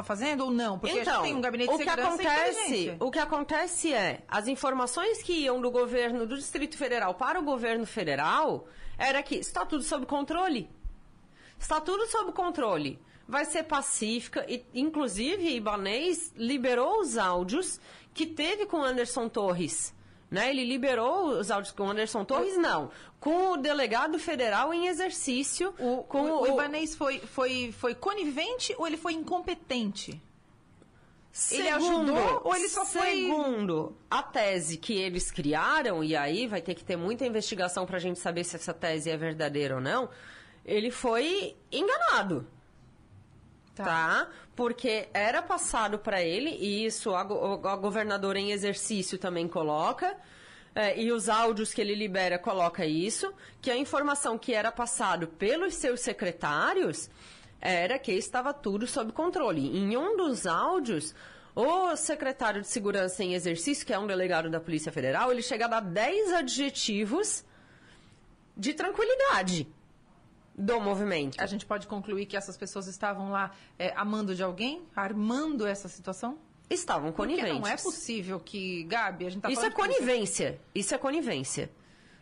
estava fazendo ou não? Porque então, a gente tem um gabinete o de que segurança acontece, o que acontece é, as informações que iam do governo do Distrito Federal para o governo federal era que está tudo sob controle. Está tudo sob controle. Vai ser pacífica e inclusive Ibanês liberou os áudios que teve com Anderson Torres. Né? Ele liberou os áudios com Anderson Torres, não. Com o delegado federal em exercício. O, com o, o Ibanês foi, foi, foi conivente ou ele foi incompetente? Segundo, ele ajudou ou ele só foi. Segundo a tese que eles criaram, e aí vai ter que ter muita investigação para a gente saber se essa tese é verdadeira ou não, ele foi enganado. Tá. tá? Porque era passado para ele, e isso a, a, governadora em exercício também coloca, é, e os áudios que ele libera coloca isso, que a informação que era passado pelos seus secretários era que estava tudo sob controle. Em um dos áudios, o secretário de segurança em exercício, que é um delegado da Polícia Federal, ele chega a dar 10 adjetivos de tranquilidade do movimento. A gente pode concluir que essas pessoas estavam lá é, amando de alguém, armando essa situação? Estavam coniventes. Porque não é possível que, Gabi, a gente tá Isso é conivência. Isso é conivência.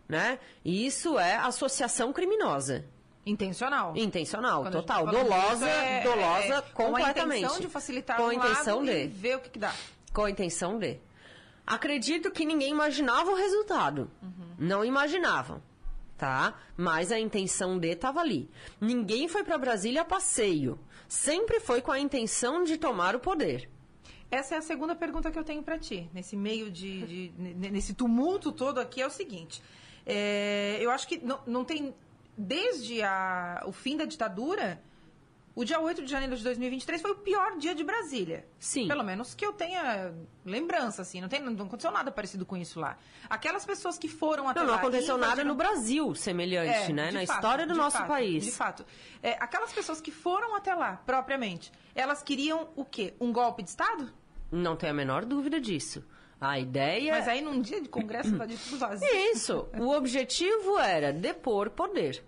Né? E isso é associação criminosa. Intencional. Intencional, Quando total. Dolosa, é, dolosa é, completamente. Com a intenção de facilitar com um a intenção de ver o que, que, dá. Com a intenção de. Acredito que ninguém imaginava o resultado. Uhum. Não imaginavam tá? Mas a intenção de estava ali. Ninguém foi para Brasília a passeio. Sempre foi com a intenção de tomar o poder. Essa é a segunda pergunta que eu tenho para ti. Nesse meio de, de, nesse tumulto todo aqui é o seguinte. É, eu acho que não, não tem desde a, o fim da ditadura o dia 8 de janeiro de 2023 foi o pior dia de Brasília. Sim. Pelo menos que eu tenha lembrança, assim. Não, tem, não aconteceu nada parecido com isso lá. Aquelas pessoas que foram até não, lá... Não aconteceu nada no Brasil semelhante, é, né? Na fato, história do nosso fato, país. De fato. É, aquelas pessoas que foram até lá, propriamente, elas queriam o quê? Um golpe de Estado? Não tenho a menor dúvida disso. A ideia. Mas aí num dia de congresso vai de tudo vazio. Isso. O objetivo era depor poder.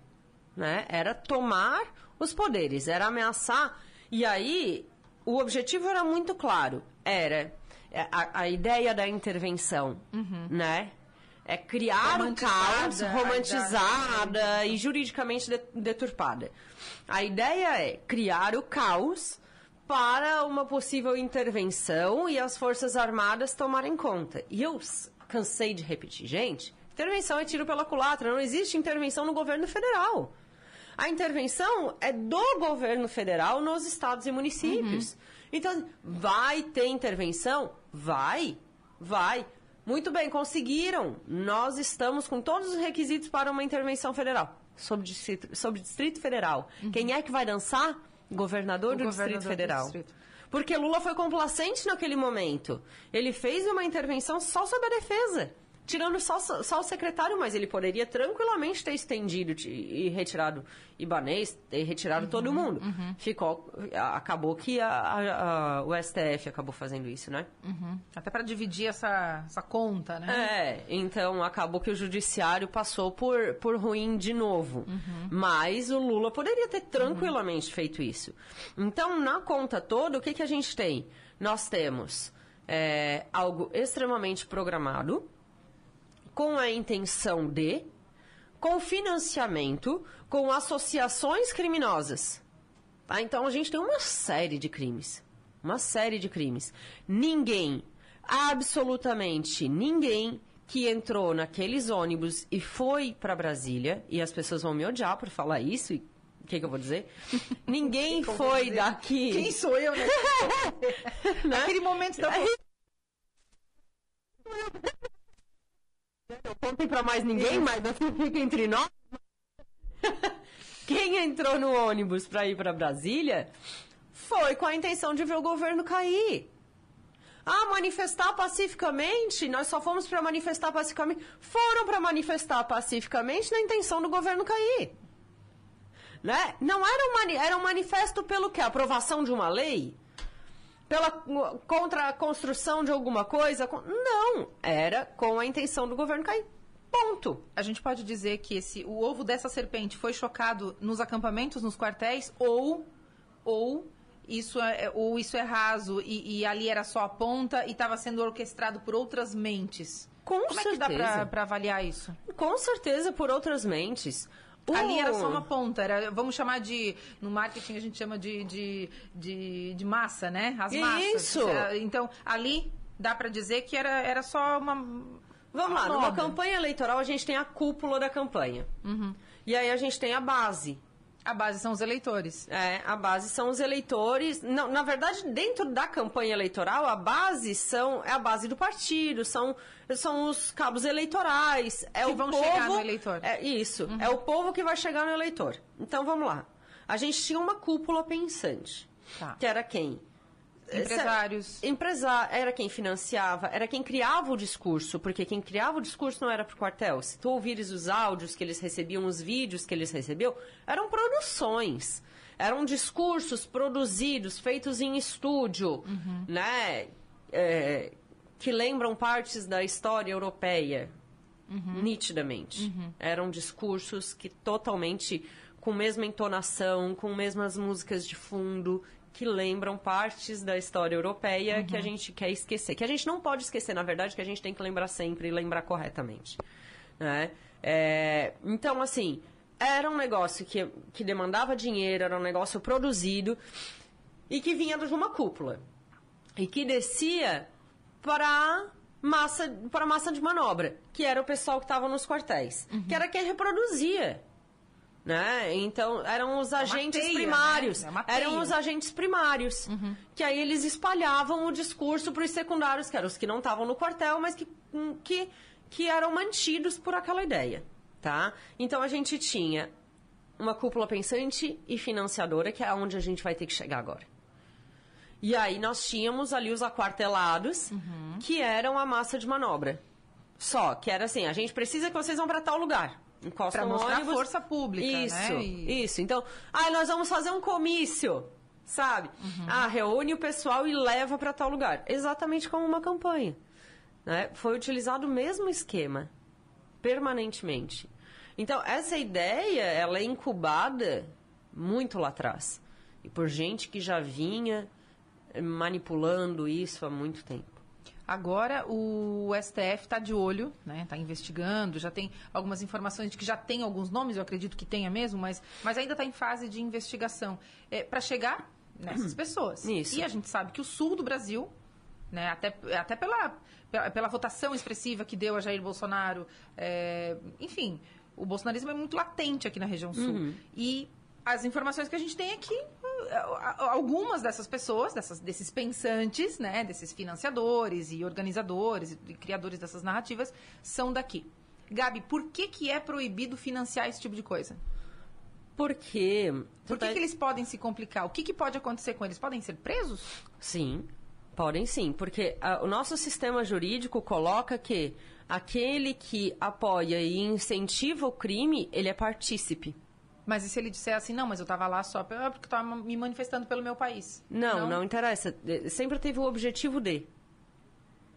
Né? Era tomar os poderes, era ameaçar. E aí, o objetivo era muito claro: era é, a, a ideia da intervenção, uhum. né? É criar um caos, romantizada e juridicamente deturpada. A ideia é criar o caos para uma possível intervenção e as Forças Armadas tomarem conta. E eu cansei de repetir, gente, intervenção é tiro pela culatra, não existe intervenção no governo federal. A intervenção é do governo federal nos estados e municípios. Uhum. Então, vai ter intervenção? Vai, vai. Muito bem, conseguiram. Nós estamos com todos os requisitos para uma intervenção federal. Sobre Distrito, sobre distrito Federal. Uhum. Quem é que vai dançar? Governador, do, governador distrito Federal. Do distrito. Porque Lula foi complacente naquele momento. Ele fez uma intervenção só sobre a defesa tirando só, só o secretário, mas ele poderia tranquilamente ter estendido e retirado Ibanês, ter retirado uhum, todo mundo. Uhum. Ficou, acabou que a, a, a, o STF acabou fazendo isso, né? Uhum. Até para dividir essa, essa conta, né? É, então acabou que o judiciário passou por, por ruim de novo. Uhum. Mas o Lula poderia ter tranquilamente feito isso. Então, na conta toda, o que, que a gente tem? Nós temos é, algo extremamente programado, com a intenção de, com financiamento, com associações criminosas. Tá? Então a gente tem uma série de crimes. Uma série de crimes. Ninguém, absolutamente ninguém que entrou naqueles ônibus e foi para Brasília, e as pessoas vão me odiar por falar isso, e o que, que, eu vou dizer? Ninguém foi dizer? daqui. Quem sou eu, né? Naquele momento da. Não contem pra mais ninguém, mas assim fica entre nós. Quem entrou no ônibus para ir para Brasília foi com a intenção de ver o governo cair. Ah, manifestar pacificamente? Nós só fomos para manifestar pacificamente. Foram para manifestar pacificamente na intenção do governo cair. Né? Não era um, era um manifesto pelo quê? Aprovação de uma lei? pela contra a construção de alguma coisa? Não, era com a intenção do governo cair. Ponto. A gente pode dizer que esse o ovo dessa serpente foi chocado nos acampamentos, nos quartéis ou ou isso é, ou isso é raso e, e ali era só a ponta e estava sendo orquestrado por outras mentes? Com Como certeza. é que dá para avaliar isso? Com certeza por outras mentes. O- Ali era só uma ponta, era, vamos chamar de. No marketing a gente chama de, de, de, de massa, né? As massas. Isso. Então, ali dá para dizer que era, era só uma. Vamos lá, uma numa campanha eleitoral a gente tem a cúpula da campanha. Uhum. E aí a gente tem a base. A base são os eleitores. É, a base são os eleitores. Não, na verdade, dentro da campanha eleitoral, a base são é a base do partido, são, são os cabos eleitorais. É Que o vão povo, chegar no eleitor. É isso. É o povo que vai chegar no eleitor. Então vamos lá. A gente tinha uma cúpula pensante. Tá. Que era quem? Empresários. Empresa era quem financiava, era quem criava o discurso, porque quem criava o discurso não era pro quartel. Se tu ouvires os áudios que eles recebiam, os vídeos que eles recebiam, eram produções. Eram discursos produzidos, feitos em estúdio, né? É, que lembram partes da história europeia, nitidamente. Eram discursos que totalmente com mesma entonação, com mesmas músicas de fundo, que lembram partes da história europeia que a gente quer esquecer. Que a gente não pode esquecer, na verdade, que a gente tem que lembrar sempre e lembrar corretamente. Né? É, então, assim, era um negócio que, que demandava dinheiro, era um negócio produzido e que vinha de uma cúpula. E que descia para massa, para massa de manobra, que era o pessoal que estava nos quartéis, que era quem reproduzia. Né? Então, eram os agentes teia, primários. né? É uma eram os agentes primários. Que aí eles espalhavam o discurso para os secundários, que eram os que não estavam no quartel, mas que, que, que eram mantidos por aquela ideia. Tá? Então, a gente tinha uma cúpula pensante e financiadora, que é onde a gente vai ter que chegar agora. E aí nós tínhamos ali os aquartelados, que eram a massa de manobra. Só que era assim, a gente precisa que vocês vão para tal lugar. Encosta Pra mostrar ônibus. força pública, Isso, né? E- isso. Então, ah, nós vamos fazer um comício, sabe? Ah, reúne o pessoal e leva para tal lugar. Exatamente como uma campanha. né? Foi utilizado o mesmo esquema, permanentemente. Então, essa ideia, ela é incubada muito lá atrás. E por gente que já vinha manipulando isso há muito tempo. Agora o STF está de olho, né? Está investigando, já tem algumas informações de que já tem alguns nomes, eu acredito que tenha mesmo, mas, mas ainda está em fase de investigação. É, Para chegar nessas pessoas. Isso. E a gente sabe que o sul do Brasil, né, até, até pela, pela, pela votação expressiva que deu a Jair Bolsonaro, é, enfim, o bolsonarismo é muito latente aqui na região sul. E as informações que a gente tem aqui, algumas dessas pessoas, dessas, desses pensantes, né, desses financiadores e organizadores e criadores dessas narrativas, são daqui. Gabi, por que, que é proibido financiar esse tipo de coisa? Porque. Por que, tá- que eles podem se complicar? O que, que pode acontecer com eles? Podem ser presos? Sim, podem sim, porque ah, o nosso sistema jurídico coloca que aquele que apoia e incentiva o crime, ele é partícipe. Mas e se ele disser assim, não, mas eu estava lá só pe- porque estava me manifestando pelo meu país? Não, não, interessa. Eh, Sempre teve o objetivo de.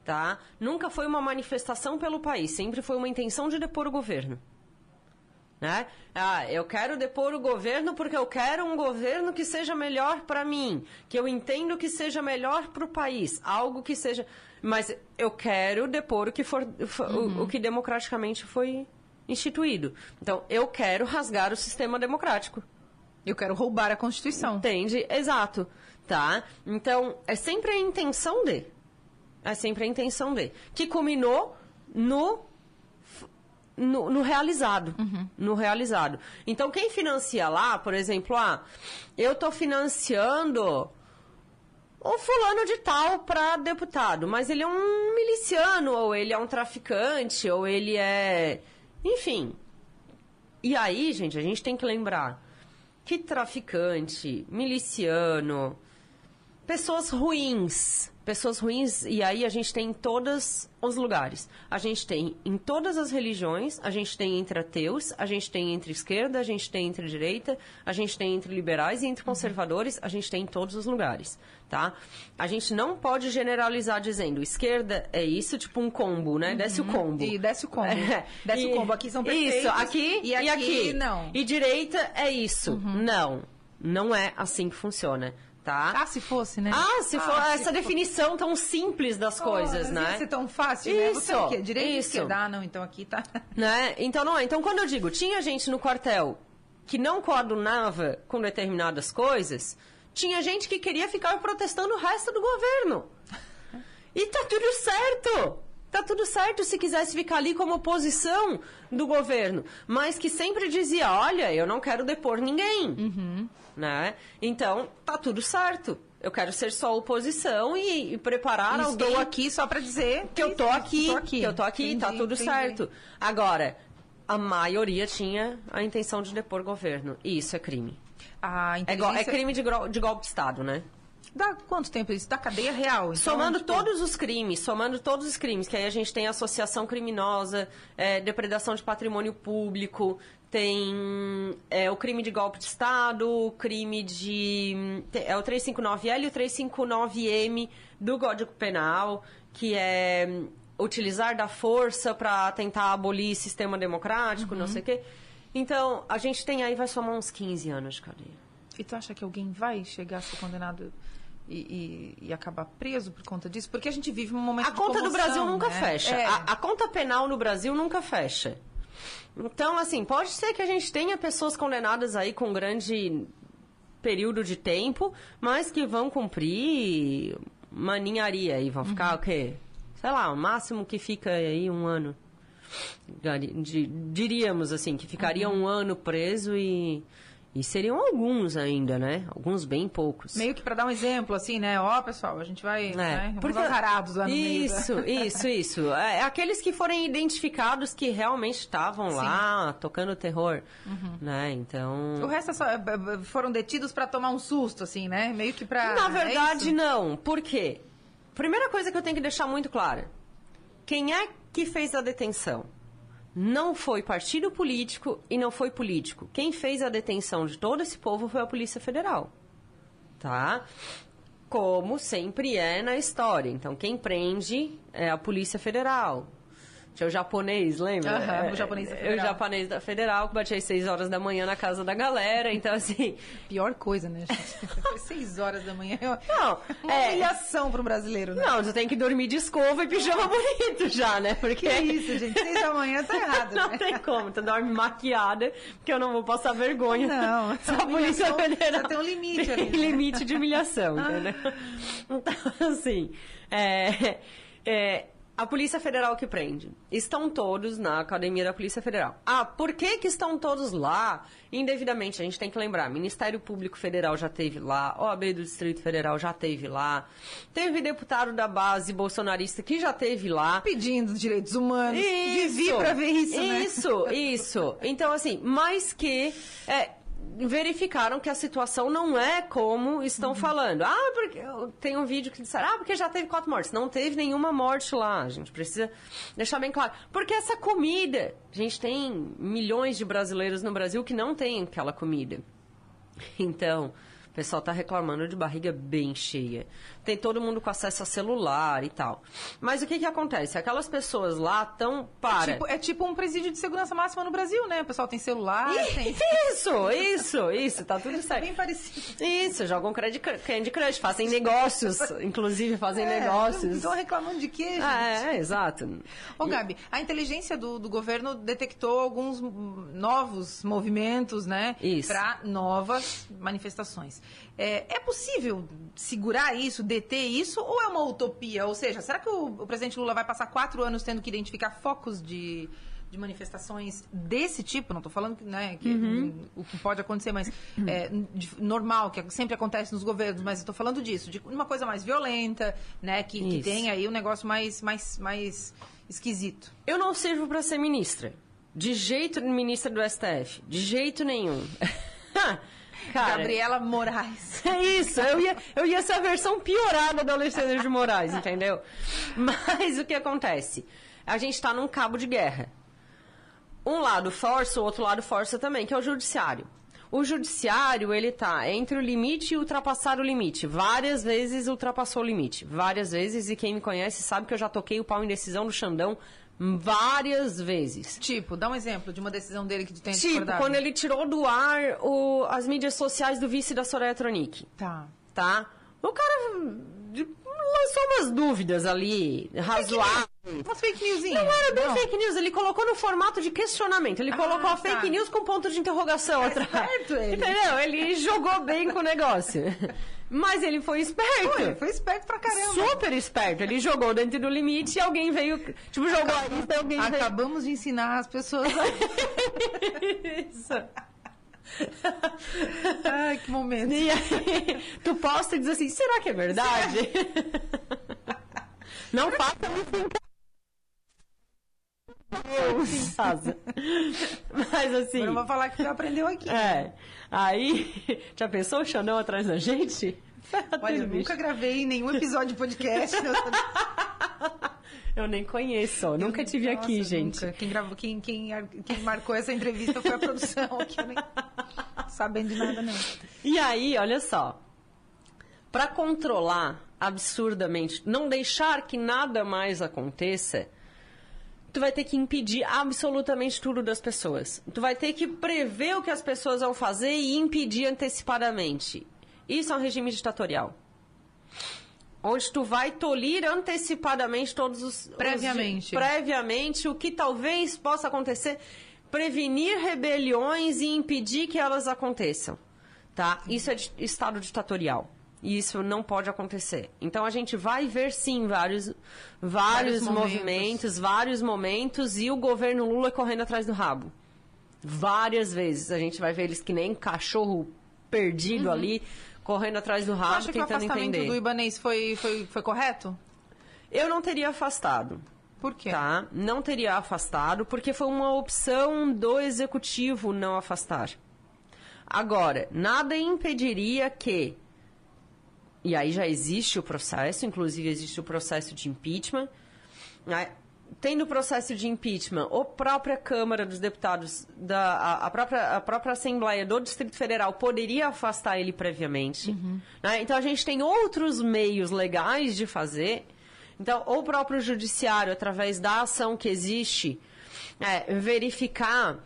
Tá? Nunca foi uma manifestação pelo país, sempre foi uma intenção de depor o governo. Né? Ah, eu quero depor o governo porque eu quero um governo que seja melhor para mim, que eu entendo que seja melhor para o país, algo que seja. Mas eu quero depor o que for, fo- o- o que democraticamente foi instituído. Então, eu quero rasgar o sistema democrático. Eu quero roubar a Constituição. Entende? Exato. Tá? Então, é sempre a intenção de. É sempre a intenção de. Que culminou no. No, no realizado. No realizado. Então, quem financia lá, por exemplo, ah, eu tô financiando o fulano de tal para deputado, mas ele é um miliciano, ou ele é um traficante, ou ele é. Enfim. E aí, gente, a gente tem que lembrar que traficante, miliciano, pessoas ruins, pessoas ruins, e aí a gente tem em todos os lugares. A gente tem em todas as religiões, a gente tem entre ateus, a gente tem entre esquerda, a gente tem entre direita, a gente tem entre liberais e entre conservadores, a gente tem em todos os lugares, tá? A gente não pode generalizar dizendo esquerda é isso, tipo um combo, né? Desce o combo. E desce o combo. É, Desce e- o combo. Aqui são perfeitos. Isso, aqui e e aqui, aqui. não. E direita é isso. Não, não é assim que funciona. Tá? Ah, se fosse, né? Ah, se for essa se definição tão simples das Oh, coisas, né? Ia ser tão fácil, né? É Isso, quê? Direito isso. esquerda? Ah, não, então aqui tá... Né? Então não é. Então quando eu digo, tinha gente no quartel que não coordenava com determinadas coisas, tinha gente que queria ficar protestando o resto do governo. E tá tudo certo. Tá tudo certo se quisesse ficar ali como oposição do governo, mas que sempre dizia, olha, eu não quero depor ninguém. Né? Então, tá tudo certo. Eu quero ser só oposição e, e preparar alguém Estou aqui só pra dizer que eu tô aqui, Tô aqui. que eu tô aqui, tá Entendi, tudo entendi. certo. Agora, a maioria tinha a intenção de depor governo. E isso é crime. A É, go- é inteligência... crime de, de golpe de Estado, né? Dá quanto tempo isso? Da cadeia real? Então, somando tipo, todos os crimes, somando todos os crimes, que aí a gente tem associação criminosa, é, depredação de patrimônio público, tem é, o crime de golpe de Estado, o crime de. É o 359L e o 359M do Código Penal, que é utilizar da força para tentar abolir sistema democrático, não sei o quê. Então, a gente tem aí, vai somar uns 15 anos de cadeia. E tu acha que alguém vai chegar a ser condenado e, e- e acabar preso por conta disso? Porque a gente vive um momento A de conta do comoção, Brasil nunca né? fecha. É. A, a conta penal no Brasil nunca fecha. Então, assim, pode ser que a gente tenha pessoas condenadas aí com grande período de tempo, mas que vão cumprir uma ninharia e vão Uhum. ficar o quê? Sei lá, o máximo que fica aí um ano. Diríamos assim, que ficaria Uhum. um ano preso e. E seriam alguns ainda, né? Alguns bem poucos. Meio que pra dar um exemplo, assim, né? Ó, pessoal, a gente vai, né? Vamos porque- azarados lá no isso, meio. da- Isso, isso, É, aqueles que forem identificados que realmente estavam lá tocando terror, né? Então... O resto é só, é, é, foram detidos pra tomar um susto, assim, né? Meio que pra... Na é verdade, isso? não. Por quê? Primeira coisa que eu tenho que deixar muito clara. Quem é que fez a detenção? Não foi partido político e não foi político. Quem fez a detenção de todo esse povo foi a Polícia Federal. Tá? Como sempre é na história. Então, quem prende é a Polícia Federal. Tinha o japonês, lembra? Aham, o É, japonês da é, Federal. O japonês da Federal, que batia às 6 horas da manhã na casa da galera. Então, assim... Pior coisa, né, gente? Foi seis horas da manhã. Não, Uma é, humilhação para um brasileiro, né? Não, tu tem que dormir de escova e pijama bonito já, né? Porque Que isso, gente? Seis da manhã tá errado, não né? tem como. Tu dorme maquiada, porque eu não vou passar vergonha. Não, Só a Polícia Federal. tem um limite Tem ali, né? limite de humilhação, entendeu? Então, assim, é, é, a Polícia Federal que prende. Estão todos na Academia da Polícia Federal. Ah, por que que estão todos lá indevidamente? A gente tem que lembrar, Ministério Público Federal já teve lá, OAB do Distrito Federal já teve lá, teve deputado da base bolsonarista que já teve lá. Pedindo direitos humanos. Vivi pra ver isso, né? Isso, isso. Então, assim, mais que é, verificaram que a situação não é como Uhum. estão falando. Ah, porque tem um vídeo que disseram, ah, porque já teve quatro mortes. Não teve nenhuma morte lá. A gente precisa deixar bem claro. Porque essa comida, a gente tem milhões de brasileiros no Brasil que não têm aquela comida. Então, o pessoal tá reclamando de barriga bem cheia. Tem todo mundo com acesso a celular e tal. Mas o que que acontece? Aquelas pessoas lá estão para. Tipo, é tipo um presídio de segurança máxima no Brasil, né? O pessoal tem celular, tem... Isso, isso, isso, tá tudo É certo. bem parecido. Isso, jogam Candy Crush, fazem negócios, inclusive fazem É, negócios. Estão reclamando de quê, gente? Ah, é, exato. Ô, Gabi, a inteligência do, do governo detectou alguns novos movimentos, né? Isso. Para novas manifestações. É, é possível segurar isso, deter isso, ou é uma utopia? Ou seja, será que o, o presidente Lula vai passar quatro anos tendo que identificar focos de, de manifestações desse tipo? Não estou falando que, né, que hum, o que pode acontecer, mas é, de- normal, que sempre acontece nos governos, mas estou falando disso, de uma coisa mais violenta, né? Que, que tem aí um negócio mais, mais, mais esquisito. Eu não sirvo pra ser ministra. De jeito ministra do STF. De jeito nenhum. Cara, Gabriela Moraes. É isso, eu ia, eu ia ser a versão piorada do Alexandre de Moraes, entendeu? Mas o que acontece? A gente está num cabo de guerra. Um lado força, o outro lado força também, que é o judiciário. O judiciário, ele tá entre o limite e ultrapassar o limite. Várias vezes ultrapassou o limite. Várias vezes, e quem me conhece sabe que eu já toquei o pau em decisão do Xandão várias vezes. Tipo, dá um exemplo de uma decisão dele que tem Tipo, discordado. quando ele tirou do ar o- as mídias sociais do vice da Soraya Tronic. Tá. tá? O cara lançou umas dúvidas ali, razoáveis. Umas fake news. Não era bem fake news, ele colocou no formato de questionamento. Ele Ah, colocou a tá. fake news com ponto de interrogação atrás. esperto ele. Entendeu? Ele jogou bem com o negócio. Mas ele foi esperto. Ele foi esperto pra caramba. Super esperto. Ele jogou dentro do limite e alguém veio. Tipo, jogou a lista e alguém veio. Acabamos de ensinar as pessoas. Isso. Ai, que momento. E aí, tu posta e diz assim: será que é verdade? Não faça isso em casa. Casa. Mas assim. Agora eu vou falar que tu aprendeu aqui. É. Aí, já pensou o Xandão atrás da gente? Olha, eu nunca gravei nenhum episódio de podcast. Eu nem conheço, nunca tive Nossa, aqui, gente. nunca. Quem, gravou, quem, quem, quem marcou essa entrevista foi a produção, que eu nem sabendo de nada, não. E aí, olha só. Para controlar absurdamente, não deixar que nada mais aconteça, tu vai ter que impedir absolutamente tudo das pessoas. Tu vai ter que prever o que as pessoas vão fazer e impedir antecipadamente. Isso é um regime ditatorial. Onde tu vai tolir antecipadamente todos os. os- Previamente. previamente o que talvez possa acontecer, prevenir rebeliões e impedir que elas aconteçam. Tá? Isso é de- estado ditatorial. E isso não pode acontecer. Então a gente vai ver sim vários, vários, Vários movimentos, vários momentos e o governo Lula correndo atrás do rabo. Várias vezes a gente vai ver eles que nem cachorro perdido ali, correndo atrás do rabo, acha que o tentando afastamento entender. do Ibanês foi, foi, foi correto? Eu não teria afastado. Por quê? Tá? Não teria afastado, porque foi uma opção do executivo não afastar. Agora, nada impediria que. E aí já existe o processo, inclusive existe o processo de impeachment. né? Tendo o processo de impeachment, a própria Câmara dos Deputados, da, a, a própria, a própria Assembleia do Distrito Federal poderia afastar ele previamente. né? Então a gente tem outros meios legais de fazer. Então, ou o próprio judiciário, através da ação que existe, é, verificar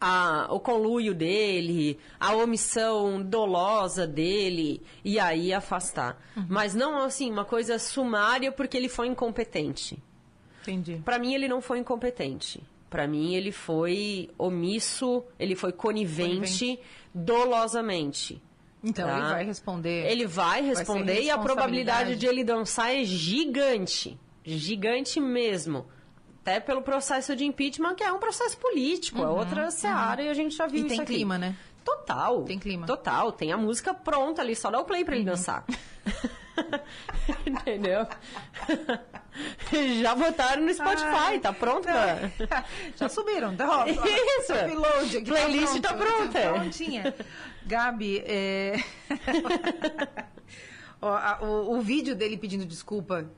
a- o conluio dele, a omissão dolosa dele, e aí afastar. Mas não, assim, uma coisa sumária porque ele foi incompetente. Entendi. Para mim, ele não foi incompetente. Para mim, ele foi omisso, ele foi conivente, dolosamente. Então, Tá. ele vai responder. Ele vai responder e a probabilidade de ele dançar é gigante. Gigante mesmo. Até pelo processo de impeachment, que é um processo político, é outra seara e a gente já viu Uhum, E isso tem aqui. clima, né? Total. Tem clima. Total. Tem a música pronta ali, só dá o play pra Uhum. ele dançar. Entendeu? Já botaram no Spotify, Ai, tá pronto? não. pra- Já subiram, tá? Ó, Isso. ó, Upload aqui. Playlist tá pronta. Prontinha. Gabi, é... Ó, a- o, o vídeo dele pedindo desculpa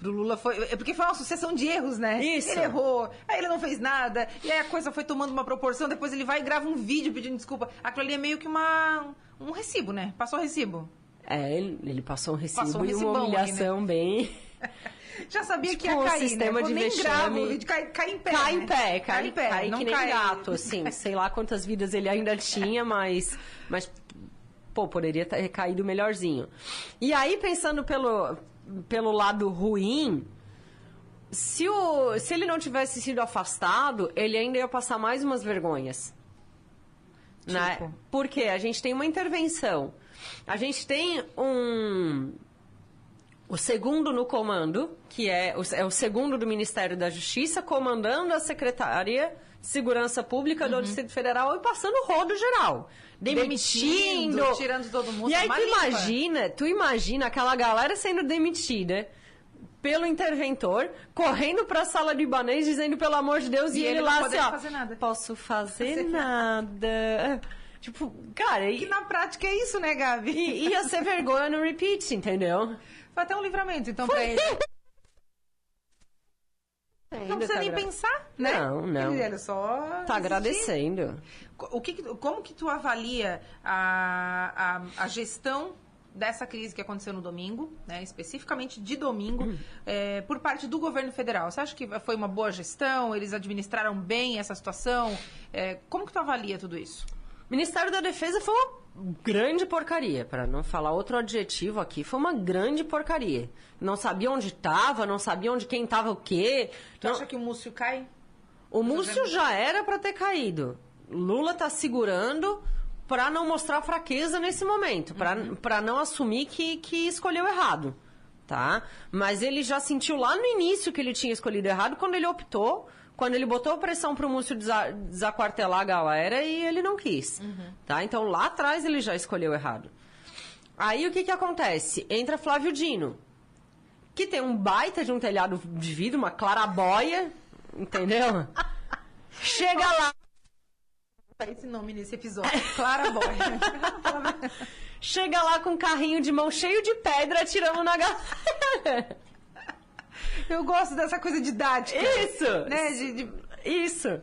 pro Lula foi... É porque foi uma sucessão de erros, né? Isso. Ele errou, aí ele não fez nada, e aí a coisa foi tomando uma proporção, depois ele vai e grava um vídeo pedindo desculpa. Aquilo ali é meio que uma... um recibo, né? Passou recibo. É, ele, passou um recibo Passou um e uma recibão aqui, humilhação bem... Já sabia que ia Tipo, o cair, sistema né? de nem vexame. gravo o cai, cai em pé. Cai né? em pé, cai, em pé, cai não que nem cai... gato, assim. Sei lá quantas vidas ele ainda tinha, mas, mas pô, poderia ter caído melhorzinho. E aí, pensando pelo, pelo lado ruim, se, o, se ele não tivesse sido afastado, ele ainda ia passar mais umas vergonhas. Né? Tipo? Porque a gente tem uma intervenção. A gente tem um o segundo no comando, que é o, é o segundo do Ministério da Justiça, comandando a Secretaria de Segurança Pública Uhum. do Distrito Federal e passando o rodo geral. Demitindo. Demitindo, tirando todo mundo, E aí tu imagina, tu imagina aquela galera sendo demitida pelo interventor, correndo pra sala de Ibanês, dizendo pelo amor de Deus, e, E ele, ele lá assim, ó, fazer nada. posso fazer nada. Tipo, cara, Que e, na prática é isso, né, Gabi? e- ia ser vergonha no repeat, entendeu? Foi até um livramento, então, pra ele. Não precisa nem pensar, né? Não, não. Ele era só. Tá existir. agradecendo. O que, que- como que tu avalia a, a, a gestão dessa crise que aconteceu no domingo, né, especificamente de domingo, Hum. é, por parte do governo federal? Você acha que foi uma boa gestão? Eles administraram bem essa situação? É, como que tu avalia tudo isso? Ministério da Defesa foi uma grande porcaria, para não falar outro adjetivo aqui, foi uma grande porcaria. Não sabia onde estava, não sabia onde quem estava o quê. Tu Não- acha que o Múcio cai? O Múcio já era para ter caído. Lula tá segurando para não mostrar fraqueza nesse momento, para para não assumir que, que escolheu errado, tá? Mas ele já sentiu lá no início que ele tinha escolhido errado quando ele optou, quando ele botou pressão pro Múcio desa- desaquartelar a galera e ele não quis, tá? Então lá atrás ele já escolheu errado. Aí o que que acontece? Entra Flávio Dino, que tem um baita de um telhado de vidro, uma clarabóia, entendeu? Chega lá, Esse nome nesse episódio. Clara Boy. chega lá com um carrinho de mão cheio de pedra atirando na galera. Eu gosto dessa coisa didática. Isso! Né? De, de- Isso.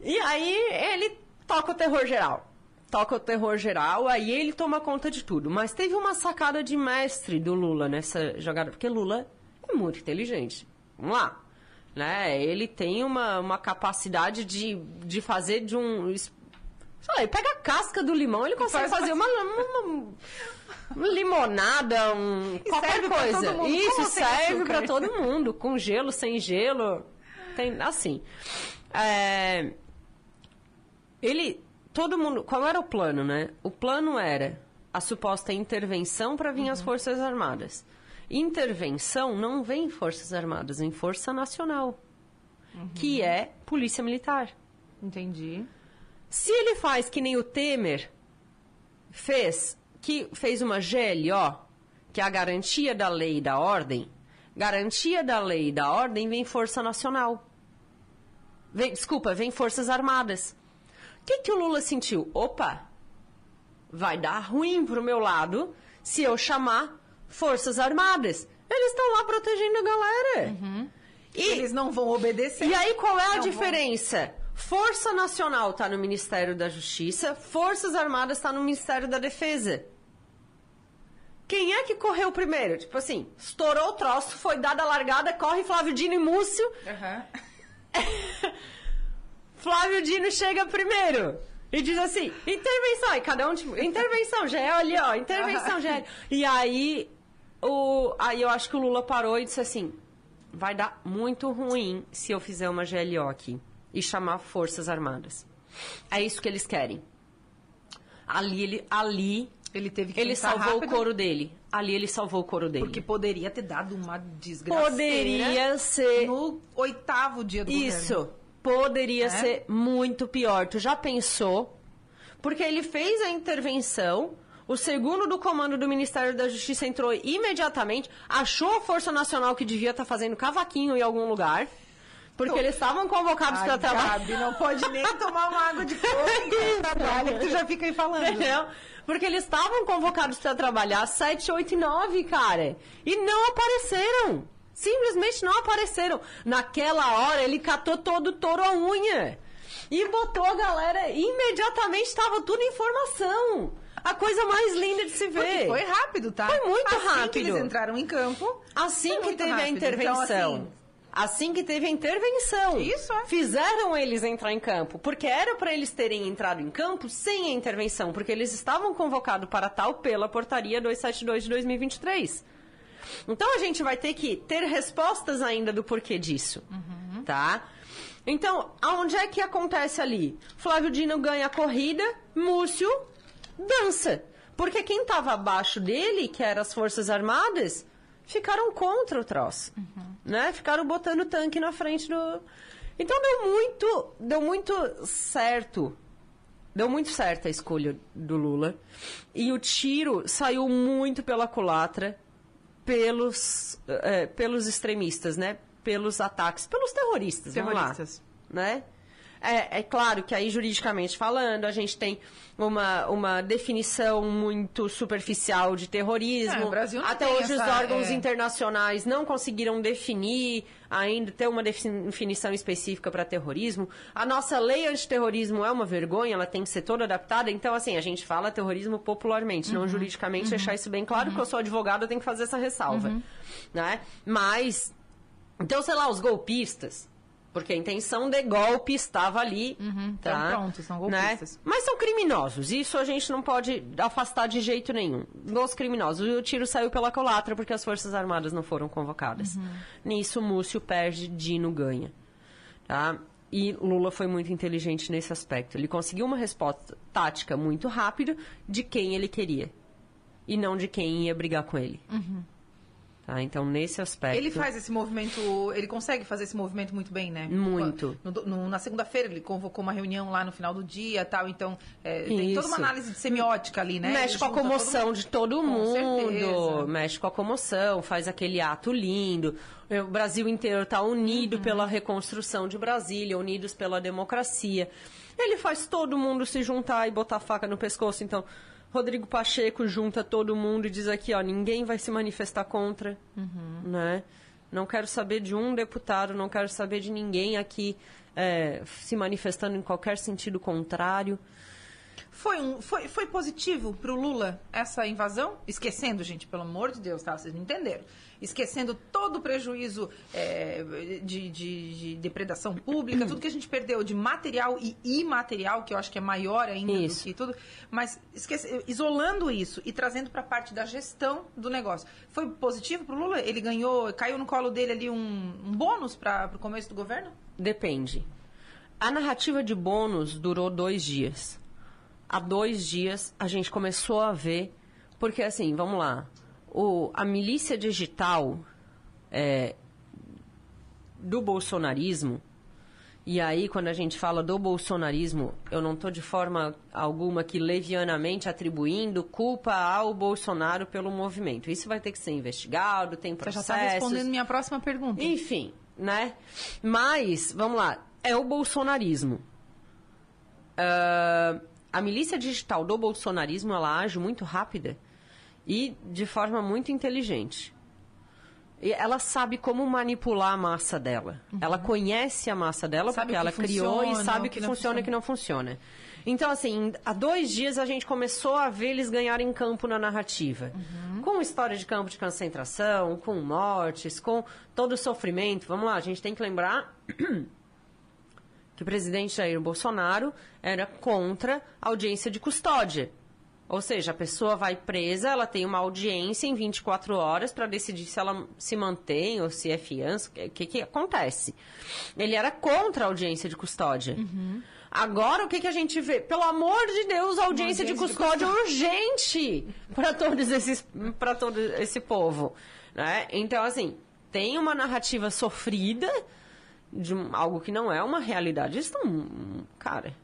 E aí ele toca o terror geral. Toca o terror geral, aí ele toma conta de tudo. Mas teve uma sacada de mestre do Lula nessa jogada, porque Lula é muito inteligente. Vamos lá. Né? Ele tem uma, uma capacidade de, de fazer de um. Sei pega a casca do limão, ele consegue faz fazer uma, uma- uma limonada, um, qualquer coisa. Isso serve para todo mundo, com gelo, sem gelo. Tem, assim. É, ele. Todo mundo. Qual era o plano, né? O plano era a suposta intervenção para vir Uhum. as Forças Armadas. Intervenção não vem Forças Armadas, vem Força Nacional, Uhum. que é Polícia Militar. Entendi. Se ele faz que nem o Temer fez, que fez uma GLO, que é a garantia da lei e da ordem, garantia da lei e da ordem vem Força Nacional. Vem, desculpa, vem Forças Armadas. O que, que o Lula sentiu? Opa, vai dar ruim pro meu lado se eu chamar Forças Armadas. Eles estão lá protegendo a galera. E, Eles não vão obedecer. e aí, qual é a Não, diferença? Força Nacional está no Ministério da Justiça, Forças Armadas está no Ministério da Defesa. Quem é que correu primeiro? Tipo assim, estourou o troço, foi dada a largada, corre Flávio Dino e Múcio. Aham. Flávio Dino chega primeiro. E diz assim, intervenção. E cada um, tipo, intervenção, já é ali, ó, intervenção, já é. E aí, o, aí eu acho que o Lula parou e disse assim, vai dar muito ruim se eu fizer uma GLO aqui e chamar Forças Armadas. É isso que eles querem. Ali, ele, ali Ele teve que ele salvou rápido, o couro dele. Ali ele salvou o couro dele. Porque poderia ter dado uma desgraça. poderia ser No oitavo dia do Isso. governo. Poderia É? ser muito pior. Tu já pensou? Porque ele fez a intervenção, o segundo do comando do Ministério da Justiça entrou imediatamente, achou a Força Nacional que devia estar fazendo cavaquinho em algum lugar, porque eles estavam convocados para trabalhar. Gabi, não pode nem tomar uma água de coco enquanto trabalha, que tu já fica aí falando. Entendeu? Porque eles estavam convocados para trabalhar 7, 8 e 9, cara. E não apareceram. Simplesmente não apareceram. Naquela hora, ele catou todo o touro à unha. E botou a galera. Imediatamente estava tudo em formação. A coisa mais linda de se ver. Porque foi rápido, tá? Foi muito assim rápido. que eles entraram em campo. Assim que teve a rápido. intervenção. Então, assim, Assim que teve a intervenção. Isso, é. Fizeram eles entrar em campo. Porque era para eles terem entrado em campo sem a intervenção. Porque eles estavam convocados para tal pela portaria 272 de 2023. Então a gente vai ter que ter respostas ainda do porquê disso. Tá? Então, aonde é que acontece ali? Flávio Dino ganha a corrida, Múcio dança. Porque quem estava abaixo dele, que eram as Forças Armadas, ficaram contra o troço. Né? Ficaram botando tanque na frente do. Então deu muito, deu muito certo. Deu muito certo a escolha do Lula. E o tiro saiu muito pela culatra pelos, eh, pelos extremistas, né? Pelos ataques, pelos terroristas, Terroristas. vamos lá. Né? É, é claro que aí, juridicamente falando, a gente tem uma, uma definição muito superficial de terrorismo. É, Até hoje os essa, órgãos é. internacionais não conseguiram definir ainda, ter uma definição específica para terrorismo. A nossa lei antiterrorismo é uma vergonha, ela tem que ser toda adaptada. Então, assim, a gente fala terrorismo popularmente, Uhum. não juridicamente, deixar isso bem claro, porque eu sou advogada, eu tenho que fazer essa ressalva. Uhum. Né? Mas, então, sei lá, os golpistas, Porque a intenção de golpe estava ali. Uhum, tá? então pronto, são golpistas. Né? Mas são criminosos. Isso a gente não pode afastar de jeito nenhum. Dos criminosos. O tiro saiu pela colatra porque as Forças Armadas não foram convocadas. Uhum. Nisso, Múcio perde, Dino ganha. Tá? E Lula foi muito inteligente nesse aspecto. Ele conseguiu uma resposta tática muito rápida de quem ele queria. E não de quem ia brigar com ele. Tá? Então, nesse aspecto. Ele faz esse movimento, ele consegue fazer esse movimento muito bem, né? Muito. No- no- na segunda-feira ele convocou uma reunião lá no final do dia tal, então é, tem toda uma análise de semiótica ali, né? Mexe Ele com a todo comoção mundo. de todo mundo. Mexe com a comoção, faz aquele ato lindo. O Brasil inteiro está unido Uhum. pela reconstrução de Brasília, unidos pela democracia. Ele faz todo mundo se juntar e botar a faca no pescoço. Então, Rodrigo Pacheco junta todo mundo e diz aqui, ó, ninguém vai se manifestar contra, Uhum. né? Não quero saber de um deputado, não quero saber de ninguém aqui é, se manifestando em qualquer sentido contrário. Foi, um, foi, foi positivo pro Lula essa invasão? Esquecendo, gente, pelo amor de Deus, tá? Vocês não entenderam. Esquecendo todo o prejuízo é, de, de- de depredação pública, tudo que a gente perdeu de material e imaterial, que eu acho que é maior ainda Isso. do que tudo. Mas esquece, isolando isso e trazendo para a parte da gestão do negócio. Foi positivo pro Lula? Ele ganhou, caiu no colo dele ali um, um bônus para o começo do governo? Depende. A narrativa de bônus durou dois dias. Há dois dias a gente começou a ver, porque assim, vamos lá, o, a milícia digital é, do bolsonarismo, e aí quando a gente fala do bolsonarismo, eu não estou de forma alguma que levianamente atribuindo culpa ao Bolsonaro pelo movimento. Isso vai ter que ser investigado, tem Você já está respondendo minha próxima pergunta. Enfim, né? Mas, vamos lá, é o bolsonarismo. A milícia digital do bolsonarismo, ela age muito rápida e de forma muito inteligente. E ela sabe como manipular a massa dela. Ela conhece a massa dela Uhum. Sabe porque ela criou e sabe que, que funciona e o que não funciona. Então, assim, há dois dias a gente começou a ver eles ganharem campo na narrativa. Uhum. Com história de campo de concentração, com mortes, com todo o sofrimento. Vamos lá, a gente tem que lembrar que o presidente Jair Bolsonaro era contra a audiência de custódia. Ou seja, a pessoa vai presa, ela tem uma audiência em 24 horas para decidir se ela se mantém ou se é fiança, o que, que acontece. Ele era contra a audiência de custódia. Agora, o que, que a gente vê? Pelo amor de Deus, a audiência, de audiência de custódia urgente para todos esses para todo esse povo, né? Então, assim, tem uma narrativa sofrida de algo que não é uma realidade. Eles estão, cara,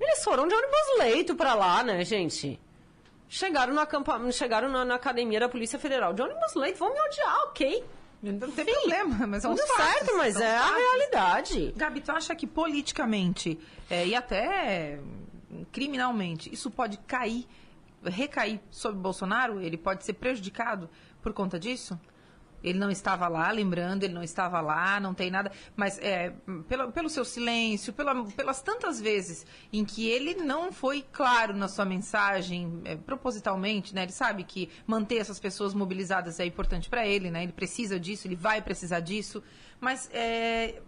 eles foram de ônibus leito pra lá, né, gente? Chegaram na, campa... Chegaram na, na academia da Polícia Federal de ônibus leito. Vão me odiar, ok. Não tem Enfim, problema, mas são Tudo os fatos, certo, mas é os a fatos. realidade. Gabi, tu acha que politicamente é, e até criminalmente isso pode cair, recair sobre Bolsonaro? Ele pode ser prejudicado por conta disso? Ele não estava lá, lembrando, ele não estava lá, não tem nada. Mas é, pelo, pelo seu silêncio, pela- pelas tantas vezes em que ele não foi claro na sua mensagem, é, propositalmente, né? Ele sabe que manter essas pessoas mobilizadas é importante para ele, né? Ele precisa disso, ele vai precisar disso. Mas é,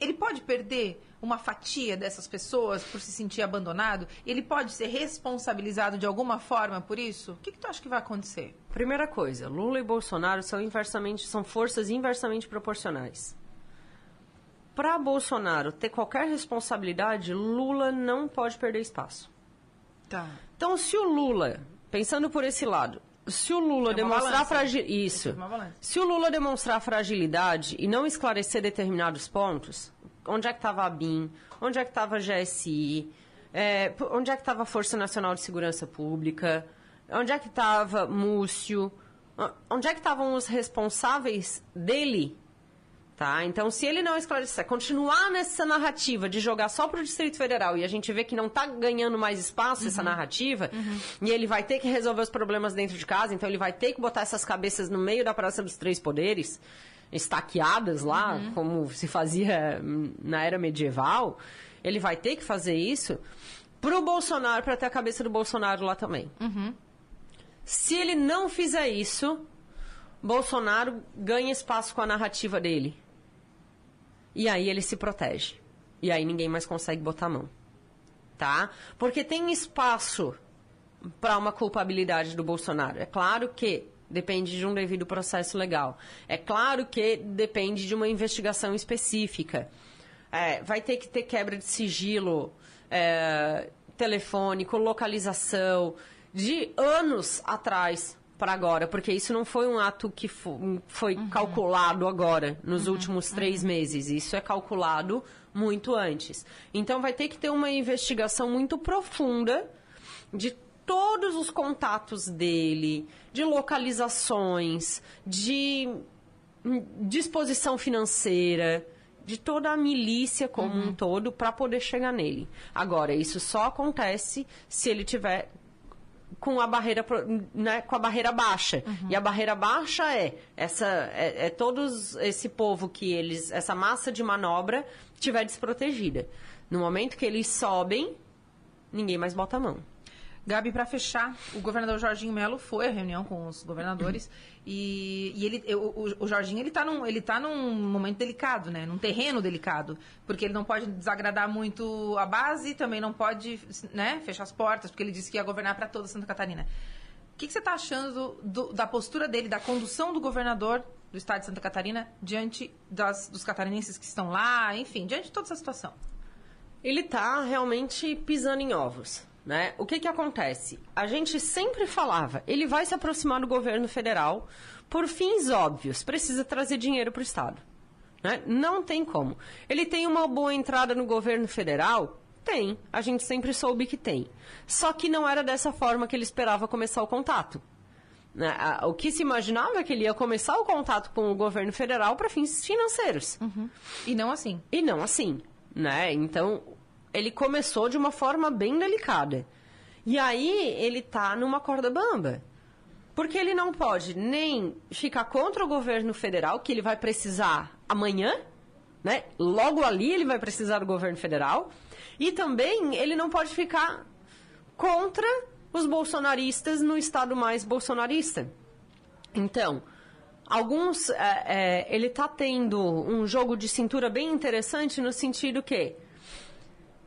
ele pode perder uma fatia dessas pessoas por se sentir abandonado? Ele pode ser responsabilizado de alguma forma por isso? O que, que tu acha que vai acontecer? Primeira coisa, Lula e Bolsonaro são inversamente são forças inversamente proporcionais. Para Bolsonaro ter qualquer responsabilidade, Lula não pode perder espaço. Tá. Então, se o Lula, pensando por esse lado, se o Lula É demonstrar fragilidade. Isso. É. Se o Lula demonstrar fragilidade e não esclarecer determinados pontos, onde é que estava a BIM, onde é que estava a GSI, é, onde é que estava a Força Nacional de Segurança Pública, onde é que estava Múcio, onde é que estavam os responsáveis dele? Tá? Então, se ele não esclarecer, continuar nessa narrativa de jogar só para o Distrito Federal e a gente vê que não está ganhando mais espaço essa narrativa, e ele vai ter que resolver os problemas dentro de casa, então ele vai ter que botar essas cabeças no meio da Praça dos Três Poderes, estaqueadas lá, como se fazia na era medieval, ele vai ter que fazer isso pro Bolsonaro, para ter a cabeça do Bolsonaro lá também. Se ele não fizer isso, Bolsonaro ganha espaço com a narrativa dele. E aí ele se protege. E aí ninguém mais consegue botar a mão. Tá? Porque tem espaço para uma culpabilidade do Bolsonaro. É claro que depende de um devido processo legal. É claro que depende de uma investigação específica. É, vai ter que ter quebra de sigilo é, telefônico, localização, de anos atrás para agora, porque isso não foi um ato que foi uhum. calculado agora, nos uhum. últimos três uhum. meses. Isso é calculado muito antes. Então vai ter que ter uma investigação muito profunda de todos os contatos dele, de localizações, de disposição financeira, de toda a milícia como uhum. um todo para poder chegar nele. Agora, isso só acontece se ele tiver com a barreira né, com a barreira baixa uhum. e a barreira baixa é essa é, é todos esse povo que eles essa massa de manobra tiver desprotegida no momento que eles sobem ninguém mais bota a mão Gabi, para fechar, o governador Jorginho Melo foi à reunião com os governadores e, e, ele, o, o, Jorginho ele está num, ele tá num momento delicado, né? Num terreno delicado, porque ele não pode desagradar muito a base, também não pode, né? Fechar as portas, porque ele disse que ia governar para toda Santa Catarina. O que, que você está achando do, da postura dele, da condução do governador do estado de Santa Catarina diante das, dos catarinenses que estão lá, enfim, diante de toda essa situação? Ele está realmente pisando em ovos né? O que, que acontece? A gente sempre falava, ele vai se aproximar do governo federal por fins óbvios, precisa trazer dinheiro para o Estado. Né? Não tem como. Ele tem uma boa entrada no governo federal? Tem. A gente sempre soube que tem. Só que não era dessa forma que ele esperava começar o contato. Né? O que se imaginava é que ele ia começar o contato com o governo federal para fins financeiros. Uhum. E não assim. E não assim. Né? Então, ele começou de uma forma bem delicada. E aí ele tá numa corda bamba. Porque ele não pode nem ficar contra o governo federal, que ele vai precisar amanhã, né? Logo ali ele vai precisar do governo federal. E também ele não pode ficar contra os bolsonaristas no estado mais bolsonarista. Então, alguns. É, é, ele está tendo um jogo de cintura bem interessante no sentido que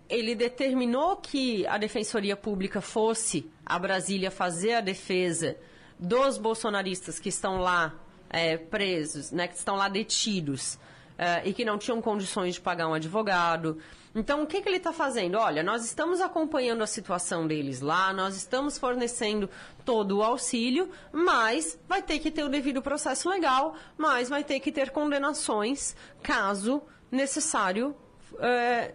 ele determinou que a Defensoria Pública fosse a Brasília fazer a defesa dos bolsonaristas que estão lá é, presos, né, que estão lá detidos é, e que não tinham condições de pagar um advogado. Então, o que, que ele está fazendo? Olha, nós estamos acompanhando a situação deles lá, nós estamos fornecendo todo o auxílio, mas vai ter que ter o devido processo legal, mas vai ter que ter condenações caso necessário é,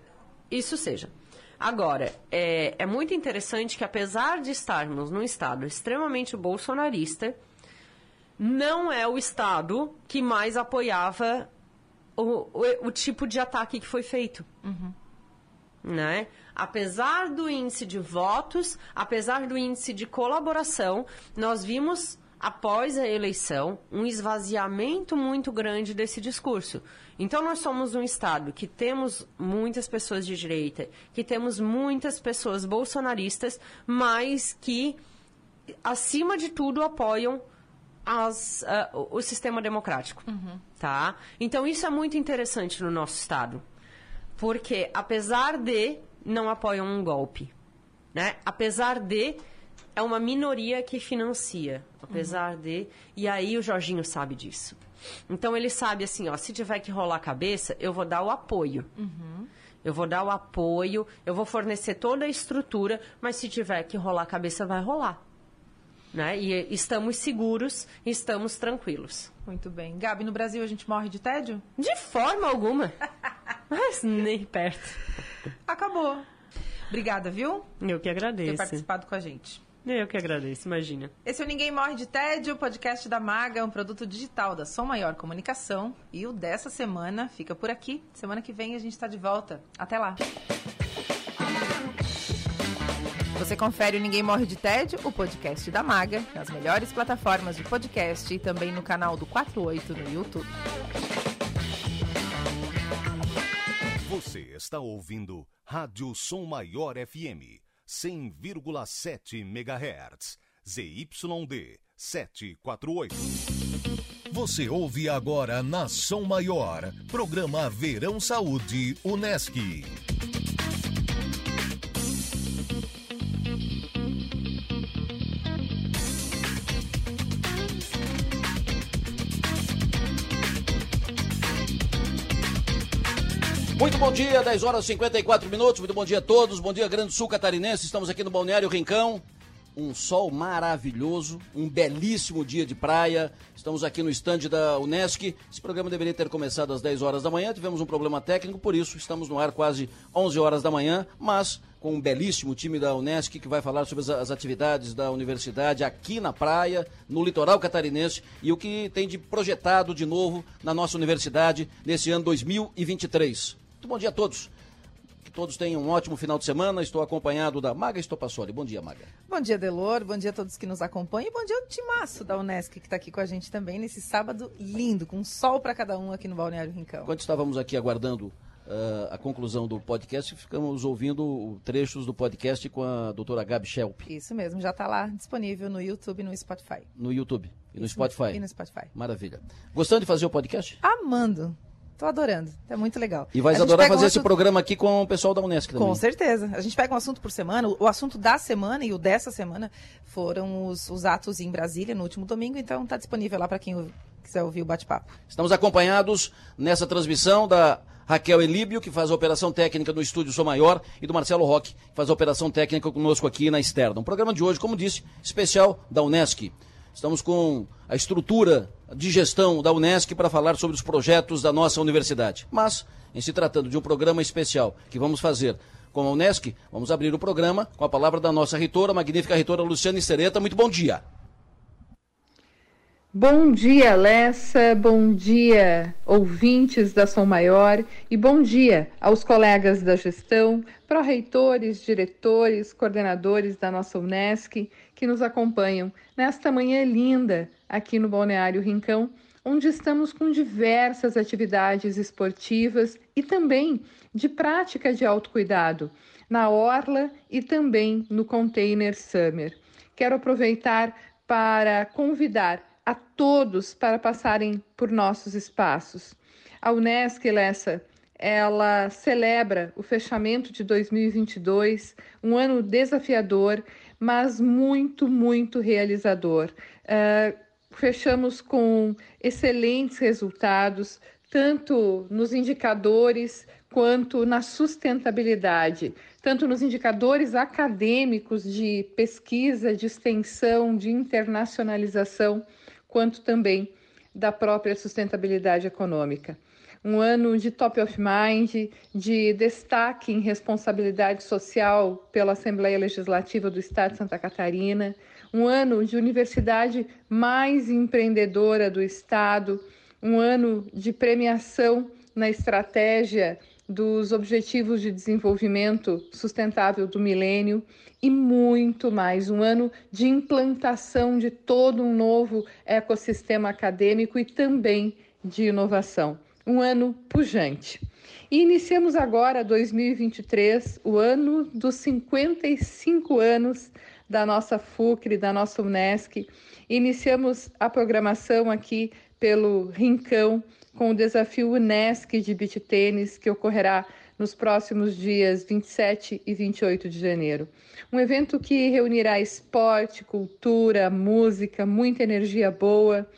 isso seja. Agora, é, é muito interessante que, apesar de estarmos num Estado extremamente bolsonarista, não é o Estado que mais apoiava o, o, o tipo de ataque que foi feito. Uhum. Né? Apesar do índice de votos, apesar do índice de colaboração, nós vimos após a eleição, um esvaziamento muito grande desse discurso. Então, nós somos um Estado que temos muitas pessoas de direita, que temos muitas pessoas bolsonaristas, mas que, acima de tudo, apoiam as, uh, o sistema democrático. Uhum. Tá? Então, isso é muito interessante no nosso Estado. Porque, apesar de não apoiam um golpe, né? apesar de é uma minoria que financia, apesar uhum. de. E aí o Jorginho sabe disso. Então ele sabe assim, ó, se tiver que rolar a cabeça, eu vou dar o apoio. Uhum. Eu vou dar o apoio, eu vou fornecer toda a estrutura, mas se tiver que rolar a cabeça, vai rolar. Né? E estamos seguros, estamos tranquilos. Muito bem. Gabi, no Brasil a gente morre de tédio? De forma alguma. mas nem perto. Acabou. Obrigada, viu? Eu que agradeço. Por ter participado com a gente. Eu que agradeço, imagina. Esse é o Ninguém Morre de Tédio, podcast da Maga, um produto digital da Som Maior Comunicação. E o dessa semana fica por aqui. Semana que vem a gente está de volta. Até lá. Você confere o Ninguém Morre de Tédio, o podcast da Maga, nas melhores plataformas de podcast e também no canal do 48 no YouTube. Você está ouvindo Rádio Som Maior FM 100,7 MHz, ZYD 748. Você ouve agora na Som Maior, programa Verão Saúde Unesc. Muito bom dia, 10 horas e 54 minutos. Muito bom dia a todos. Bom dia, Grande Sul Catarinense. Estamos aqui no Balneário Rincão. Um sol maravilhoso, um belíssimo dia de praia. Estamos aqui no estande da Unesc. Esse programa deveria ter começado às 10 horas da manhã. Tivemos um problema técnico, por isso estamos no ar quase 11 horas da manhã, mas com um belíssimo time da Unesc que vai falar sobre as, atividades da universidade aqui na praia, no litoral catarinense e o que tem de projetado de novo na nossa universidade nesse ano 2023. Muito bom dia a todos. Que todos tenham um ótimo final de semana. Estou acompanhado da Maga Estopassoli. Bom dia, Maga. Bom dia, Delor. Bom dia a todos que nos acompanham. E bom dia ao timaço da Unesc que está aqui com a gente também nesse sábado lindo, com sol para cada um aqui no Balneário Rincão. Enquanto estávamos aqui aguardando uh, a conclusão do podcast, ficamos ouvindo trechos do podcast com a doutora Gabi Schelp. Isso mesmo, já está lá disponível no YouTube e no Spotify. No YouTube e no Isso, Spotify. E no Spotify. Maravilha. Gostando de fazer o podcast? Amando. Tô adorando, é muito legal. E vai adorar fazer um esse programa aqui com o pessoal da Unesco também. Com certeza. A gente pega um assunto por semana. O assunto da semana e o dessa semana foram os, os atos em Brasília no último domingo, então está disponível lá para quem quiser ouvir o bate-papo. Estamos acompanhados nessa transmissão da Raquel Elíbio, que faz a operação técnica no estúdio Sou Maior, e do Marcelo Roque, que faz a operação técnica conosco aqui na externa. Um programa de hoje, como disse, especial da Unesc. Estamos com a estrutura de gestão da Unesc para falar sobre os projetos da nossa universidade. Mas, em se tratando de um programa especial que vamos fazer com a Unesc, vamos abrir o programa com a palavra da nossa reitora, a magnífica reitora Luciane Sereta. Muito bom dia. Bom dia, Lessa. Bom dia, ouvintes da Som Maior. E bom dia aos colegas da gestão, pró-reitores, diretores, coordenadores da nossa Unesc que nos acompanham nesta manhã linda aqui no Balneário Rincão, onde estamos com diversas atividades esportivas e também de prática de autocuidado na Orla e também no Container Summer. Quero aproveitar para convidar a todos para passarem por nossos espaços. A Unesc Lessa, ela celebra o fechamento de 2022, um ano desafiador, mas muito, muito realizador. Uh, fechamos com excelentes resultados, tanto nos indicadores quanto na sustentabilidade, tanto nos indicadores acadêmicos de pesquisa, de extensão, de internacionalização quanto também da própria sustentabilidade econômica. Um ano de top of mind, de destaque em responsabilidade social pela Assembleia Legislativa do Estado de Santa Catarina, um ano de universidade mais empreendedora do Estado, um ano de premiação na estratégia dos Objetivos de Desenvolvimento Sustentável do Milênio e muito mais. Um ano de implantação de todo um novo ecossistema acadêmico e também de inovação. Um ano pujante. E iniciamos agora 2023, o ano dos 55 anos da nossa FUCRE, da nossa UNESCO. Iniciamos a programação aqui pelo Rincão com o desafio UNESCO de beach tênis que ocorrerá nos próximos dias 27 e 28 de janeiro. Um evento que reunirá esporte, cultura, música, muita energia boa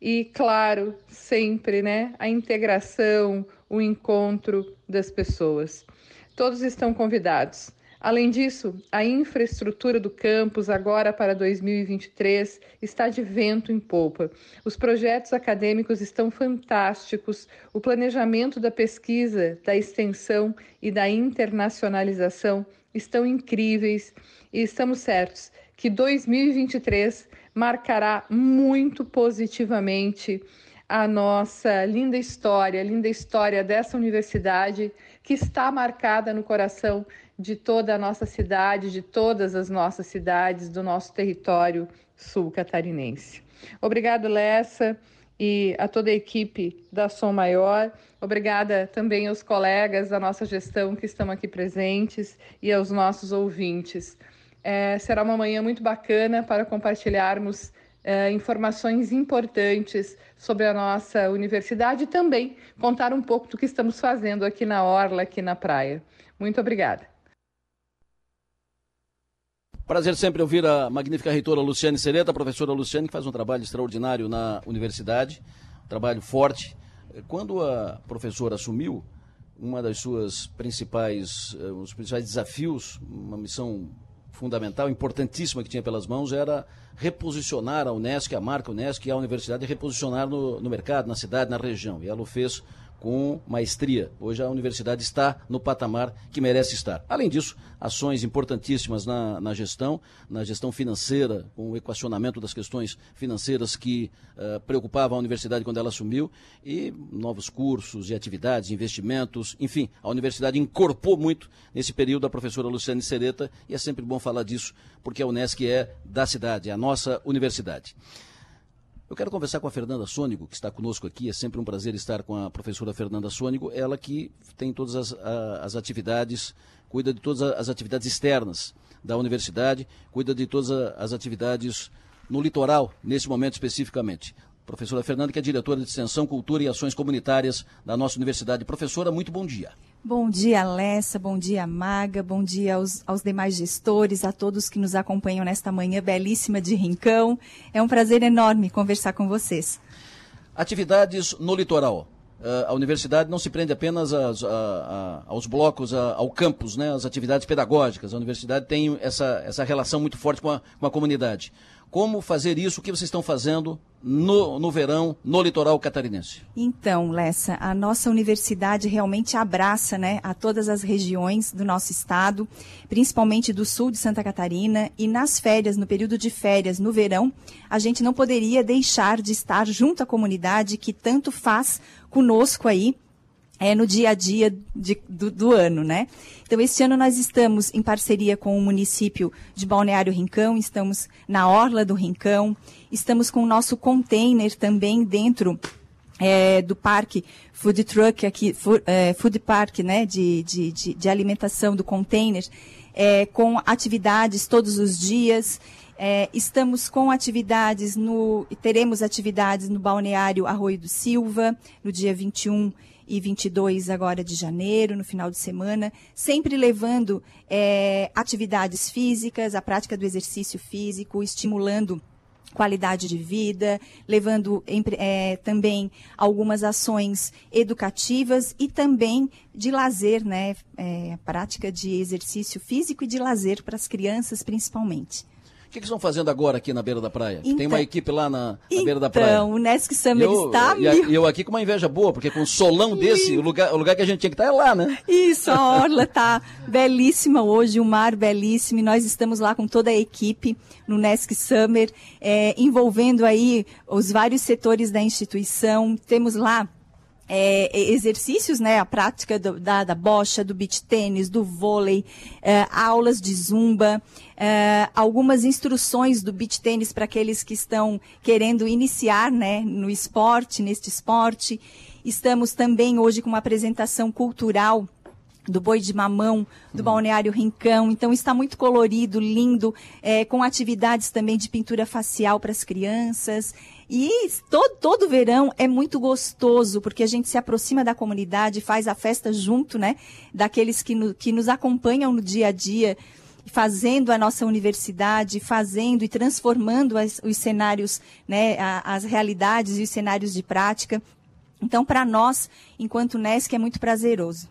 e, claro, sempre, né, a integração, o encontro das pessoas. Todos estão convidados. Além disso, a infraestrutura do campus, agora para 2023, está de vento em polpa. Os projetos acadêmicos estão fantásticos, o planejamento da pesquisa, da extensão e da internacionalização estão incríveis e estamos certos que 2023 marcará muito positivamente a nossa linda história, linda história dessa universidade que está marcada no coração de toda a nossa cidade, de todas as nossas cidades do nosso território sul catarinense. Obrigado, Lessa, e a toda a equipe da Som Maior. Obrigada também aos colegas da nossa gestão que estão aqui presentes e aos nossos ouvintes. É, será uma manhã muito bacana para compartilharmos uh, informações importantes sobre a nossa universidade e também contar um pouco do que estamos fazendo aqui na Orla, aqui na praia. Muito obrigada. Prazer sempre ouvir a magnífica reitora Luciane Sereta, a professora Luciane, que faz um trabalho extraordinário na universidade, um trabalho forte. Quando a professora assumiu, uma das suas principais, uh, os principais desafios, uma missão fundamental, importantíssima que tinha pelas mãos, era reposicionar a Unesco, a marca Unesco e a universidade reposicionar no, no mercado, na cidade, na região. E ela o fez com maestria. Hoje a universidade está no patamar que merece estar. Além disso, ações importantíssimas na, na gestão, na gestão financeira, com o equacionamento das questões financeiras que uh, preocupavam a universidade quando ela assumiu, e novos cursos e atividades, investimentos, enfim, a universidade incorporou muito nesse período a professora Luciane Sereta, e é sempre bom falar disso, porque a Unesc é da cidade, é a nossa universidade. Eu quero conversar com a Fernanda Sônigo, que está conosco aqui. É sempre um prazer estar com a professora Fernanda Sônigo. Ela que tem todas as, as atividades, cuida de todas as atividades externas da universidade, cuida de todas as atividades no litoral, nesse momento especificamente. Professora Fernanda, que é diretora de Extensão, Cultura e Ações Comunitárias da nossa universidade. Professora, muito bom dia. Bom dia, Alessa, bom dia, Maga, bom dia aos, aos, demais gestores, a todos que nos acompanham nesta manhã belíssima de Rincão. É um prazer enorme conversar com vocês. Atividades no litoral. Uh, a universidade não se prende apenas a, a, aos blocos, ao campus, né, às atividades pedagógicas. A universidade tem essa, essa relação muito forte com a, com a comunidade como fazer isso, o que vocês estão fazendo no, no verão, no litoral catarinense? Então, Lessa, a nossa universidade realmente abraça né, a todas as regiões do nosso estado, principalmente do sul de Santa Catarina, e nas férias, no período de férias, no verão, a gente não poderia deixar de estar junto à comunidade que tanto faz conosco aí é, no dia a dia de, do, do, ano, né? Então, este ano nós estamos em parceria com o município de Balneário Rincão, estamos na Orla do Rincão, estamos com o nosso container também dentro é, do parque Food Truck aqui, food, é, food Park, né, de, de, de, de alimentação do container, é, com atividades todos os dias. É, estamos com atividades no, teremos atividades no balneário Arroio do Silva, no dia 21 e 22 agora de janeiro, no final de semana, sempre levando é, atividades físicas, a prática do exercício físico, estimulando qualidade de vida, levando é, também algumas ações educativas e também de lazer, né, é, prática de exercício físico e de lazer para as crianças principalmente. O que, que estão fazendo agora aqui na beira da praia? Então, Tem uma equipe lá na, na então, beira da praia. Então, o Nesc Summer eu, está... E eu, eu aqui com uma inveja boa, porque com um solão desse, o lugar, o lugar que a gente tinha que estar é lá, né? Isso, a orla está belíssima hoje, o mar belíssimo, e nós estamos lá com toda a equipe no Nesc Summer, é, envolvendo aí os vários setores da instituição. Temos lá é, exercícios, né, a prática do, da, da bocha, do beach tênis, do vôlei, é, aulas de zumba, é, algumas instruções do beach tênis para aqueles que estão querendo iniciar, né, no esporte, neste esporte. Estamos também hoje com uma apresentação cultural do boi de mamão, do balneário Rincão. Então está muito colorido, lindo, é, com atividades também de pintura facial para as crianças. E todo, todo verão é muito gostoso, porque a gente se aproxima da comunidade, faz a festa junto, né? Daqueles que, no, que nos acompanham no dia a dia, fazendo a nossa universidade, fazendo e transformando as, os cenários, né? As realidades e os cenários de prática. Então, para nós, enquanto NESC, é muito prazeroso.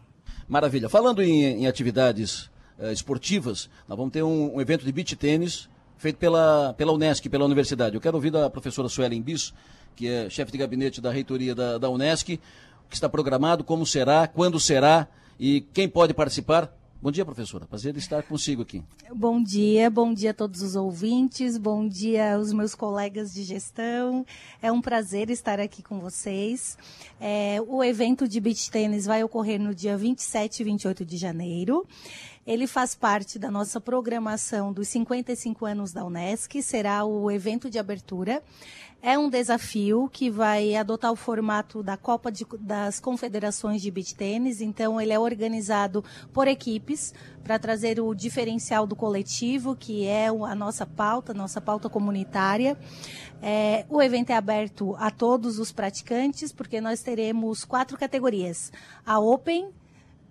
Maravilha. Falando em, em atividades uh, esportivas, nós vamos ter um, um, evento de beach tênis feito pela, pela Unesc, pela universidade. Eu quero ouvir da professora Suelen Bis, que é chefe de gabinete da reitoria da, da Unesc, o que está programado, como será, quando será e quem pode participar. Bom dia, professora. Prazer estar consigo aqui. Bom dia, bom dia a todos os ouvintes, bom dia aos meus colegas de gestão. É um prazer estar aqui com vocês. É, o evento de beach tênis vai ocorrer no dia 27 e 28 de janeiro. Ele faz parte da nossa programação dos 55 anos da Unesc, será o evento de abertura. É um desafio que vai adotar o formato da Copa de, das Confederações de Beach Tênis, então ele é organizado por equipes para trazer o diferencial do coletivo, que é a nossa pauta, nossa pauta comunitária. É, o evento é aberto a todos os praticantes, porque nós teremos quatro categorias: a Open,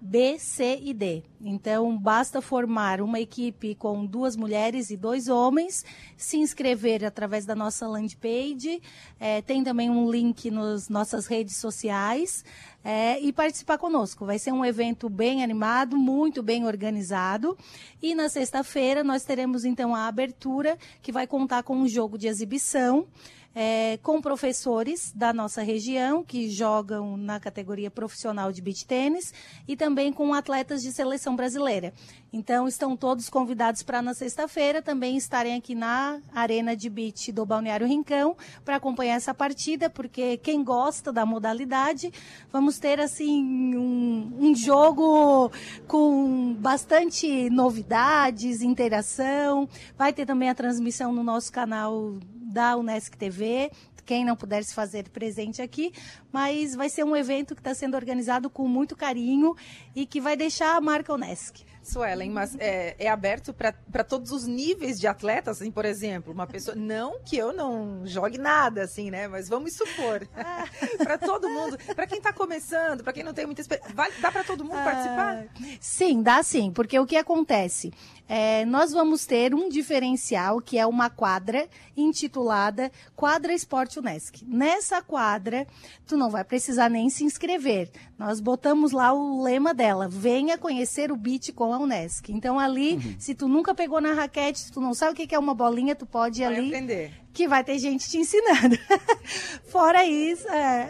B, C e D. Então, basta formar uma equipe com duas mulheres e dois homens, se inscrever através da nossa landing page, é, tem também um link nas nossas redes sociais é, e participar conosco. Vai ser um evento bem animado, muito bem organizado. E na sexta-feira nós teremos então a abertura, que vai contar com um jogo de exibição é, com professores da nossa região que jogam na categoria profissional de beach tênis e também com atletas de seleção brasileira. Então estão todos convidados para na sexta-feira também estarem aqui na Arena de Beach do Balneário Rincão para acompanhar essa partida, porque quem gosta da modalidade, vamos ter assim um, um jogo com bastante novidades, interação. Vai ter também a transmissão no nosso canal da Unesc TV, quem não puder se fazer presente aqui, mas vai ser um evento que está sendo organizado com muito carinho e que vai deixar a marca Unesc. Suelen, mas é, é aberto para todos os níveis de atletas, assim, por exemplo, uma pessoa, não que eu não jogue nada, assim, né, mas vamos supor, para todo mundo, para quem está começando, para quem não tem muita experiência, dá para todo mundo ah, participar? Sim, dá sim, porque o que acontece? É, nós vamos ter um diferencial que é uma quadra intitulada Quadra Esporte Unesc. Nessa quadra, tu não vai precisar nem se inscrever. Nós botamos lá o lema dela: venha conhecer o beat com a Unesc. Então ali, uhum. se tu nunca pegou na raquete, se tu não sabe o que é uma bolinha, tu pode ir vai ali aprender que vai ter gente te ensinando. Fora isso, é.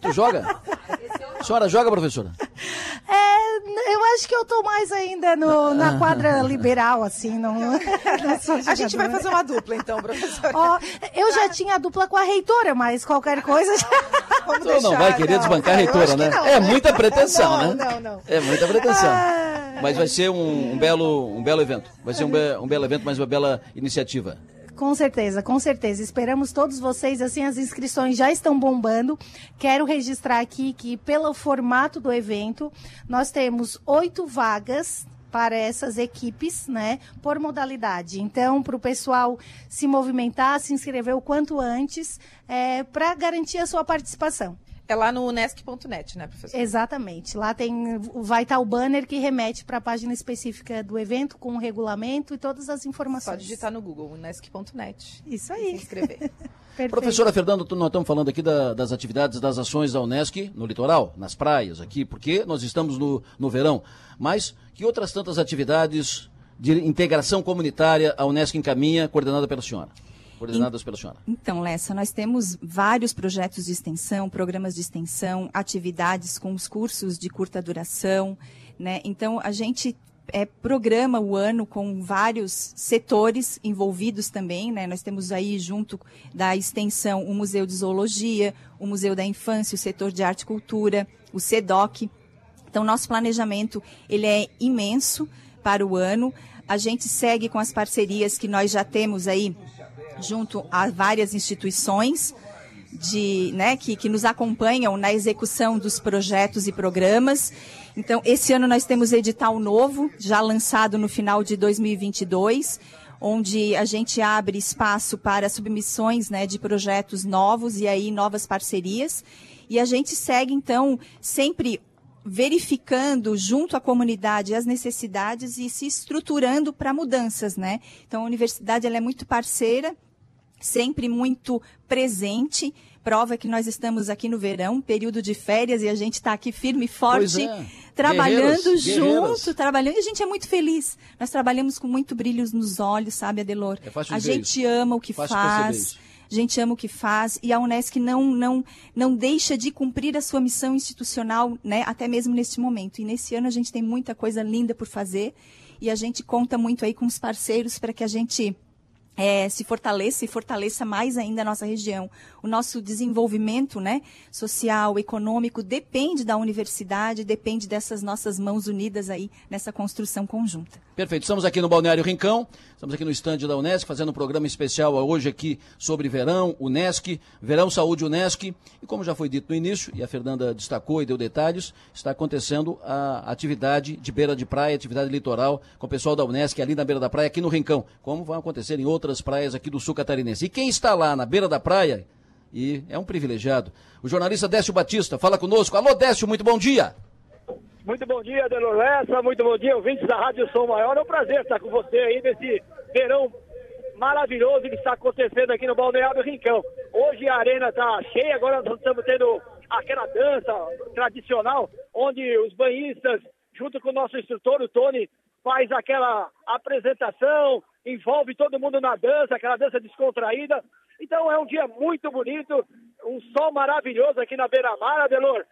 Tu joga? A senhora joga, professora? É, eu acho que eu tô mais ainda no, na quadra liberal, assim. Não, não a gente vai fazer uma dupla, então, professora. Ó, eu já tinha a dupla com a reitora, mas qualquer coisa. Vamos tu deixar, não vai querer não, desbancar a reitora, né? Não, é muita pretensão, não, né? Não, não. É muita pretensão. Ah, mas vai ser um, um, belo, um belo evento. Vai ser um, be, um belo evento, mas uma bela iniciativa. Com certeza, com certeza. Esperamos todos vocês. Assim, as inscrições já estão bombando. Quero registrar aqui que, pelo formato do evento, nós temos oito vagas para essas equipes, né, por modalidade. Então, para o pessoal se movimentar, se inscrever o quanto antes, é, para garantir a sua participação. É lá no unesc.net, né, professor? Exatamente. Lá tem, vai estar o banner que remete para a página específica do evento, com o regulamento e todas as informações. Pode digitar no Google, unesc.net. Isso aí. se inscrever. Professora Fernanda, nós estamos falando aqui da, das atividades, das ações da Unesc no litoral, nas praias aqui, porque nós estamos no, no verão. Mas que outras tantas atividades de integração comunitária a Unesc encaminha, coordenada pela senhora? Coordenadas pela senhora? Então, Lessa, nós temos vários projetos de extensão, programas de extensão, atividades com os cursos de curta duração, né? Então, a gente é, programa o ano com vários setores envolvidos também, né? Nós temos aí junto da extensão o Museu de Zoologia, o Museu da Infância, o setor de arte e cultura, o SEDOC. Então, nosso planejamento ele é imenso para o ano. A gente segue com as parcerias que nós já temos aí junto a várias instituições de, né, que, que nos acompanham na execução dos projetos e programas. Então, esse ano nós temos edital novo, já lançado no final de 2022, onde a gente abre espaço para submissões né, de projetos novos e aí novas parcerias. E a gente segue, então, sempre verificando junto à comunidade as necessidades e se estruturando para mudanças, né? Então a universidade ela é muito parceira sempre muito presente. Prova que nós estamos aqui no verão, período de férias, e a gente está aqui firme e forte, é. trabalhando guerreiros, junto, guerreiros. trabalhando, e a gente é muito feliz. Nós trabalhamos com muito brilho nos olhos, sabe, Adelor? É a gente ama o que faz. A gente ama o que faz e a Unesc não, não, não deixa de cumprir a sua missão institucional, né, até mesmo neste momento. E nesse ano a gente tem muita coisa linda por fazer e a gente conta muito aí com os parceiros para que a gente é, se fortaleça e fortaleça mais ainda a nossa região. O nosso desenvolvimento né, social, econômico, depende da universidade, depende dessas nossas mãos unidas aí nessa construção conjunta. Perfeito. Estamos aqui no Balneário Rincão, estamos aqui no estande da Unesc, fazendo um programa especial hoje aqui sobre verão, Unesc, Verão Saúde Unesc. E como já foi dito no início, e a Fernanda destacou e deu detalhes, está acontecendo a atividade de beira de praia, atividade litoral, com o pessoal da Unesc ali na beira da praia, aqui no Rincão, como vai acontecer em outras praias aqui do sul catarinense. E quem está lá na beira da praia, e é um privilegiado, o jornalista Décio Batista, fala conosco. Alô, Décio, muito bom dia. Muito bom dia, Delor Lessa, muito bom dia, ouvintes da Rádio Som Maior. É um prazer estar com você aí nesse verão maravilhoso que está acontecendo aqui no Balneário Rincão. Hoje a arena está cheia, agora nós estamos tendo aquela dança tradicional, onde os banhistas, junto com o nosso instrutor, o Tony, faz aquela apresentação, envolve todo mundo na dança, aquela dança descontraída. Então é um dia muito bonito, um sol maravilhoso aqui na beira-mar, Adelor.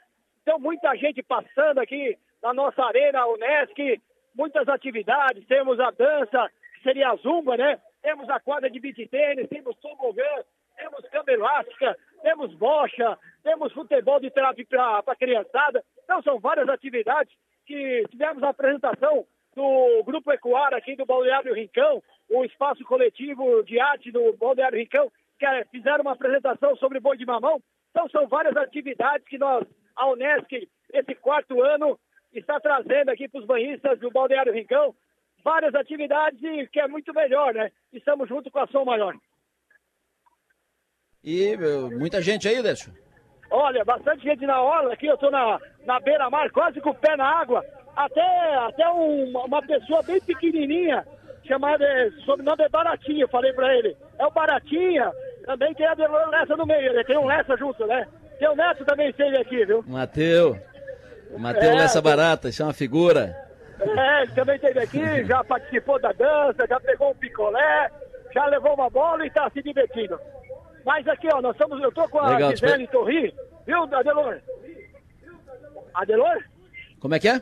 Então, muita gente passando aqui na nossa arena Unesc, muitas atividades, temos a dança, que seria a zumba, né? Temos a quadra de beach tênis, temos tobogã, temos cama elástica, temos bocha, temos futebol de trave para criançada. Então, são várias atividades que tivemos a apresentação do Grupo Ecoar aqui do Balneário Rincão, o espaço coletivo de arte do Balneário Rincão, que é, fizeram uma apresentação sobre boi de mamão. Então, são várias atividades que nós a Unesc, esse quarto ano, está trazendo aqui para os banhistas do Balneário Rincão várias atividades e que é muito melhor, né? Estamos junto com a Som Maior. E muita gente aí, Décio? Olha, bastante gente na orla aqui, eu estou na, na beira-mar, quase com o pé na água. Até, até um, uma pessoa bem pequenininha, chamada, sobrenome é Baratinha, falei para ele. É o Baratinha, também tem a Lessa no meio, ele tem um Lessa junto, né? Seu Neto também esteve aqui, viu? Mateu. Mateu é, Lessa Barata, isso é uma figura. É, ele também esteve aqui, já participou da dança, já pegou um picolé, já levou uma bola e está se divertindo. Mas aqui, ó, nós estamos, eu tô com a Legal, Gisele tipo... Torri, viu, Adelor? Adelor? Como é que é?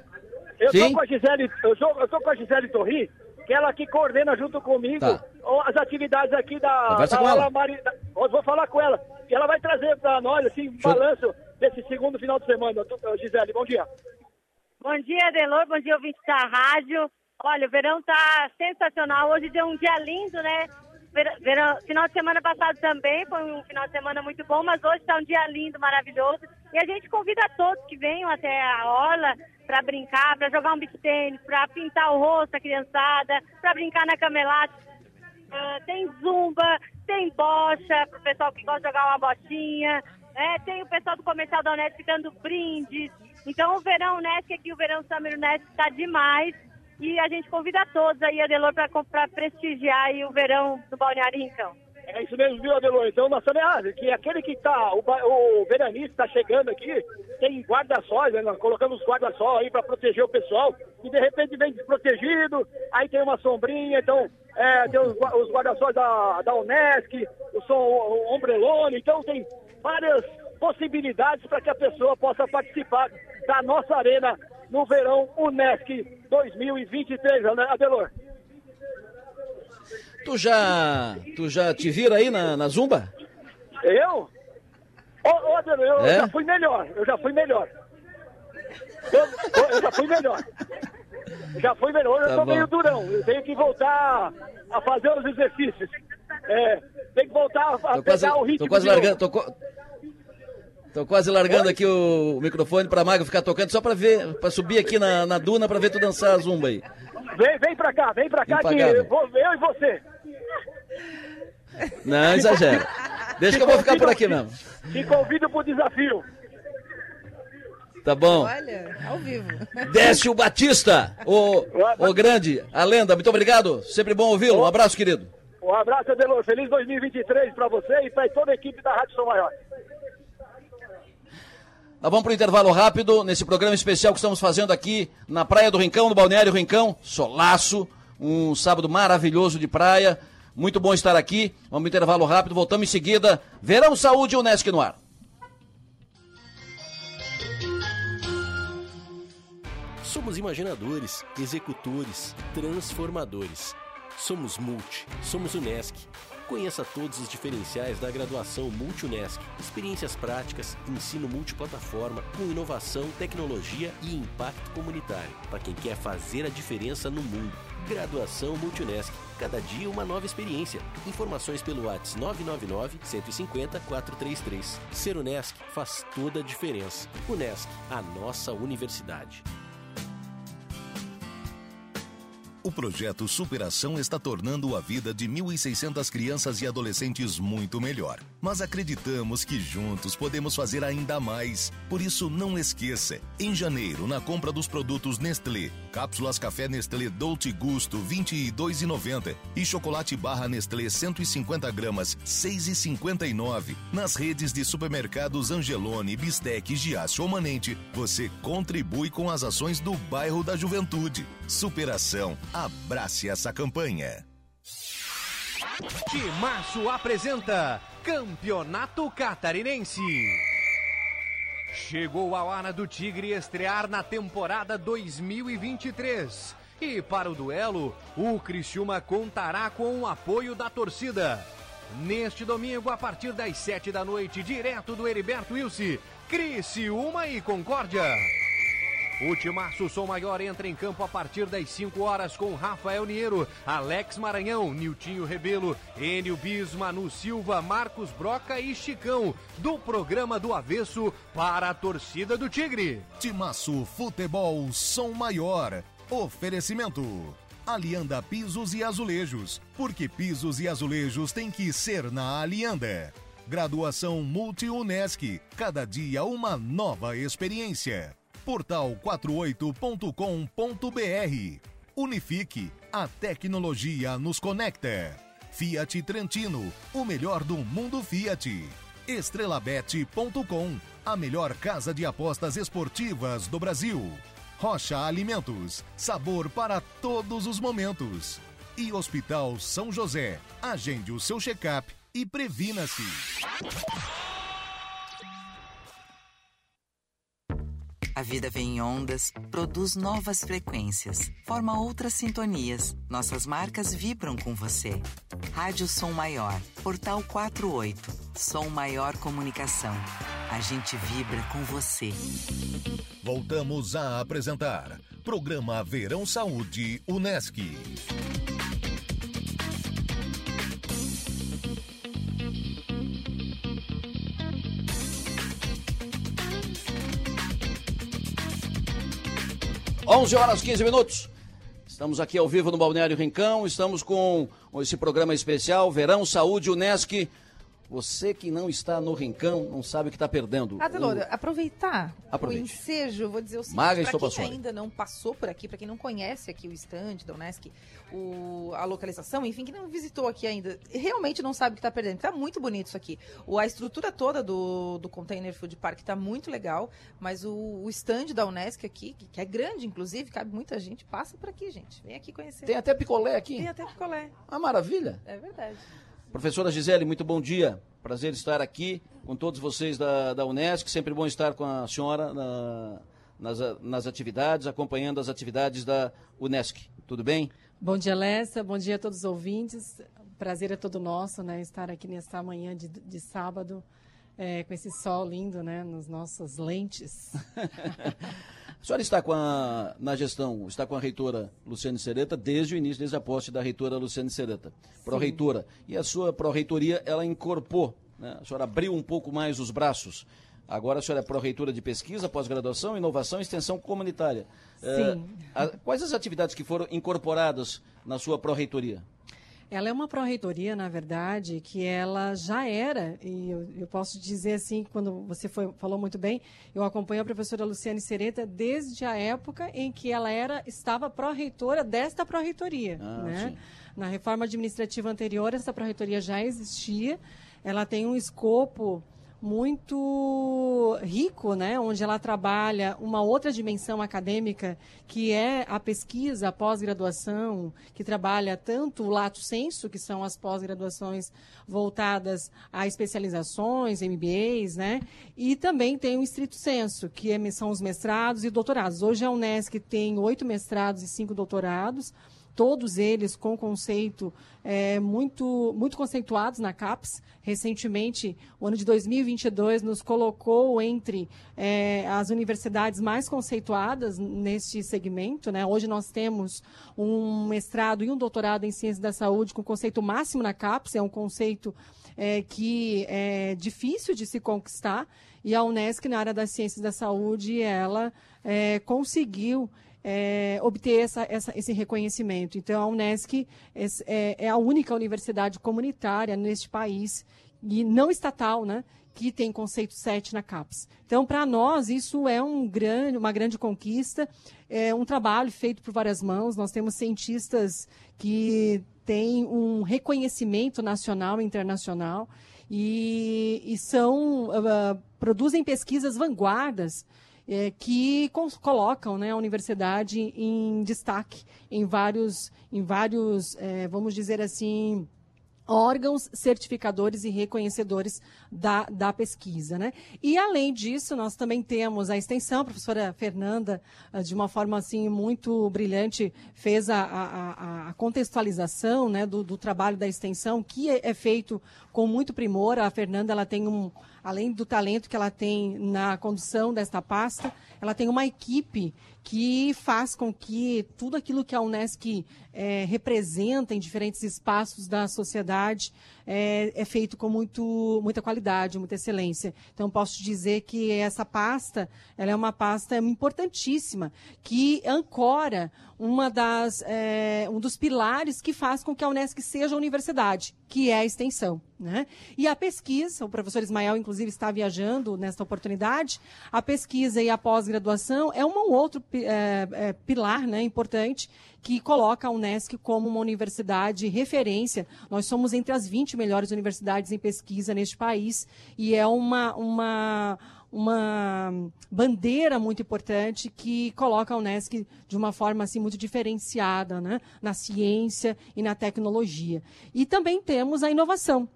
Eu Sim? tô com a Gisele, eu, sou, eu tô com a Gisele Torri, que ela que coordena junto comigo tá. as atividades aqui da, Conversa da com ela. Mari, vou falar com ela. E ela vai trazer para nós, assim, um balanço desse segundo final de semana. Gisele, bom dia. Bom dia, Adelor, bom dia, ouvinte da rádio. Olha, o verão tá sensacional. Hoje deu um dia lindo, né? Final de semana passado também foi um final de semana muito bom, mas hoje está um dia lindo, maravilhoso. E a gente convida todos que venham até a orla para brincar, para jogar um beat tênis, para pintar o rosto da criançada, para brincar na camelate. Uh, tem zumba, tem bocha, para o pessoal que gosta de jogar uma botinha. É, tem o pessoal do comercial da Unesp dando brindes. Então o verão Unesp aqui, o verão Summer Unesp está demais. E a gente convida todos aí, Adelor, para prestigiar o verão do Balneário Rincão. É isso mesmo, viu, Adelor? Então, nós também, que aquele que tá, o, o veranista está chegando aqui, tem guarda-sóis, né? Nós colocamos guarda-sol aí para proteger o pessoal, e de repente vem desprotegido, aí tem uma sombrinha, então, é, tem os, os guarda-sóis da, da Unesc, o, som, o Ombrelone, então tem várias possibilidades para que a pessoa possa participar da nossa arena no verão Unesc 2023, né, Adelor? Tu já, tu já te vira aí na, na Zumba? Eu? Ô, ô Adelor, eu é? já fui melhor, eu já fui melhor. Eu, eu já fui melhor. Já fui melhor, tá eu tô bom. meio durão. Eu tenho que voltar a fazer os exercícios. É, tem que voltar a, tô pegar quase, o ritmo. Tô quase largando, tô, Tô quase largando Oi? aqui o, o microfone pra Maga ficar tocando só pra ver, pra subir aqui na, na duna pra ver tu dançar a zumba aí. Vem, vem pra cá, vem pra cá Impagável. que eu, vou, eu e você. Não, exagera. Deixa que eu vou ficar por aqui mesmo. Te convido pro desafio. Tá bom. Olha, ao vivo. Décio Batista, o, o grande, a lenda. Muito obrigado. Sempre bom ouvi-lo. Um abraço, querido. Um abraço, Adelor. Feliz 2023 para você e para toda a equipe da Rádio São Maior. Nós vamos para o intervalo rápido nesse programa especial que estamos fazendo aqui na Praia do Rincão, no Balneário Rincão. Solaço, um sábado maravilhoso de praia. Muito bom estar aqui. Vamos para o intervalo rápido, voltamos em seguida. Verão Saúde e Unesc no ar. Somos imaginadores, executores, transformadores Somos Multi, somos Unesc. Conheça todos os diferenciais da graduação Multi-Unesc. Experiências práticas, ensino multiplataforma, com inovação, tecnologia e impacto comunitário. Para quem quer fazer a diferença no mundo. Graduação Multi-Unesc. Cada dia uma nova experiência. Informações pelo WhatsApp 999 150 433. Ser Unesc faz toda a diferença. Unesc, a nossa universidade. O projeto Superação está tornando a vida de 1.600 crianças e adolescentes muito melhor. Mas acreditamos que juntos podemos fazer ainda mais. Por isso, não esqueça: em janeiro, na compra dos produtos Nestlé, cápsulas café Nestlé Dolce Gusto R$ 22,90 e chocolate barra Nestlé 150 gramas R$ 6,59, nas redes de supermercados Angelone, Bistec, Giaço ou você contribui com as ações do bairro da Juventude. Superação. Abrace essa campanha. Timaço apresenta Campeonato Catarinense. Chegou a hora do Tigre estrear na temporada 2023. E para o duelo, o Criciúma contará com o apoio da torcida. Neste domingo, a partir das sete da noite, direto do Heriberto Wilson, Criciúma e Concórdia. O Timaço Som Maior entra em campo a partir das 5 horas com Rafael Niero, Alex Maranhão, Niltinho Rebelo, Enio Bis, Manu Silva, Marcos Broca e Chicão, do programa do Avesso para a torcida do Tigre. Timaço Futebol Som Maior. Oferecimento. Alianda Pisos e Azulejos. Porque pisos e azulejos tem que ser na Alianda. Graduação Multi-Unesc. Cada dia uma nova experiência. Portal 48.com.br. Unifique. A tecnologia nos conecta. Fiat Trentino. O melhor do mundo Fiat. Estrelabet.com. A melhor casa de apostas esportivas do Brasil. Rocha Alimentos. Sabor para todos os momentos. E Hospital São José. Agende o seu check-up e previna-se. A vida vem em ondas, produz novas frequências, forma outras sintonias. Nossas marcas vibram com você. Rádio Som Maior, Portal 48, Som Maior Comunicação. A gente vibra com você. Voltamos a apresentar Programa Verão Saúde Unesc. 11 horas 15 minutos. Estamos aqui ao vivo no Balneário Rincão, estamos com esse programa especial Verão Saúde Unesc. Você que não está no Rincão não sabe o que está perdendo. Adelor, o... aproveitar Aproveite. o ensejo, vou dizer o seguinte, para quem ainda não passou por aqui, para quem não conhece aqui o stand da Unesc, o, a localização, enfim, que não visitou aqui ainda, realmente não sabe o que está perdendo. Está muito bonito isso aqui. O, a estrutura toda do, do Container Food Park está muito legal, mas o, o stand da Unesc aqui, que, é grande, inclusive, cabe muita gente, passa por aqui, gente. Vem aqui conhecer. Tem até picolé aqui? Tem até picolé. Ah, maravilha. É verdade. Professora Gisele, muito bom dia. Prazer estar aqui com todos vocês da, da Unesc. Sempre bom estar com a senhora na, nas, nas atividades, acompanhando as atividades da Unesc. Tudo bem? Bom dia, Lessa. Bom dia a todos os ouvintes. Prazer é todo nosso, né? Estar aqui nesta manhã de, de sábado, é, com esse sol lindo, né? Nas nossas lentes. A senhora está com a, na gestão, está com a reitora Luciane Sereta desde o início, desde a posse da reitora Luciane Sereta, pró-reitora. E a sua pró-reitoria, ela incorporou, né? a senhora abriu um pouco mais os braços. Agora a senhora é pró-reitora de pesquisa, pós-graduação, inovação e extensão comunitária. Sim. É, a, quais as atividades que foram incorporadas na sua pró-reitoria? Ela é uma pró-reitoria, na verdade, que ela já era, e eu, eu, posso dizer assim, quando você foi, falou muito bem, eu acompanho a professora Luciane Sereta desde a época em que ela era, estava pró-reitora desta pró-reitoria. Ah, né? Na reforma administrativa anterior, essa pró-reitoria já existia, ela tem um escopo muito rico, né, onde ela trabalha uma outra dimensão acadêmica, que é a pesquisa, a pós-graduação, que trabalha tanto o lato senso, que são as pós-graduações voltadas a especializações, MBAs, né, e também tem o estrito senso, que é, são os mestrados e doutorados. Hoje a Unesc tem oito mestrados e cinco doutorados, todos eles com conceito é, muito, muito conceituados na CAPES. Recentemente, o ano de 2022 nos colocou entre é, as universidades mais conceituadas neste segmento. Né? Hoje nós temos um mestrado e um doutorado em ciências da saúde com conceito máximo na CAPES, é um conceito é, que é difícil de se conquistar. E a Unesc, na área das ciências da saúde, ela é, conseguiu é, obter essa, essa, esse reconhecimento. Então, a Unesc é, é, a única universidade comunitária neste país, e não estatal, né, que tem conceito 7 na CAPES. Então, para nós, isso é um grande, uma grande conquista, é um trabalho feito por várias mãos. Nós temos cientistas que têm um reconhecimento nacional e internacional e, e são, uh, produzem pesquisas vanguardas é, que colocam né, a universidade em destaque em vários, em vários é, vamos dizer assim, órgãos certificadores e reconhecedores da, da pesquisa. Né? E, além disso, nós também temos a extensão, a professora Fernanda, ah, de uma forma assim muito brilhante, fez a, a, a contextualização né, do, do, trabalho da extensão, que é, é, feito com muito primor. A Fernanda ela tem um, além do talento que ela tem na condução desta pasta, ela tem uma equipe que faz com que tudo aquilo que a Unesc é, representa em diferentes espaços da sociedade é, é, feito com muito, muita qualidade, muita excelência. Então, posso dizer que essa pasta ela é uma pasta importantíssima, que ancora uma das, é, um dos pilares que faz com que a Unesc seja a universidade, que é a extensão. Né? E a pesquisa, o professor Ismael, inclusive, está viajando nesta oportunidade, a pesquisa e a pós-graduação é um outro é, é, pilar né, importante que coloca a Unesc como uma universidade referência. Nós somos entre as 20 melhores universidades em pesquisa neste país e é uma, uma, uma bandeira muito importante que coloca a Unesc de uma forma assim muito diferenciada né? na ciência e na tecnologia. E também temos a inovação,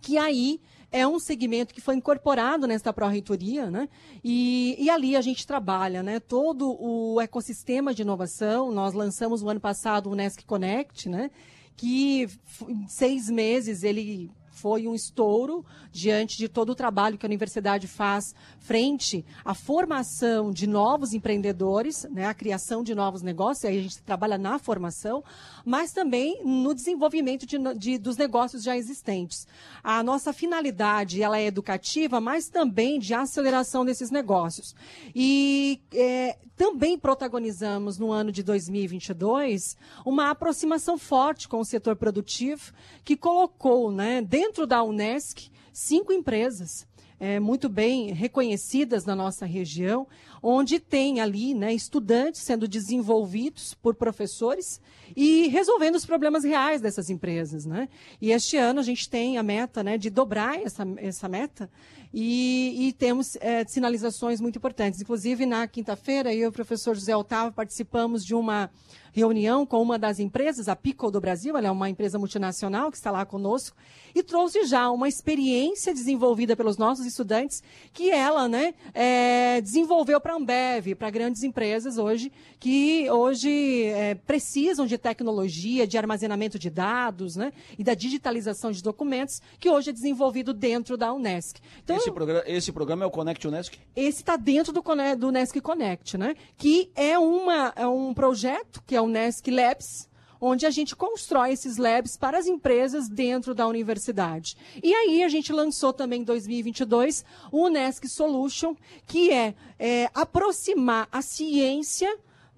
que aí é um segmento que foi incorporado nesta pró-reitoria, né? E, e, ali a gente trabalha, né? Todo o ecossistema de inovação. Nós lançamos no ano passado o Nesc Connect, né? Que em seis meses ele foi um estouro diante de todo o trabalho que a universidade faz frente à formação de novos empreendedores, né, a criação de novos negócios, aí a gente trabalha na formação, mas também no desenvolvimento de, de, dos negócios já existentes. A nossa finalidade ela é educativa, mas também de aceleração desses negócios. E é, também protagonizamos no ano de 2022 uma aproximação forte com o setor produtivo, que colocou né, dentro da Unesc cinco empresas é, muito bem reconhecidas na nossa região, onde tem ali né, estudantes sendo desenvolvidos por professores e resolvendo os problemas reais dessas empresas. Né? E este ano a gente tem a meta né, de dobrar essa, essa meta e, e temos é, sinalizações muito importantes. Inclusive, na quinta-feira, eu e o professor José Otávio participamos de uma reunião com uma das empresas, a Pico do Brasil, ela é uma empresa multinacional que está lá conosco, e trouxe já uma experiência desenvolvida pelos nossos estudantes que ela né, é, desenvolveu para a Ambev, para grandes empresas hoje, que hoje é, precisam de tecnologia, de armazenamento de dados né, e da digitalização de documentos, que hoje é desenvolvido dentro da Unesc. Então, esse, programa, esse programa é o Connect Unesc? Esse está dentro do, do Unesc Connect, né, que é, uma, é um projeto que é o Unesc Labs, onde a gente constrói esses labs para as empresas dentro da universidade. E aí a gente lançou também em 2022 o Unesc Solution, que é, é aproximar a ciência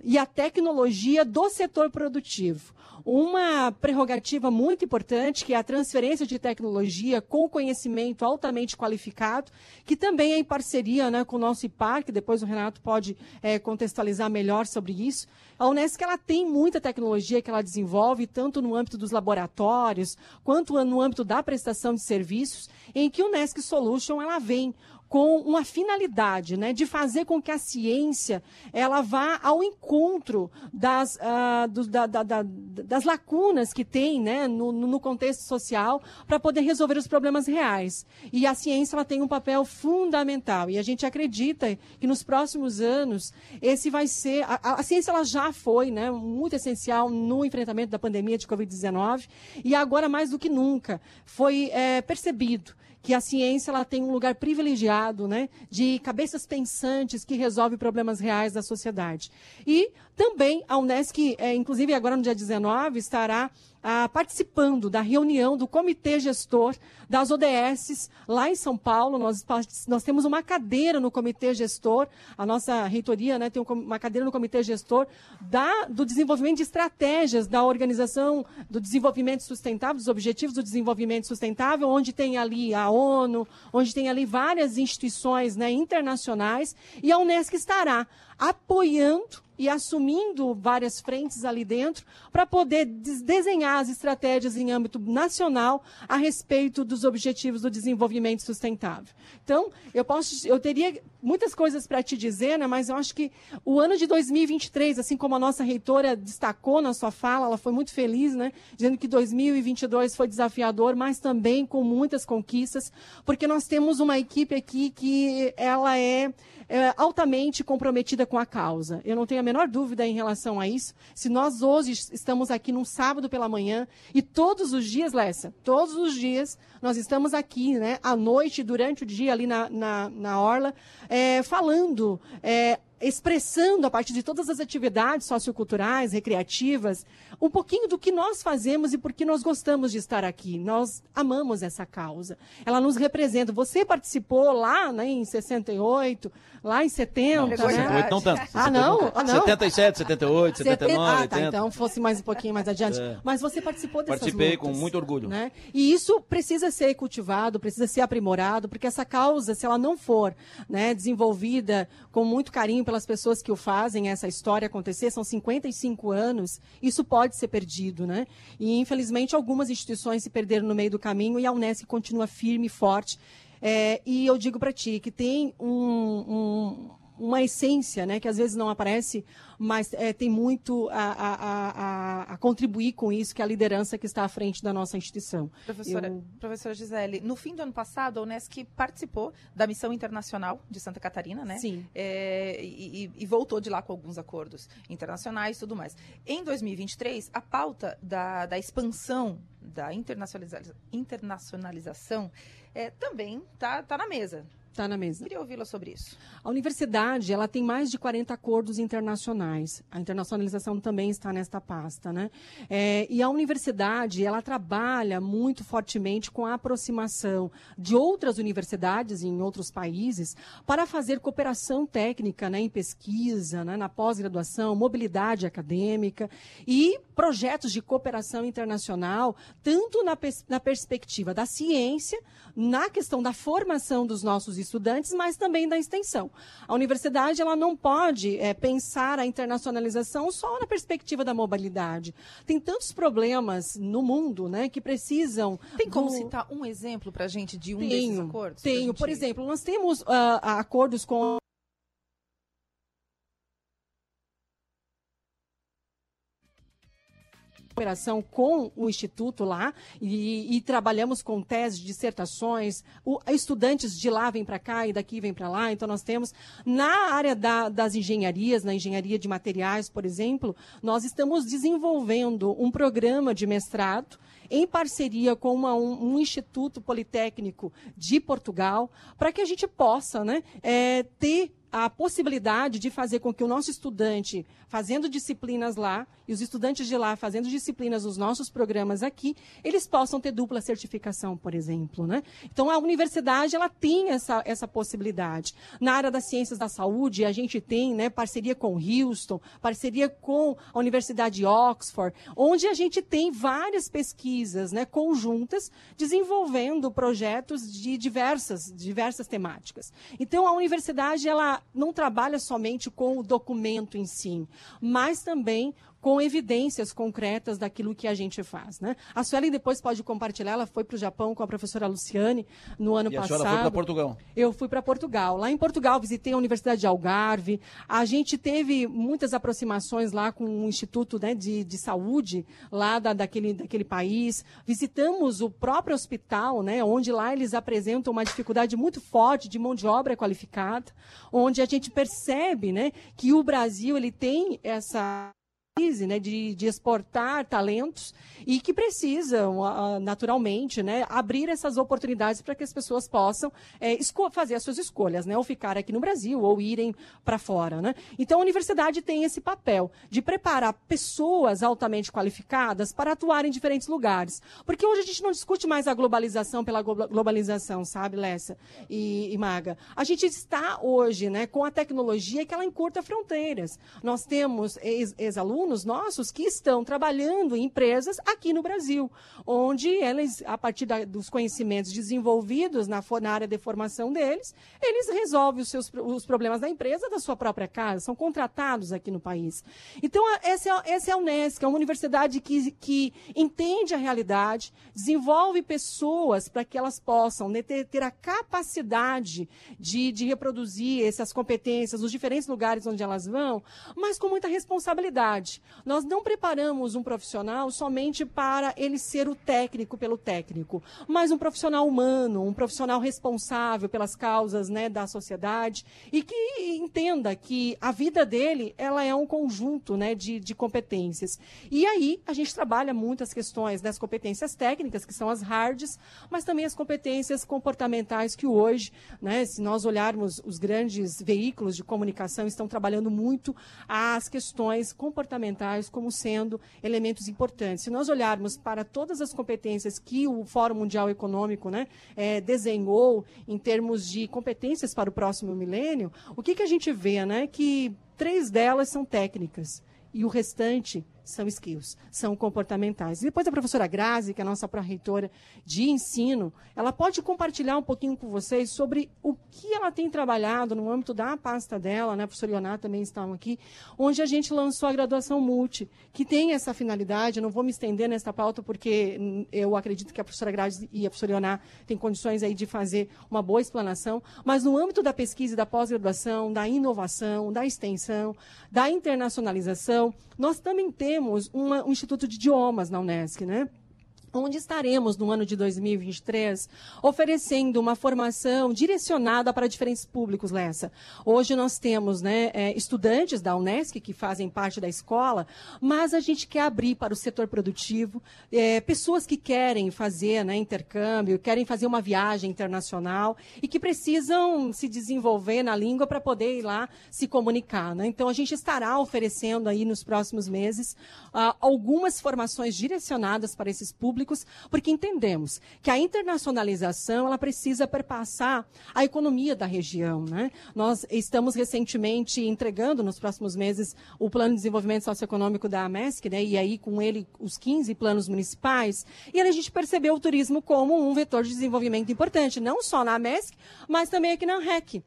e a tecnologia do setor produtivo uma prerrogativa muito importante, que é a transferência de tecnologia com conhecimento altamente qualificado, que também é em parceria né, com o nosso que depois o Renato pode é, contextualizar melhor sobre isso. A Unesco ela tem muita tecnologia que ela desenvolve, tanto no âmbito dos laboratórios, quanto no âmbito da prestação de serviços, em que o Unesco Solution ela vem com uma finalidade, né, de fazer com que a ciência ela vá ao encontro das, uh, do, da, da, da, das lacunas que tem, né, no, no contexto social para poder resolver os problemas reais. E a ciência ela tem um papel fundamental e a gente acredita que nos próximos anos esse vai ser a, a ciência ela já foi, né, muito essencial no enfrentamento da pandemia de covid-19 e agora mais do que nunca foi é, percebido que a ciência ela tem um lugar privilegiado, né, de cabeças pensantes que resolve problemas reais da sociedade. E também a Unesc, é, inclusive agora no dia 19, estará ah, participando da reunião do comitê gestor das ODSs lá em São Paulo. Nós, nós temos uma cadeira no comitê gestor, a nossa reitoria né, tem uma cadeira no comitê gestor da, do desenvolvimento de estratégias da organização do desenvolvimento sustentável, dos objetivos do desenvolvimento sustentável, onde tem ali a ONU, onde tem ali várias instituições né, internacionais, e a Unesco estará apoiando e assumindo várias frentes ali dentro para poder desenhar as estratégias em âmbito nacional a respeito dos objetivos do desenvolvimento sustentável. Então, eu posso, eu teria muitas coisas para te dizer, né, mas eu acho que o ano de 2023, assim como a nossa reitora destacou na sua fala, ela foi muito feliz, né, dizendo que 2022 foi desafiador, mas também com muitas conquistas, porque nós temos uma equipe aqui que ela é é, altamente comprometida com a causa. Eu não tenho a menor dúvida em relação a isso. Se nós hoje estamos aqui num sábado pela manhã e todos os dias, Lessa, todos os dias nós estamos aqui, né, à noite, durante o dia ali na, na, na Orla, é, falando, é, expressando a partir de todas as atividades socioculturais, recreativas, um pouquinho do que nós fazemos e por que nós gostamos de estar aqui. Nós amamos essa causa. Ela nos representa. Você participou lá né, em 68, lá em 70, não, né? 68 não tanto. Ah, não? Ah, não? 77, 78, 79, ah, 80. Tá, então fosse mais um pouquinho mais adiante. É. Mas você participou dessas Participei lutas, com muito orgulho. Né? E isso precisa ser cultivado, precisa ser aprimorado, porque essa causa, se ela não for né, desenvolvida com muito carinho pelas pessoas que o fazem, essa história acontecer, são 55 anos, isso pode ser perdido, né? E, infelizmente, algumas instituições se perderam no meio do caminho e a Unesco continua firme e forte. É, e eu digo para ti que tem um, um uma essência, né, que às vezes não aparece, mas é, tem muito a, a, a, a, contribuir com isso, que é a liderança que está à frente da nossa instituição. Professora, Eu... professora Gisele, no fim do ano passado, a Unesc participou da missão internacional de Santa Catarina, né? Sim. É, e, e, voltou de lá com alguns acordos internacionais e tudo mais. Em 2023, a pauta da, da expansão da internacionaliza internacionalização é, também está tá na mesa. Está na mesa. Queria ouvi-la sobre isso. A universidade ela tem mais de 40 acordos internacionais. A internacionalização também está nesta pasta. Né? É, e a universidade ela trabalha muito fortemente com a aproximação de outras universidades em outros países para fazer cooperação técnica né, em pesquisa, né, na pós-graduação, mobilidade acadêmica e projetos de cooperação internacional, tanto na, pers na perspectiva da ciência, na questão da formação dos nossos estudantes, mas também da extensão. A universidade ela não pode é, pensar a internacionalização só na perspectiva da mobilidade. Tem tantos problemas no mundo né, que precisam. Tem como do... citar um exemplo para a gente de um tenho, desses acordos? Tenho. Gente... Por exemplo, nós temos uh, acordos com cooperação com o Instituto lá e, e trabalhamos com teses, dissertações. O, estudantes de lá vêm para cá e daqui vêm para lá. Então, nós temos, na área da, das engenharias, na engenharia de materiais, por exemplo, nós estamos desenvolvendo um programa de mestrado em parceria com uma, um, um, instituto politécnico de Portugal, para que a gente possa né, é, ter a possibilidade de fazer com que o nosso estudante, fazendo disciplinas lá, e os estudantes de lá fazendo disciplinas nos nossos programas aqui, eles possam ter dupla certificação, por exemplo. Né? Então, a universidade ela tem essa, essa possibilidade. Na área das ciências da saúde, a gente tem né, parceria com Houston, parceria com a Universidade de Oxford, onde a gente tem várias pesquisas né, conjuntas desenvolvendo projetos de diversas, diversas temáticas. Então, a universidade ela não trabalha somente com o documento em si, mas também com evidências concretas daquilo que a gente faz. Né? A Suelen depois pode compartilhar, ela foi para o Japão com a professora Luciane no ano E a passado. senhora foi para Portugal. Eu fui para Portugal. Lá em Portugal, visitei a Universidade de Algarve. A gente teve muitas aproximações lá com o Instituto né, de, de Saúde lá da, daquele, daquele país. Visitamos o próprio hospital, né, onde lá eles apresentam uma dificuldade muito forte de mão de obra qualificada, onde a gente percebe né, que o Brasil ele tem essa né, de, de exportar talentos e que precisam, ah, naturalmente, né, abrir essas oportunidades para que as pessoas possam esco- fazer as suas escolhas, né, ou ficar aqui no Brasil ou irem para fora. Né? Então, a universidade tem esse papel de preparar pessoas altamente qualificadas para atuar em diferentes lugares. Porque hoje a gente não discute mais a globalização pela glo- globalização, sabe, Lessa e, e Maga? A gente está hoje né, com a tecnologia que ela encurta fronteiras. Nós temos ex- ex-alunos nossos que estão trabalhando em empresas aqui no Brasil, onde eles, a partir da- dos conhecimentos desenvolvidos na, na área de formação deles, eles resolvem os, seus, os problemas da empresa da sua própria casa, são contratados aqui no país. Então, essa é, essa é a Unesco, é uma universidade que, que entende a realidade, desenvolve pessoas para que elas possam né, ter, ter a capacidade de, de reproduzir essas competências nos diferentes lugares onde elas vão, mas com muita responsabilidade. Nós não preparamos um profissional somente para ele ser o técnico pelo técnico, mas um profissional humano, um profissional responsável pelas causas né, da sociedade e que entenda que a vida dele ela é um conjunto né, de, de competências. E aí a gente trabalha muito as questões das competências técnicas, que são as hards, mas também as competências comportamentais que hoje, né, se nós olharmos os grandes veículos de comunicação, estão trabalhando muito as questões comportamentais como sendo elementos importantes. Se nós olharmos para todas as competências que o Fórum Mundial Econômico né, eh, desenhou em termos de competências para o próximo milênio, o que, que a gente vê? Né? Que três delas são técnicas e o restante são skills, são comportamentais. E depois a professora Grazi, que é a nossa pró-reitora de ensino, ela pode compartilhar um pouquinho com vocês sobre o que ela tem trabalhado no âmbito da pasta dela, né? A professora Ioná também estão aqui, onde a gente lançou a graduação multi, que tem essa finalidade, eu não vou me estender nessa pauta porque eu acredito que a professora Grazi e a professora Ioná têm condições aí de fazer uma boa explanação, mas no âmbito da pesquisa e da pós-graduação, da inovação, da extensão, da internacionalização, nós também temos uma- um Instituto de Idiomas na Unesc, né? Onde estaremos no ano de 2023 oferecendo uma formação direcionada para diferentes públicos, Lessa. Hoje nós temos né, eh, estudantes da Unesc que fazem parte da escola, mas a gente quer abrir para o setor produtivo, eh, pessoas que querem fazer né, intercâmbio, querem fazer uma viagem internacional e que precisam se desenvolver na língua para poder ir lá se comunicar. né? Então a gente estará oferecendo aí nos próximos meses ah, algumas formações direcionadas para esses públicos, porque entendemos que a internacionalização ela precisa perpassar a economia da região. Né? Nós estamos recentemente entregando nos próximos meses o Plano de Desenvolvimento Socioeconômico da AMESC, né? e aí com ele os 15 planos municipais, e a gente percebeu o turismo como um vetor de desenvolvimento importante, não só na AMESC, mas também aqui na REC.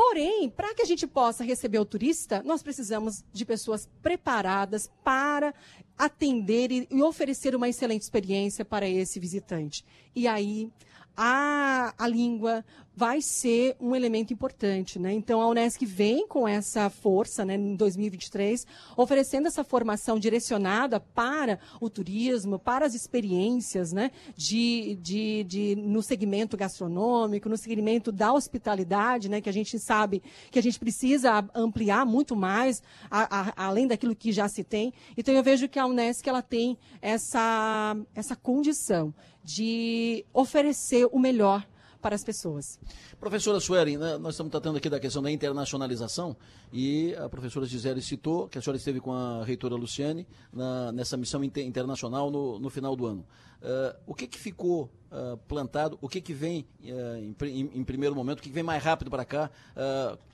Porém, para que a gente possa receber o turista, nós precisamos de pessoas preparadas para atender e, e oferecer uma excelente experiência para esse visitante. E aí, a, a língua vai ser um elemento importante. Né? Então, a Unesc vem com essa força né, em 2023, oferecendo essa formação direcionada para o turismo, para as experiências né, de, de, de, no segmento gastronômico, no segmento da hospitalidade, né, que a gente sabe que a gente precisa ampliar muito mais, a, a, além daquilo que já se tem. Então, eu vejo que a Unesc ela tem essa, essa condição de oferecer o melhor para as pessoas. Professora Suelen, né, nós estamos tratando aqui da questão da internacionalização e a professora Gisele citou que a senhora esteve com a reitora Luciane na, nessa missão inter, internacional no, no, final do ano. Uh, o que, que ficou uh, plantado? O que, que vem uh, em, em, em, primeiro momento? O que, que vem mais rápido para cá?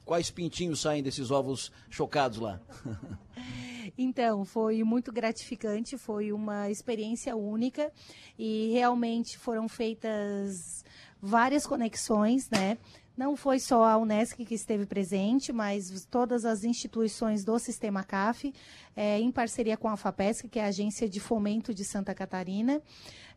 quais pintinhos saem desses ovos chocados lá? Então, foi muito gratificante, foi uma experiência única e realmente foram feitas várias conexões, né? Não foi só a Unesc que esteve presente, mas todas as instituições do Sistema CAF, é, em parceria com a FAPESC, que é a Agência de Fomento de Santa Catarina.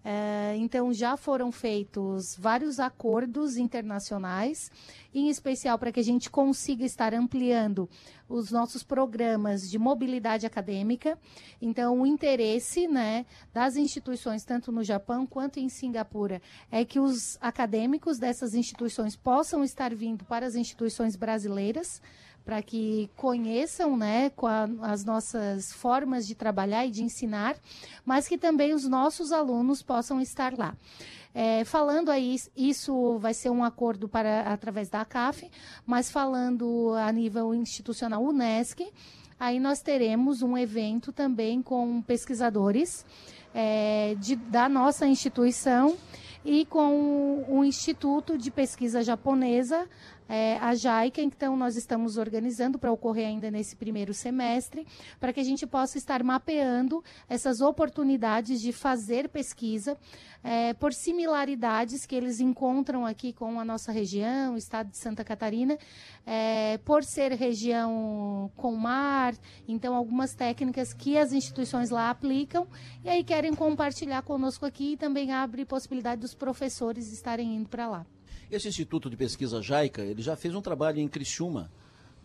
É, então, já foram feitos vários acordos internacionais, em especial para que a gente consiga estar ampliando os nossos programas de mobilidade acadêmica. Então, o interesse né, das instituições, tanto no Japão quanto em Singapura, é que os acadêmicos dessas instituições possam estar vindo para as instituições brasileiras para que conheçam né, as nossas formas de trabalhar e de ensinar, mas que também os nossos alunos possam estar lá. É, falando aí, isso vai ser um acordo para através da CAF, mas falando a nível institucional UNESCO, aí nós teremos um evento também com pesquisadores é, de, da nossa instituição e com o Instituto de Pesquisa Japonesa, é, a JAICA, então nós estamos organizando para ocorrer ainda nesse primeiro semestre, para que a gente possa estar mapeando essas oportunidades de fazer pesquisa é, por similaridades que eles encontram aqui com a nossa região, o estado de Santa Catarina, é, por ser região com mar, então algumas técnicas que as instituições lá aplicam e aí querem compartilhar conosco aqui e também abre possibilidade dos professores estarem indo para lá. Esse Instituto de Pesquisa Jaica, ele já fez um trabalho em Criciúma,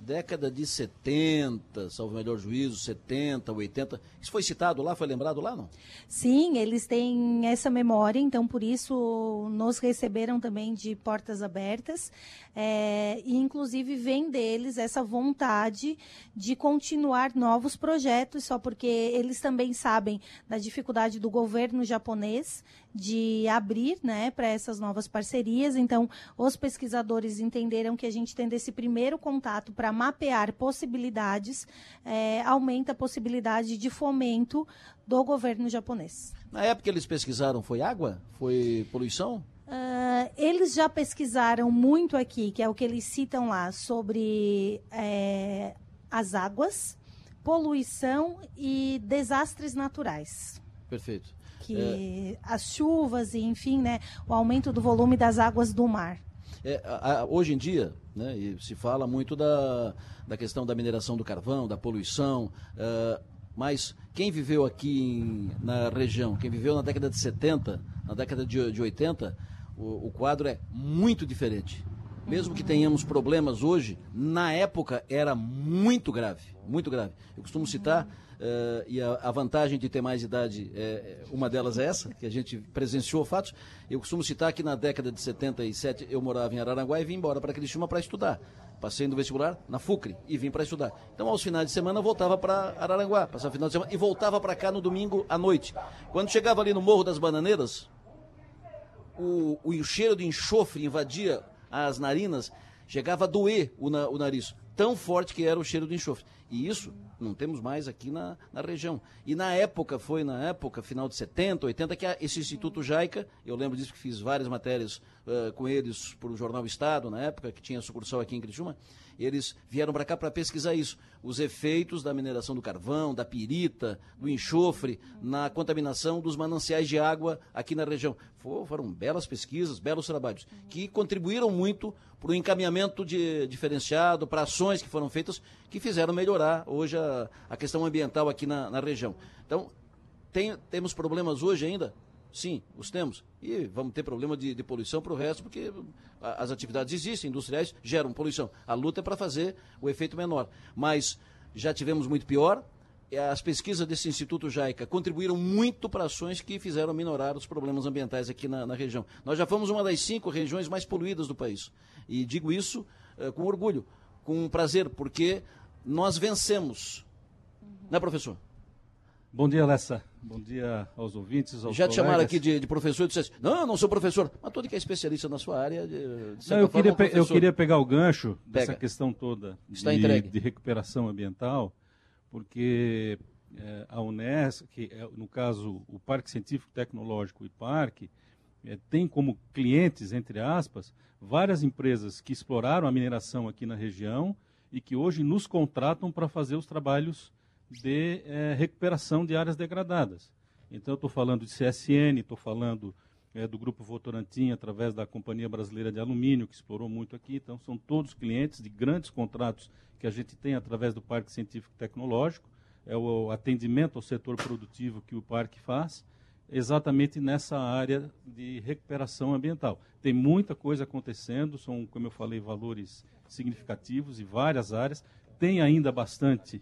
década de 70, salvo melhor juízo, 70, 80. Isso foi citado lá, foi lembrado lá, não? Sim, eles têm essa memória, então por isso nos receberam também de portas abertas. É, e inclusive vem deles essa vontade de continuar novos projetos, só porque eles também sabem da dificuldade do governo japonês de abrir né, para essas novas parcerias. Então, os pesquisadores entenderam que a gente tendo esse primeiro contato para mapear possibilidades, é, aumenta a possibilidade de fomento do governo japonês. Na época que eles pesquisaram, foi água? Foi poluição? Uh, eles já pesquisaram muito aqui, que é o que eles citam lá, sobre é, as águas, poluição e desastres naturais. Perfeito. Que é... as chuvas e, enfim, né, o aumento do volume das águas do mar. É, a, a, hoje em dia, né, se fala muito da, da questão da mineração do carvão, da poluição, uh, mas quem viveu aqui em, na região, quem viveu na década de 70, na década de, de 80, o, o quadro é muito diferente. Mesmo que tenhamos problemas hoje, na época era muito grave, muito grave. Eu costumo citar, uh, e a, a, vantagem de ter mais idade, é, uma delas é essa, que a gente presenciou fatos. Eu costumo citar que na década de 77 eu morava em Araranguá e vim embora para Criciúma para estudar. Passei no vestibular na FUCRE e vim para estudar. Então, aos finais de semana, voltava para Araranguá, passava final de semana e voltava para cá no domingo à noite. Quando chegava ali no Morro das Bananeiras, o, o cheiro de enxofre invadia as narinas, chegava a doer o, na, o nariz, tão forte que era o cheiro de enxofre. E isso não temos mais aqui na, na região. E na época, foi na época, final de 70, 80, que a, esse Instituto Jaica, eu lembro disso que fiz várias matérias uh, com eles para o Jornal Estado, na época, que tinha sucursal aqui em Criciúma, eles vieram para cá para pesquisar isso, os efeitos da mineração do carvão, da pirita, do enxofre, na contaminação dos mananciais de água aqui na região. Foram belas pesquisas, belos trabalhos, que contribuíram muito para o encaminhamento de, diferenciado, para ações que foram feitas, que fizeram melhorar hoje a, a questão ambiental aqui na, na região. Então, tem, temos problemas hoje ainda? Sim, os temos. E vamos ter problema de, de poluição para o resto, porque as atividades existem, industriais, geram poluição. A luta é para fazer o efeito menor. Mas já tivemos muito pior. As pesquisas desse Instituto Jaica contribuíram muito para ações que fizeram minorar os problemas ambientais aqui na, na, região. Nós já fomos uma das cinco regiões mais poluídas do país. E digo isso uh, com orgulho, com prazer, porque nós vencemos. Né, professor? Bom dia, Lessa. Bom dia aos ouvintes, aos Já colegas. te chamaram aqui de, de professor e disseste, não, eu não sou professor. Mas todo que é especialista na sua área, de, de não, eu, queria é eu queria pegar o gancho Pega. dessa questão toda de, de, recuperação ambiental, porque é, a Unesco, que é, no caso o Parque Científico Tecnológico e Parque, é, tem como clientes, entre aspas, várias empresas que exploraram a mineração aqui na região e que hoje nos contratam para fazer os trabalhos de é, recuperação de áreas degradadas. Então, estou falando de CSN, estou falando é, do Grupo Votorantim, através da Companhia Brasileira de Alumínio, que explorou muito aqui. Então, são todos clientes de grandes contratos que a gente tem através do Parque Científico Tecnológico. É o atendimento ao setor produtivo que o parque faz, exatamente nessa área de recuperação ambiental. Tem muita coisa acontecendo, são, como eu falei, valores significativos e várias áreas. Tem ainda bastante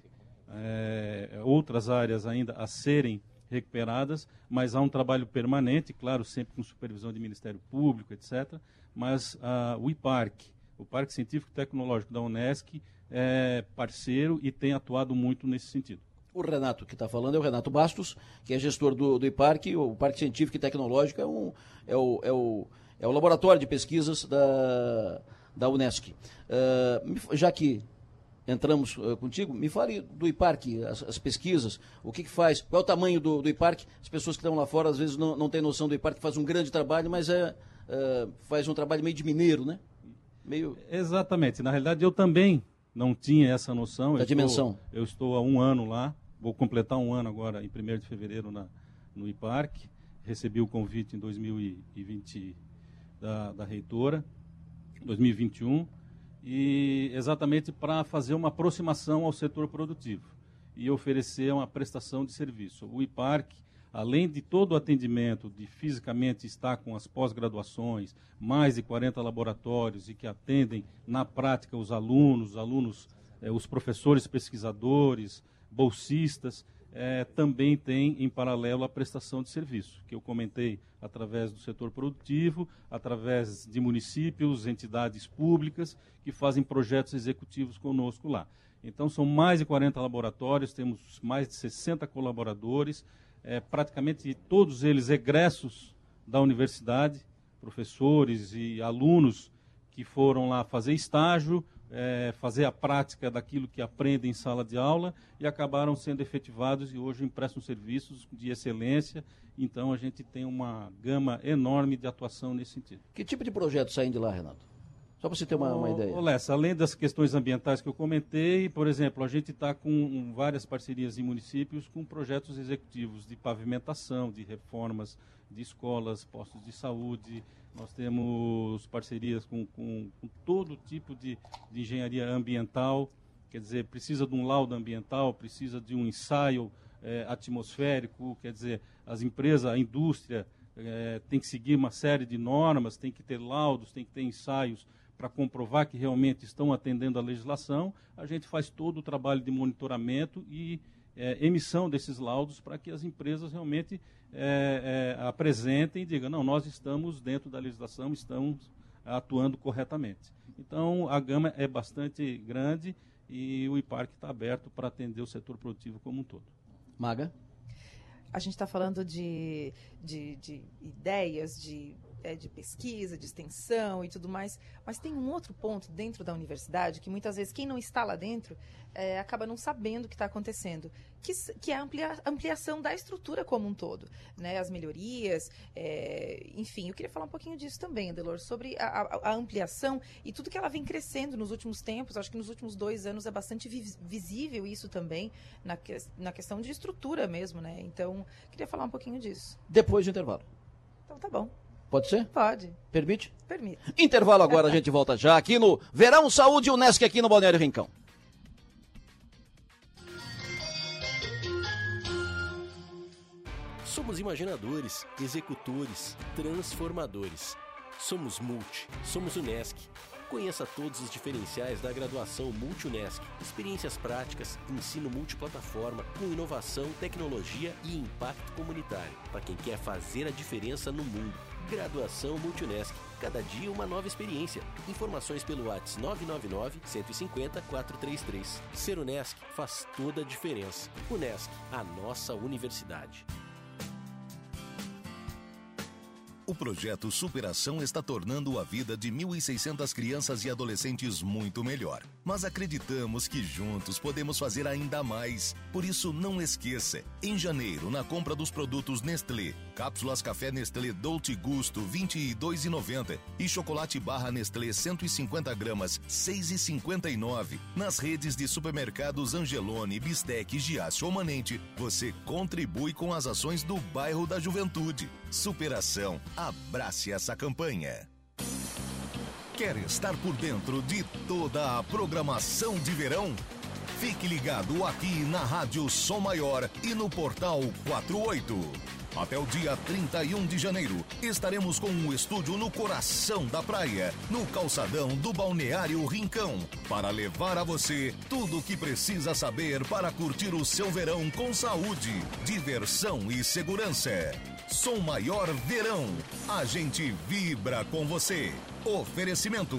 é, outras áreas ainda a serem recuperadas, mas há um trabalho permanente, claro, sempre com supervisão de Ministério Público, etc. Mas uh, o IPARC, o Parque Científico e Tecnológico da Unesc, é parceiro e tem atuado muito nesse sentido. O Renato que está falando é o Renato Bastos, que é gestor do, do IPARC. O Parque Científico e Tecnológico é, um, é, o, é, o, é o laboratório de pesquisas da, da Unesc. Uh, já que entramos uh, contigo, me fale do IPARC, as, as, pesquisas, o que, que faz, qual é o tamanho do, do IPARC? As pessoas que estão lá fora às vezes não, não têm noção do IPARC, faz um grande trabalho, mas é, uh, faz um trabalho meio de mineiro, né? Meio... Exatamente, na realidade eu também não tinha essa noção. Da eu dimensão. Estou, eu estou há um ano lá, vou completar um ano agora, em 1 de fevereiro, na, no IPARC. Recebi o convite em 2020 da, da reitora, 2021 e exatamente para fazer uma aproximação ao setor produtivo e oferecer uma prestação de serviço. O IPARC, além de todo o atendimento, de fisicamente estar com as pós-graduações, mais de 40 laboratórios e que atendem na prática os alunos, alunos, eh, os professores pesquisadores, bolsistas, é, também tem em paralelo a prestação de serviço, que eu comentei através do setor produtivo, através de municípios, entidades públicas que fazem projetos executivos conosco lá. Então, são mais de 40 laboratórios, temos mais de 60 colaboradores, é, praticamente todos eles egressos da universidade, professores e alunos que foram lá fazer estágio é, fazer a prática daquilo que aprendem em sala de aula e acabaram sendo efetivados e hoje emprestam serviços de excelência. Então a gente tem uma gama enorme de atuação nesse sentido. Que tipo de projeto saem de lá, Renato? Só para você ter uma, uma ideia. Lessa, além das questões ambientais que eu comentei, por exemplo, a gente está com várias parcerias em municípios com projetos executivos de pavimentação, de reformas de escolas, postos de saúde, nós temos parcerias com, com, com todo tipo de, de, engenharia ambiental, quer dizer, precisa de um laudo ambiental, precisa de um ensaio é, atmosférico, quer dizer, as empresas, a indústria é, tem que seguir uma série de normas, tem que ter laudos, tem que ter ensaios para comprovar que realmente estão atendendo à legislação. A gente faz todo o trabalho de monitoramento e é, emissão desses laudos para que as empresas realmente é, é, apresentem e digam, não, nós estamos dentro da legislação, estamos atuando corretamente. Então, a gama é bastante grande e o IPARC está aberto para atender o setor produtivo como um todo. Maga? A gente está falando de, de, de ideias, de é, de pesquisa, de extensão e tudo mais. Mas tem um outro ponto dentro da universidade que muitas vezes quem não está lá dentro é, acaba não sabendo o que está acontecendo, que, que é a amplia, ampliação da estrutura como um todo, né? As melhorias, é, enfim. Eu queria falar um pouquinho disso também, Delor, sobre a, a, a, ampliação e tudo que ela vem crescendo nos últimos tempos. Acho que nos últimos dois anos é bastante visível isso também na, que, na questão de estrutura mesmo, né? Então, queria falar um pouquinho disso. Depois do intervalo. Então tá bom. Pode ser? Pode. Permite? Permite. Intervalo agora, a gente volta já aqui no Verão Saúde Unesc, aqui no Balneário Rincão. Somos imaginadores, executores, transformadores. Somos Multi, somos Unesc. Conheça todos os diferenciais da graduação Multi-UNESC. Experiências práticas, ensino multiplataforma, com inovação, tecnologia e impacto comunitário. Para quem quer fazer a diferença no mundo. Graduação Multunesc. Cada dia uma nova experiência. Informações pelo WhatsApp 999 150 433. Ser Unesc faz toda a diferença. Unesc, a nossa universidade. O projeto Superação está tornando a vida de 1.600 crianças e adolescentes muito melhor. Mas acreditamos que juntos podemos fazer ainda mais. Por isso, não esqueça: em janeiro, na compra dos produtos Nestlé, cápsulas café Nestlé Dolce Gusto R$ 22,90 e chocolate barra Nestlé 150 gramas R$ 6,59. Nas redes de supermercados Angelone, Bistec, Giaço ou Manente, você contribui com as ações do bairro da Juventude. Superação Abrace essa campanha. Quer estar por dentro de toda a programação de verão? Fique ligado aqui na Rádio Som Maior e no Portal 48. Até o dia 31 de janeiro, estaremos com um estúdio no coração da praia, no calçadão do Balneário Rincão, para levar a você tudo o que precisa saber para curtir o seu verão com saúde, diversão e segurança. Som Maior Verão. A gente vibra com você. Oferecimento: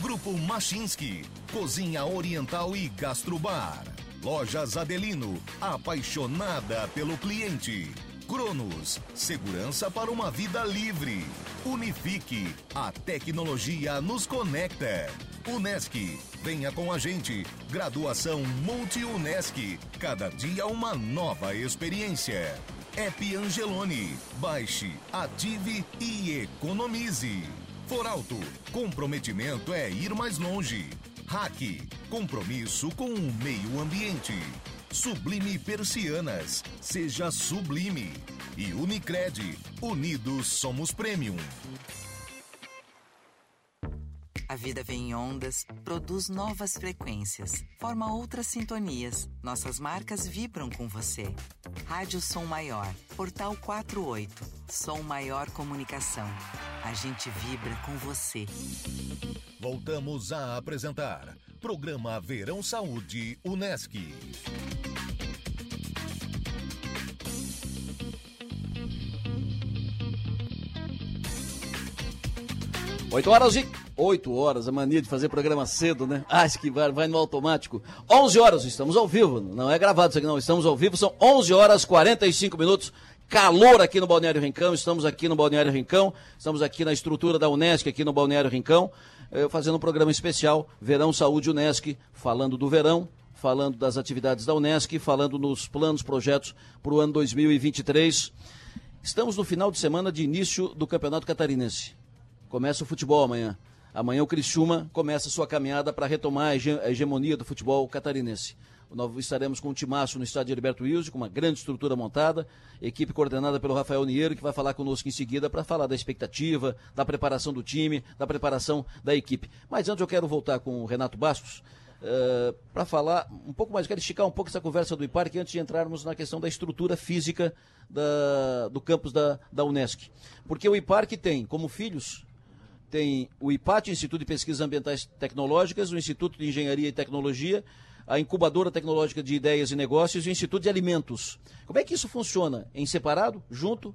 Grupo Machinski, Cozinha Oriental e Gastrobar. Lojas Adelino, apaixonada pelo cliente. Cronos, segurança para uma vida livre. Unifique, a tecnologia nos conecta. Unesc, venha com a gente. Graduação Multi-Unesc, cada dia uma nova experiência. App Angelone, baixe, ative e economize. Foralto, comprometimento é ir mais longe. Hack, compromisso com o meio ambiente. Sublime Persianas, seja sublime. E Unicred, unidos somos premium. A vida vem em ondas, produz novas frequências, forma outras sintonias. Nossas marcas vibram com você. Rádio Som Maior, Portal 48. Som Maior Comunicação. A gente vibra com você. Voltamos a apresentar Programa Verão Saúde Unesc. 8 horas e 8 horas, a mania de fazer programa cedo, né? Acho que vai, vai no automático. 11 horas, estamos ao vivo, não é gravado isso aqui não, estamos ao vivo, são 11 horas 45 minutos. Calor aqui no Balneário Rincão, estamos aqui no Balneário Rincão, estamos aqui na estrutura da Unesc, aqui no Balneário Rincão, eh, fazendo um programa especial, Verão Saúde Unesc, falando do verão, falando das atividades da Unesc, falando nos planos, projetos para o ano 2023. Estamos no final de semana de início do Campeonato Catarinense. Começa o futebol amanhã. Amanhã o Criciúma começa sua caminhada para retomar a hegemonia do futebol catarinense. Nós estaremos com o Timaço no estádio Heriberto Wilson, com uma grande estrutura montada, equipe coordenada pelo Rafael Niero, que vai falar conosco em seguida para falar da expectativa, da preparação do time, da preparação da equipe. Mas antes eu quero voltar com o Renato Bastos, Uh, para falar um pouco mais, quero esticar um pouco essa conversa do IPARC antes de entrarmos na questão da estrutura física da, do campus da, da Unesc. Porque o IPARC tem como filhos tem o IPAT, Instituto de Pesquisas Ambientais Tecnológicas, o Instituto de Engenharia e Tecnologia, a Incubadora Tecnológica de Ideias e Negócios e o Instituto de Alimentos. Como é que isso funciona? Em separado? Junto?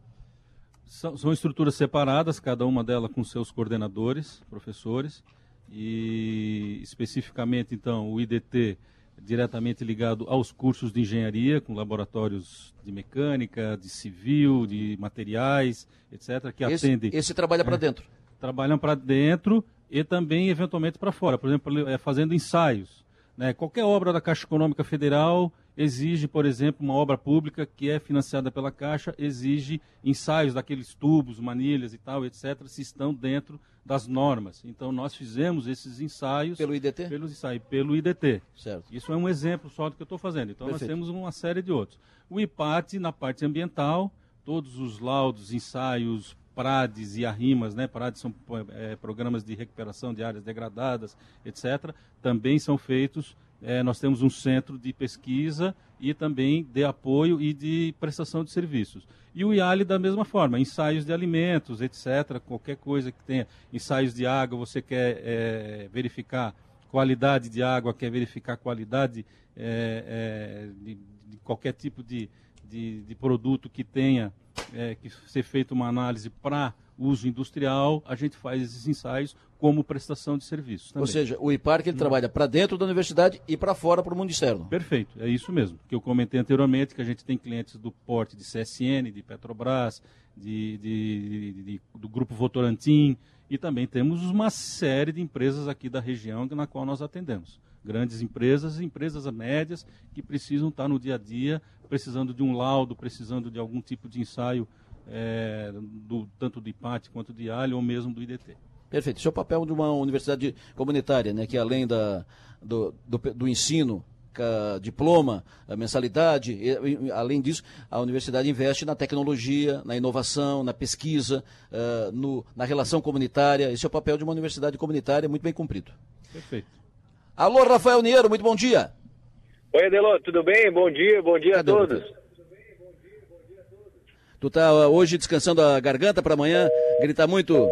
São, são estruturas separadas, cada uma delas com seus coordenadores, professores, e especificamente, então, o IDT diretamente ligado aos cursos de engenharia, com laboratórios de mecânica, de civil, de materiais, etc., que esse, atendem... Esse trabalha para é, dentro? Trabalham para dentro e também eventualmente para fora, por exemplo, é, fazendo ensaios. Né? Qualquer obra da Caixa Econômica Federal exige, por exemplo, uma obra pública que é financiada pela Caixa, exige ensaios daqueles tubos, manilhas e tal, etc., se estão dentro das normas. Então nós fizemos esses ensaios pelo IDT, pelos ensaios pelo IDT. Certo. Isso é um exemplo só do que eu estou fazendo. Então Perfeito. nós temos uma série de outros. O IPAT na parte ambiental, todos os laudos, ensaios, PRADES e ARRIMAS, né? PRADES são é, programas de recuperação de áreas degradadas, etc., também são feitos. É, nós temos um centro de pesquisa e também de apoio e de prestação de serviços. E o IALI da mesma forma, ensaios de alimentos, etc., qualquer coisa que tenha, ensaios de água, você quer é, verificar qualidade de água, quer verificar qualidade é, é, de, de, qualquer tipo de, de, de produto que tenha é, que ser feita uma análise para uso industrial, a gente faz esses ensaios como prestação de serviços. Também. Ou seja, o IPARC ele hum. trabalha para dentro da universidade e para fora, para o mundo externo. Perfeito, é isso mesmo. Que eu comentei anteriormente, que a gente tem clientes do porte de CSN, de Petrobras, de, de, de, do Grupo Votorantim, e também temos uma série de empresas aqui da região na qual nós atendemos. Grandes empresas, empresas médias que precisam estar no dia a dia precisando de um laudo, precisando de algum tipo de ensaio, é, do, tanto do IPAT quanto de ALI ou mesmo do IDT. Perfeito. Esse é o papel de uma universidade comunitária, né, que além da, do, do, do ensino diploma, mensalidade. E, além disso, a universidade investe na tecnologia, na inovação, na pesquisa, uh, no, na relação comunitária. Esse é o papel de uma universidade comunitária muito bem cumprido. Perfeito. Alô, Rafael Niero, muito bom dia. Oi, Adelô, tudo bem? Bom dia, bom dia Cadê a todos. Tu tá hoje descansando a garganta para amanhã gritar muito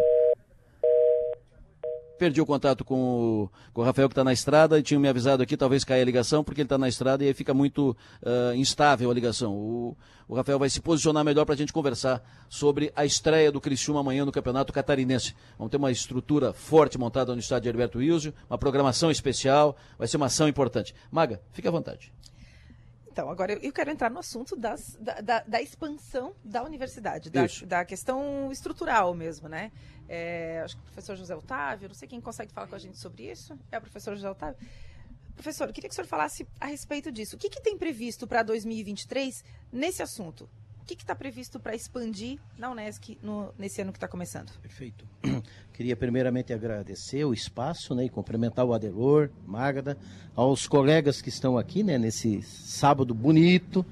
perdi o contato com o, com o Rafael que está na estrada e tinha me avisado aqui, talvez caia a ligação, porque ele está na estrada e aí fica muito uh, instável a ligação. O, o Rafael vai se posicionar melhor para a gente conversar sobre a estreia do Criciúma amanhã no Campeonato Catarinense. Vamos ter uma estrutura forte montada no estádio Herberto Wilson, uma programação especial, vai ser uma ação importante. Maga, fique à vontade. Então, agora eu quero entrar no assunto das, da, da, da, expansão da universidade, da, da, questão estrutural mesmo, né? É, acho que o professor José Otávio, não sei quem consegue falar com a gente sobre isso, é o professor José Otávio. Professor, eu queria que o senhor falasse a respeito disso. O que, que tem previsto para 2023 nesse assunto? O que está previsto para expandir na Unesc no, nesse ano que está começando? Perfeito. Queria primeiramente agradecer o espaço né, e cumprimentar o Adelor, Magda, aos colegas que estão aqui né, nesse sábado bonito.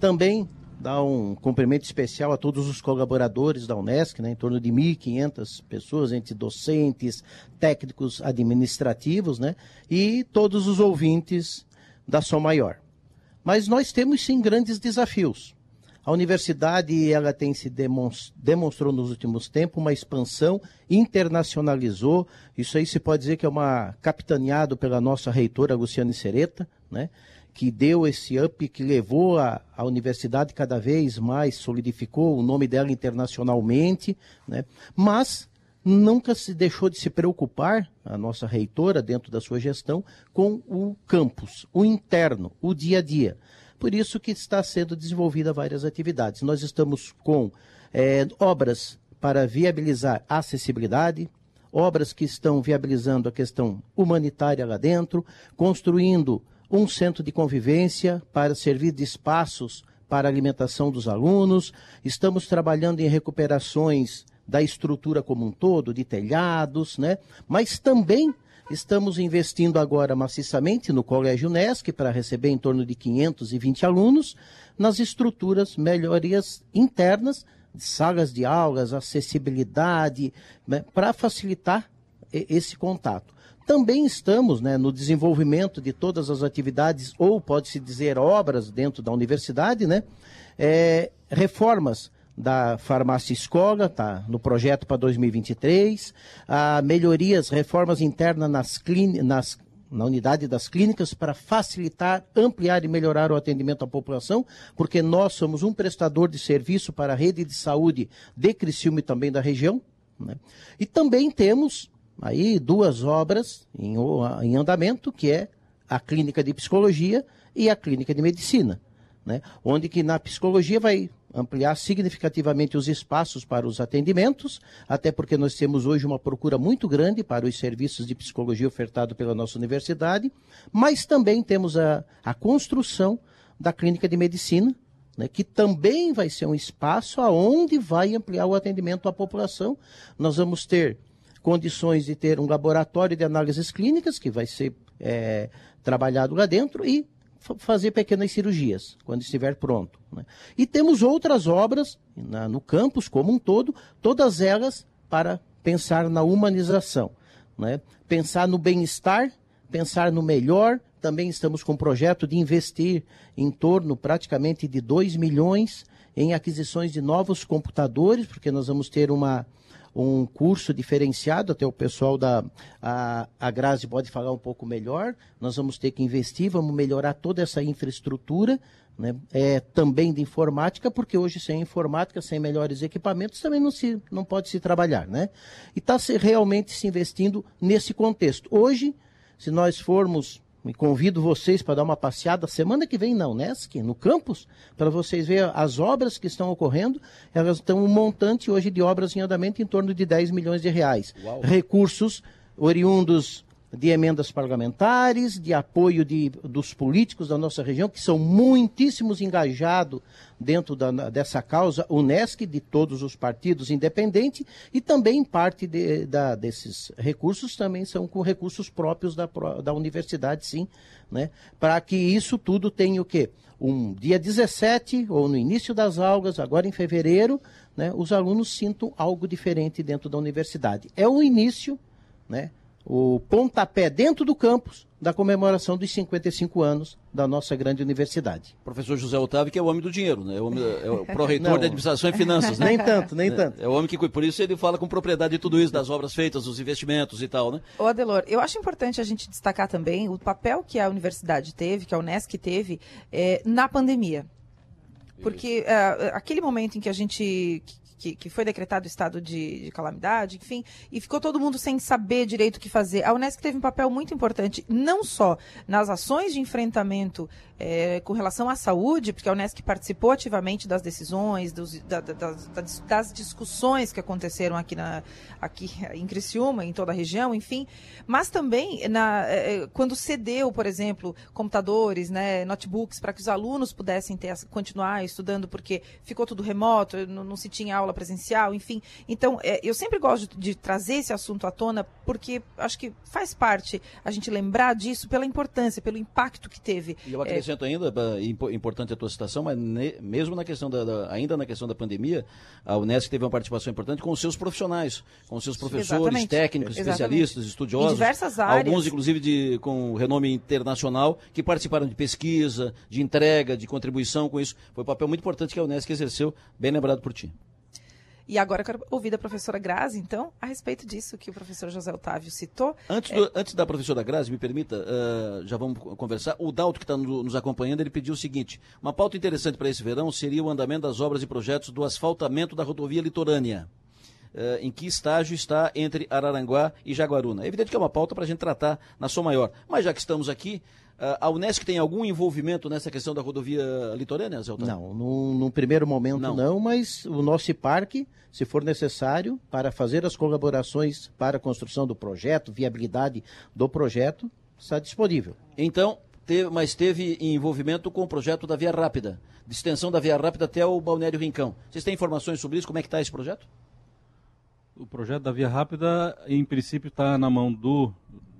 Também dar um cumprimento especial a todos os colaboradores da Unesc, né, em torno de 1.500 pessoas, entre docentes, técnicos administrativos, né, e todos os ouvintes da Som Maior. Mas nós temos sim grandes desafios. A universidade ela tem se demonstrou nos últimos tempos uma expansão, internacionalizou. Isso aí se pode dizer que é uma capitaneado pela nossa reitora Luciane Sereta, né? que deu esse up, que levou a, a universidade cada vez mais, solidificou o nome dela internacionalmente, né? mas nunca se deixou de se preocupar, a nossa reitora, dentro da sua gestão, com o campus, o interno, o dia a dia. Por isso que está sendo desenvolvida várias atividades. Nós estamos com é, obras para viabilizar a acessibilidade, obras que estão viabilizando a questão humanitária lá dentro, construindo um centro de convivência para servir de espaços para alimentação dos alunos. Estamos trabalhando em recuperações da estrutura como um todo, de telhados, né? Mas também estamos investindo agora maciçamente no Colégio Nesc para receber em torno de 520 alunos nas estruturas, melhorias internas, salas de aulas, acessibilidade, né? para facilitar esse contato. Também estamos né, no desenvolvimento de todas as atividades, ou pode-se dizer obras dentro da universidade, né? É, reformas da farmácia escola, tá no projeto para 2023, a melhorias, reformas internas nas, na unidade das clínicas para facilitar, ampliar e melhorar o atendimento à população, porque nós somos um prestador de serviço para a rede de saúde de Criciúma e também da região. Né? E também temos aí duas obras em, em andamento, que é a clínica de psicologia e a clínica de medicina, né? onde que na psicologia vai ampliar significativamente os espaços para os atendimentos, até porque nós temos hoje uma procura muito grande para os serviços de psicologia ofertados pela nossa universidade, mas também temos a, a construção da clínica de medicina, né, que também vai ser um espaço aonde vai ampliar o atendimento à população. Nós vamos ter condições de ter um laboratório de análises clínicas, que vai ser é, trabalhado lá dentro, e fazer pequenas cirurgias, quando estiver pronto. Né? E temos outras obras na, no campus como um todo, todas elas para pensar na humanização, né? pensar no bem-estar, pensar no melhor. Também estamos com um projeto de investir em torno praticamente de 2 milhões em aquisições de novos computadores, porque nós vamos ter uma, um curso diferenciado, até o pessoal da a, a Grazi pode falar um pouco melhor. Nós vamos ter que investir, vamos melhorar toda essa infraestrutura, né? é, também de informática, porque hoje sem informática, sem melhores equipamentos, também não, se, não pode se trabalhar. Né? E está realmente se investindo nesse contexto. Hoje, se nós formos me convido vocês para dar uma passeada semana que vem na Unesc, no campus, para vocês verem as obras que estão ocorrendo. Elas estão um montante hoje de obras em andamento em torno de 10 milhões de reais. Uau. Recursos oriundos de emendas parlamentares, de apoio de, dos políticos da nossa região, que são muitíssimos engajados dentro da, dessa causa, UNESCO, de todos os partidos independentes, e também parte de, da, desses recursos também são com recursos próprios da, da universidade, sim, né? para que isso tudo tenha o quê? Um dia 17, ou no início das aulas, agora em fevereiro, né, os alunos sintam algo diferente dentro da universidade. É o início, né? O pontapé dentro do campus da comemoração dos 55 anos da nossa grande universidade. Professor José Otávio, que é o homem do dinheiro, né? É o, é o pró-reitor de administração e finanças, né? Nem tanto, nem é, tanto. É o homem que, por isso, ele fala com propriedade de tudo isso, das obras feitas, dos investimentos e tal, né? Ô Adelor, eu acho importante a gente destacar também o papel que a universidade teve, que a Unesc teve, é, na pandemia. Porque é, aquele momento em que a gente que, que foi decretado estado de, de, calamidade, enfim, e ficou todo mundo sem saber direito o que fazer. A Unesco teve um papel muito importante, não só nas ações de enfrentamento é, com relação à saúde, porque a Unesco participou ativamente das decisões, dos, da, das, das, discussões que aconteceram aqui, na, aqui em Criciúma, em toda a região, enfim, mas também na, é, quando cedeu, por exemplo, computadores, né, notebooks, para que os alunos pudessem ter, continuar estudando, porque ficou tudo remoto, não, não se tinha aula presencial, enfim. Então, é, eu sempre gosto de, de trazer esse assunto à tona, porque acho que faz parte a gente lembrar disso pela importância, pelo impacto que teve. E eu acrescento ainda, importante a tua citação, mas ne, mesmo na questão da, da, ainda na questão da pandemia, a Unesco teve uma participação importante com os seus profissionais, com os seus professores, Exatamente. técnicos, Exatamente. especialistas, estudiosos. Em diversas áreas. Alguns, inclusive, de, com renome internacional, que participaram de pesquisa, de entrega, de contribuição com isso. Foi um papel muito importante que a Unesco exerceu, bem lembrado por ti. E agora eu quero ouvir da professora Grazi, então, a respeito disso que o professor José Otávio citou. Antes, é... do, antes da professora Grazi, me permita, uh, já vamos conversar. O Dalto, que está no, nos acompanhando, ele pediu o seguinte: uma pauta interessante para esse verão seria o andamento das obras e projetos do asfaltamento da rodovia litorânea. Uh, em que estágio está entre Araranguá e Jaguaruna. É evidente que é uma pauta para a gente tratar na sua maior. Mas já que estamos aqui, a Unesco tem algum envolvimento nessa questão da rodovia litorânea, Zé Não, no, no, primeiro momento não. não, mas o nosso parque, se for necessário, para fazer as colaborações para a construção do projeto, viabilidade do projeto, está disponível. Então, teve, mas teve envolvimento com o projeto da Via Rápida, de extensão da Via Rápida até o Balneário Rincão. Vocês têm informações sobre isso? Como é que está esse projeto? O projeto da Via Rápida, em princípio, está na mão do,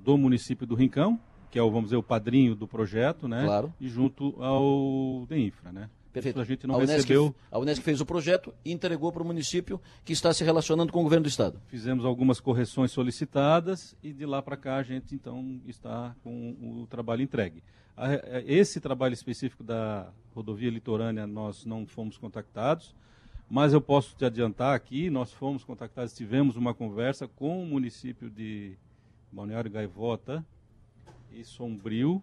do município do Rincão, que é o, vamos dizer, o padrinho do projeto, né? Claro. E junto ao DEINFRA, né? Perfeito. a gente não a Unesco, recebeu. A Unesco fez o projeto e entregou para o município que está se relacionando com o governo do estado. Fizemos algumas correções solicitadas e de lá para cá a gente então está com o trabalho entregue. Esse trabalho específico da rodovia litorânea nós não fomos contactados, mas eu posso te adiantar aqui, nós fomos contactados, tivemos uma conversa com o município de Balneário Gaivota, e Sombrio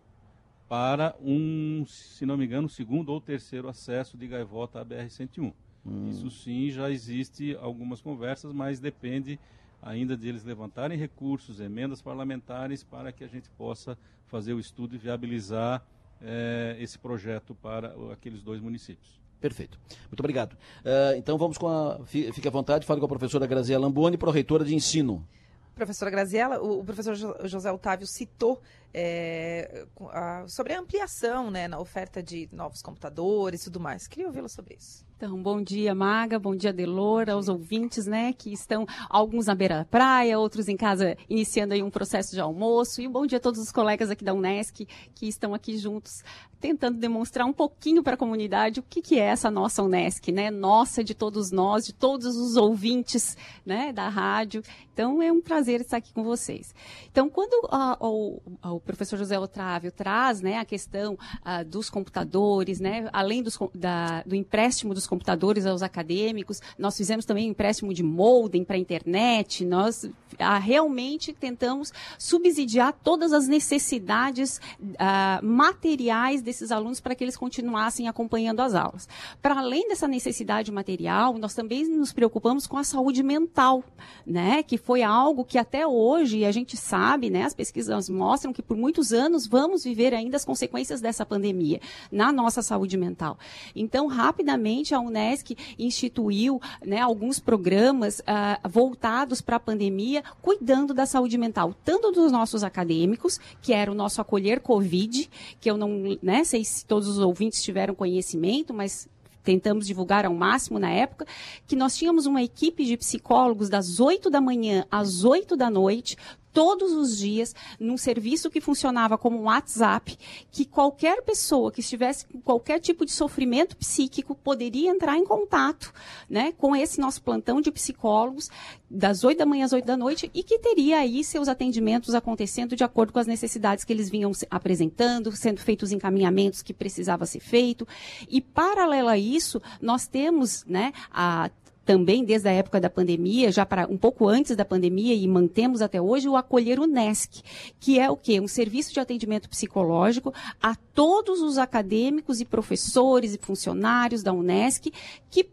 para um, se não me engano, segundo ou terceiro acesso de Gaivota à BR-101. Hum. Isso sim, já existe algumas conversas, mas depende ainda de eles levantarem recursos, emendas parlamentares, para que a gente possa fazer o estudo e viabilizar eh, esse projeto para aqueles dois municípios. Perfeito. Muito obrigado. Uh, então vamos com a. Fique à vontade, fale com a professora Graziela Lamboni, pró-reitora de ensino. Professora Graziela, o, o professor José Otávio citou é, a, sobre a ampliação né, na oferta de novos computadores e tudo mais. Queria ouvi-la sobre isso. Então, bom dia, Maga, bom dia, Delor, aos ouvintes, né, que estão alguns na beira da praia, outros em casa iniciando aí um processo de almoço, e um bom dia a todos os colegas aqui da Unesc que estão aqui juntos, tentando demonstrar um pouquinho para a comunidade o que, que é essa nossa Unesc, né, nossa de todos nós, de todos os ouvintes, né, da rádio. Então, é um prazer estar aqui com vocês. Então, quando uh, o, o, professor José Otávio traz, né, a questão uh, dos computadores, né, além dos, da, do empréstimo dos computadores aos acadêmicos, nós fizemos também empréstimo de modem para a internet, nós ah, realmente tentamos subsidiar todas as necessidades ah, materiais desses alunos para que eles continuassem acompanhando as aulas. Para além dessa necessidade material, nós também nos preocupamos com a saúde mental, né, que foi algo que até hoje a gente sabe, né, as pesquisas mostram que por muitos anos vamos viver ainda as consequências dessa pandemia na nossa saúde mental. Então, rapidamente, a Unesc instituiu né, alguns programas uh, voltados para a pandemia, cuidando da saúde mental, tanto dos nossos acadêmicos, que era o nosso acolher Covid, que eu não né, sei se todos os ouvintes tiveram conhecimento, mas tentamos divulgar ao máximo na época, que nós tínhamos uma equipe de psicólogos das 8 da manhã às 8 da noite, todos os dias num serviço que funcionava como um WhatsApp, que qualquer pessoa que estivesse com qualquer tipo de sofrimento psíquico poderia entrar em contato né, com esse nosso plantão de psicólogos das 8 da manhã às 8 da noite e que teria aí seus atendimentos acontecendo de acordo com as necessidades que eles vinham apresentando, sendo feitos encaminhamentos que precisava ser feito. E paralelo a isso, nós temos né, a também desde a época da pandemia, já para um pouco antes da pandemia e mantemos até hoje o acolher Unesc, que é o quê? Um serviço de atendimento psicológico a todos os acadêmicos e professores e funcionários da Unesc que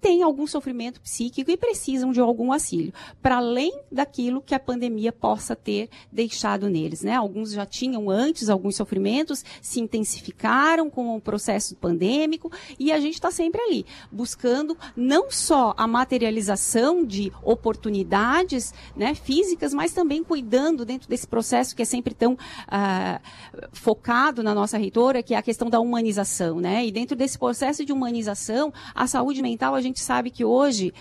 têm algum sofrimento psíquico e precisam de algum auxílio, para além daquilo que a pandemia possa ter deixado neles. Né? Alguns já tinham antes alguns sofrimentos, se intensificaram com o processo pandêmico e a gente está sempre ali, buscando não só a materialização de oportunidades né, físicas, mas também cuidando dentro desse processo que é sempre tão ah, focado na nossa reitora, que é a questão da humanização. Né? E dentro desse processo de humanização, a saúde mental a gente gente sabe que hoje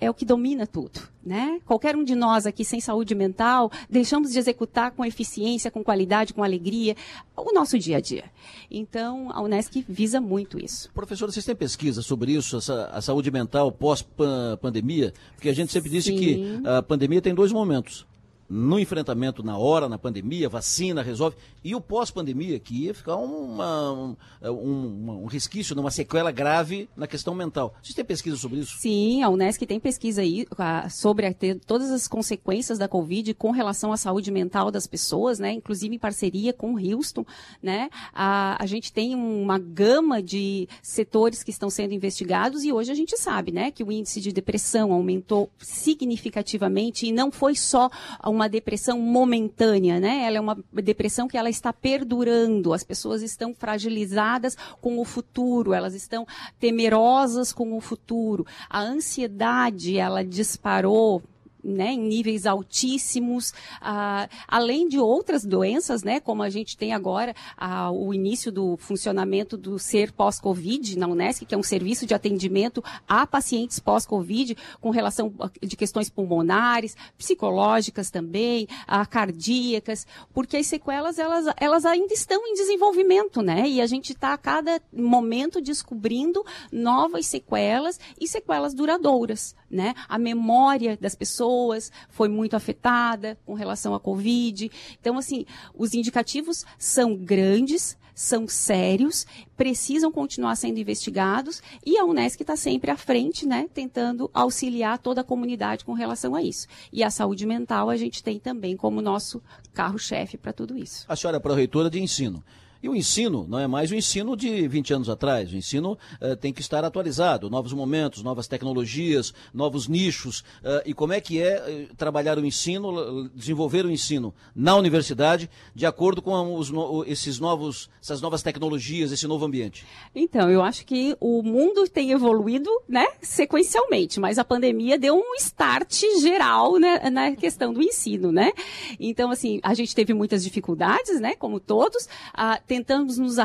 é o que domina tudo, né? Qualquer um de nós aqui sem saúde mental, deixamos de executar com eficiência, com qualidade, com alegria, o nosso dia a dia. Então, a Unesc visa muito isso. Professora, vocês têm pesquisa sobre isso, a saúde mental pós-pandemia? Porque a gente sempre disse Sim. que a pandemia tem dois momentos no enfrentamento na hora, na pandemia, vacina resolve, e o pós-pandemia, que ia ficar uma, um, um, um, resquício, uma sequela grave na questão mental. Vocês têm pesquisa sobre isso? Sim, a Unesc tem pesquisa aí sobre todas as consequências da Covid com relação à saúde mental das pessoas, né? inclusive em parceria com o Houston. Né? A, a gente tem uma gama de setores que estão sendo investigados e hoje a gente sabe né, que o índice de depressão aumentou significativamente e não foi só uma depressão momentânea, né? Ela é uma depressão que ela está perdurando. As pessoas estão fragilizadas com o futuro, elas estão temerosas com o futuro. A ansiedade, ela disparou né, em níveis altíssimos, ah, além de outras doenças, né, como a gente tem agora ah, o início do funcionamento do ser pós-Covid na Unesc, que é um serviço de atendimento a pacientes pós-Covid com relação de questões pulmonares, psicológicas também, ah, cardíacas, porque as sequelas elas, elas ainda estão em desenvolvimento, né? E a gente está a cada momento descobrindo novas sequelas e sequelas duradouras, né? A memória das pessoas pessoas foi muito afetada com relação à Covid. Então, assim, os indicativos são grandes, são sérios, precisam continuar sendo investigados e a Unesc está sempre à frente, né, tentando auxiliar toda a comunidade com relação a isso. E a saúde mental a gente tem também como nosso carro-chefe para tudo isso. A senhora é pró-reitora de ensino. E o ensino não é mais o ensino de 20 anos atrás. O ensino uh, tem que estar atualizado, novos momentos, novas tecnologias, novos nichos. Uh, e como é que é uh, trabalhar o ensino, desenvolver o ensino na universidade de acordo com os, esses novos, essas novas tecnologias, esse novo ambiente? Então, eu acho que o mundo tem evoluído né, sequencialmente, mas a pandemia deu um start geral né, na questão do ensino. Né? Então, assim, a gente teve muitas dificuldades, né, como todos. Uh, tentamos nos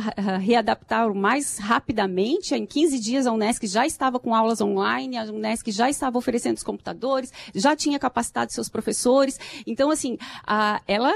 readaptar o mais rapidamente. Em 15 dias, a Unesc já estava com aulas online, a Unesc já estava oferecendo os computadores, já tinha capacitado seus professores. Então, assim, a, ela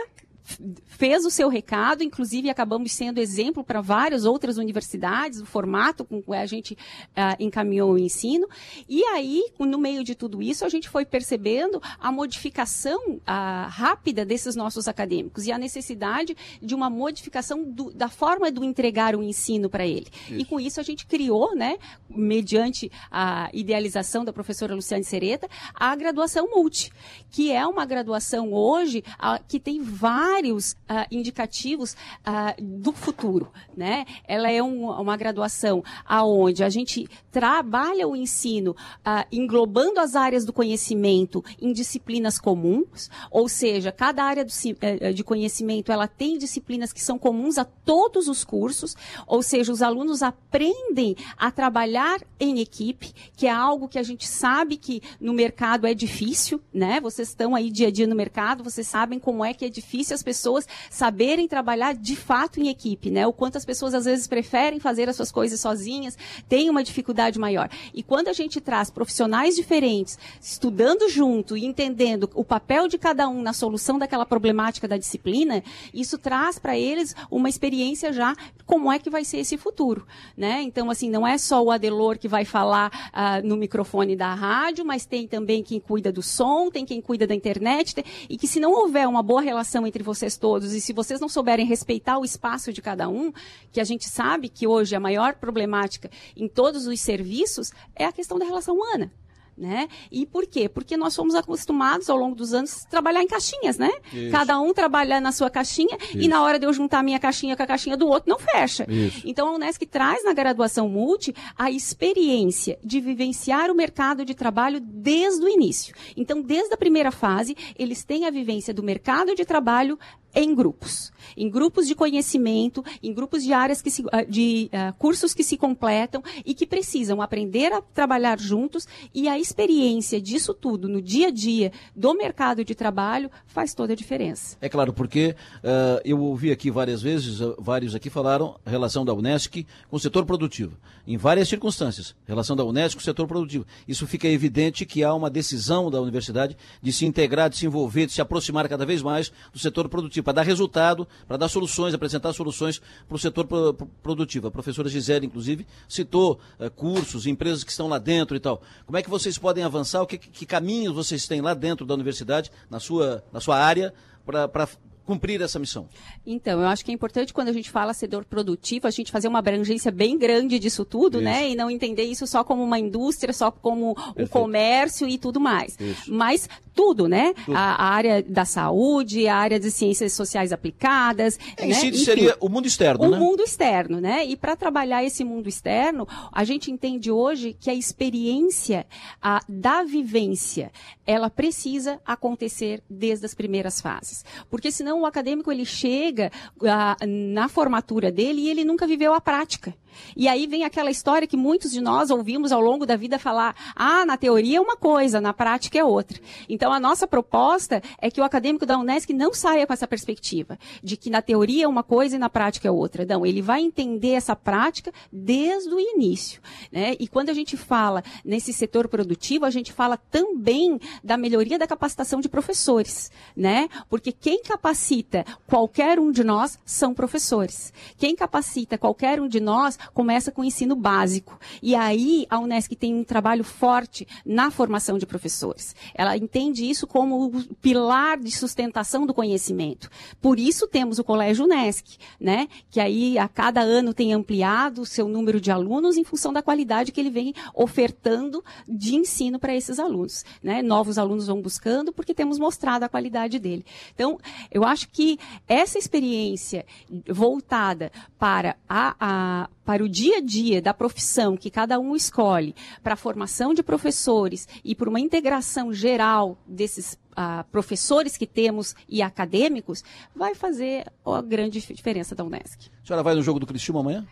fez o seu recado, inclusive acabamos sendo exemplo para várias outras universidades, o formato com que a gente uh, encaminhou o ensino. E aí, no meio de tudo isso, a gente foi percebendo a modificação uh, rápida desses nossos acadêmicos e a necessidade de uma modificação do, da forma de entregar o ensino para ele. Isso. E com isso a gente criou, né, mediante a idealização da professora Luciane Sereta, a graduação multi, que é uma graduação hoje uh, que tem várias vários uh, indicativos uh, do futuro, né? Ela é um, uma graduação aonde a gente trabalha o ensino uh, englobando as áreas do conhecimento em disciplinas comuns, ou seja, cada área do, uh, de conhecimento ela tem disciplinas que são comuns a todos os cursos, ou seja, os alunos aprendem a trabalhar em equipe, que é algo que a gente sabe que no mercado é difícil, né? Vocês estão aí dia a dia no mercado, vocês sabem como é que é difícil as pessoas saberem trabalhar de fato em equipe, né? O quanto as pessoas às vezes preferem fazer as suas coisas sozinhas, têm uma dificuldade maior. E quando a gente traz profissionais diferentes, estudando junto e entendendo o papel de cada um na solução daquela problemática da disciplina, isso traz para eles uma experiência já como é que vai ser esse futuro, né? Então, assim, não é só o Adelor que vai falar uh, no microfone da rádio, mas tem também quem cuida do som, tem quem cuida da internet, tem, e que se não houver uma boa relação entre vocês todos e se vocês não souberem respeitar o espaço de cada um, que a gente sabe que hoje a maior problemática em todos os serviços é a questão da relação humana. Né? E por quê? Porque nós fomos acostumados ao longo dos anos a trabalhar em caixinhas, né? Isso. Cada um trabalha na sua caixinha Isso. e na hora de eu juntar a minha caixinha com a caixinha do outro não fecha. Isso. Então a Unesc traz na graduação multi a experiência de vivenciar o mercado de trabalho desde o início. Então, desde a primeira fase, eles têm a vivência do mercado de trabalho em grupos, em grupos de conhecimento, em grupos de áreas que se, ah, de uh, cursos que se completam e que precisam aprender a trabalhar juntos e a experiência disso tudo no dia a dia do mercado de trabalho faz toda a diferença. É claro, porque uh, eu ouvi aqui várias vezes, uh, vários aqui falaram relação da Unesc com o setor produtivo, em várias circunstâncias, relação da Unesc com o setor produtivo. Isso fica evidente que há uma decisão da universidade de se integrar, de se envolver, de se aproximar cada vez mais do setor produtivo para dar resultado, para dar soluções, apresentar soluções para o setor pro, pro, produtivo. A professora Gisele, inclusive, citou uh, cursos, empresas que estão lá dentro e tal. Como é que vocês podem avançar? O que, que caminhos vocês têm lá dentro da universidade, na sua, na sua área, para cumprir essa missão? Então, eu acho que é importante quando a gente fala setor produtivo, a gente fazer uma abrangência bem grande disso tudo, né? isso. né? E não entender isso só como uma indústria, só como Perfeito. um comércio e tudo mais. Isso. Mas tudo, né? Tudo. A, a, área da saúde, a área de ciências sociais aplicadas. Em né? si seria o mundo externo, o né? O mundo externo, né? E para trabalhar esse mundo externo, a gente entende hoje que a experiência a, da vivência, ela precisa acontecer desde as primeiras fases. Porque senão o acadêmico ele chega a, ah, na formatura dele e ele nunca viveu a prática. E aí vem aquela história que muitos de nós ouvimos ao longo da vida falar: ah, na teoria é uma coisa, na prática é outra. Então a nossa proposta é que o acadêmico da Unesc não saia com essa perspectiva de que na teoria é uma coisa e na prática é outra. Não, ele vai entender essa prática desde o início. Né? E quando a gente fala nesse setor produtivo, a gente fala também da melhoria da capacitação de professores. Né? Porque quem capacita qualquer um de nós são professores. Quem capacita qualquer um de nós começa com o ensino básico. E aí a Unesc tem um trabalho forte na formação de professores. Ela entende isso como o pilar de sustentação do conhecimento. Por isso temos o Colégio Unesc, né? Que aí a cada ano tem ampliado o seu número de alunos em função da qualidade que ele vem ofertando de ensino para esses alunos. Né? Novos alunos vão buscando porque temos mostrado a qualidade dele. Então, eu acho que essa experiência voltada para a, a para o dia a dia da profissão que cada um escolhe, para a formação de professores e por uma integração geral desses uh, professores que temos e acadêmicos, vai fazer a grande diferença da Unesc. A senhora vai no jogo do Cristiano amanhã?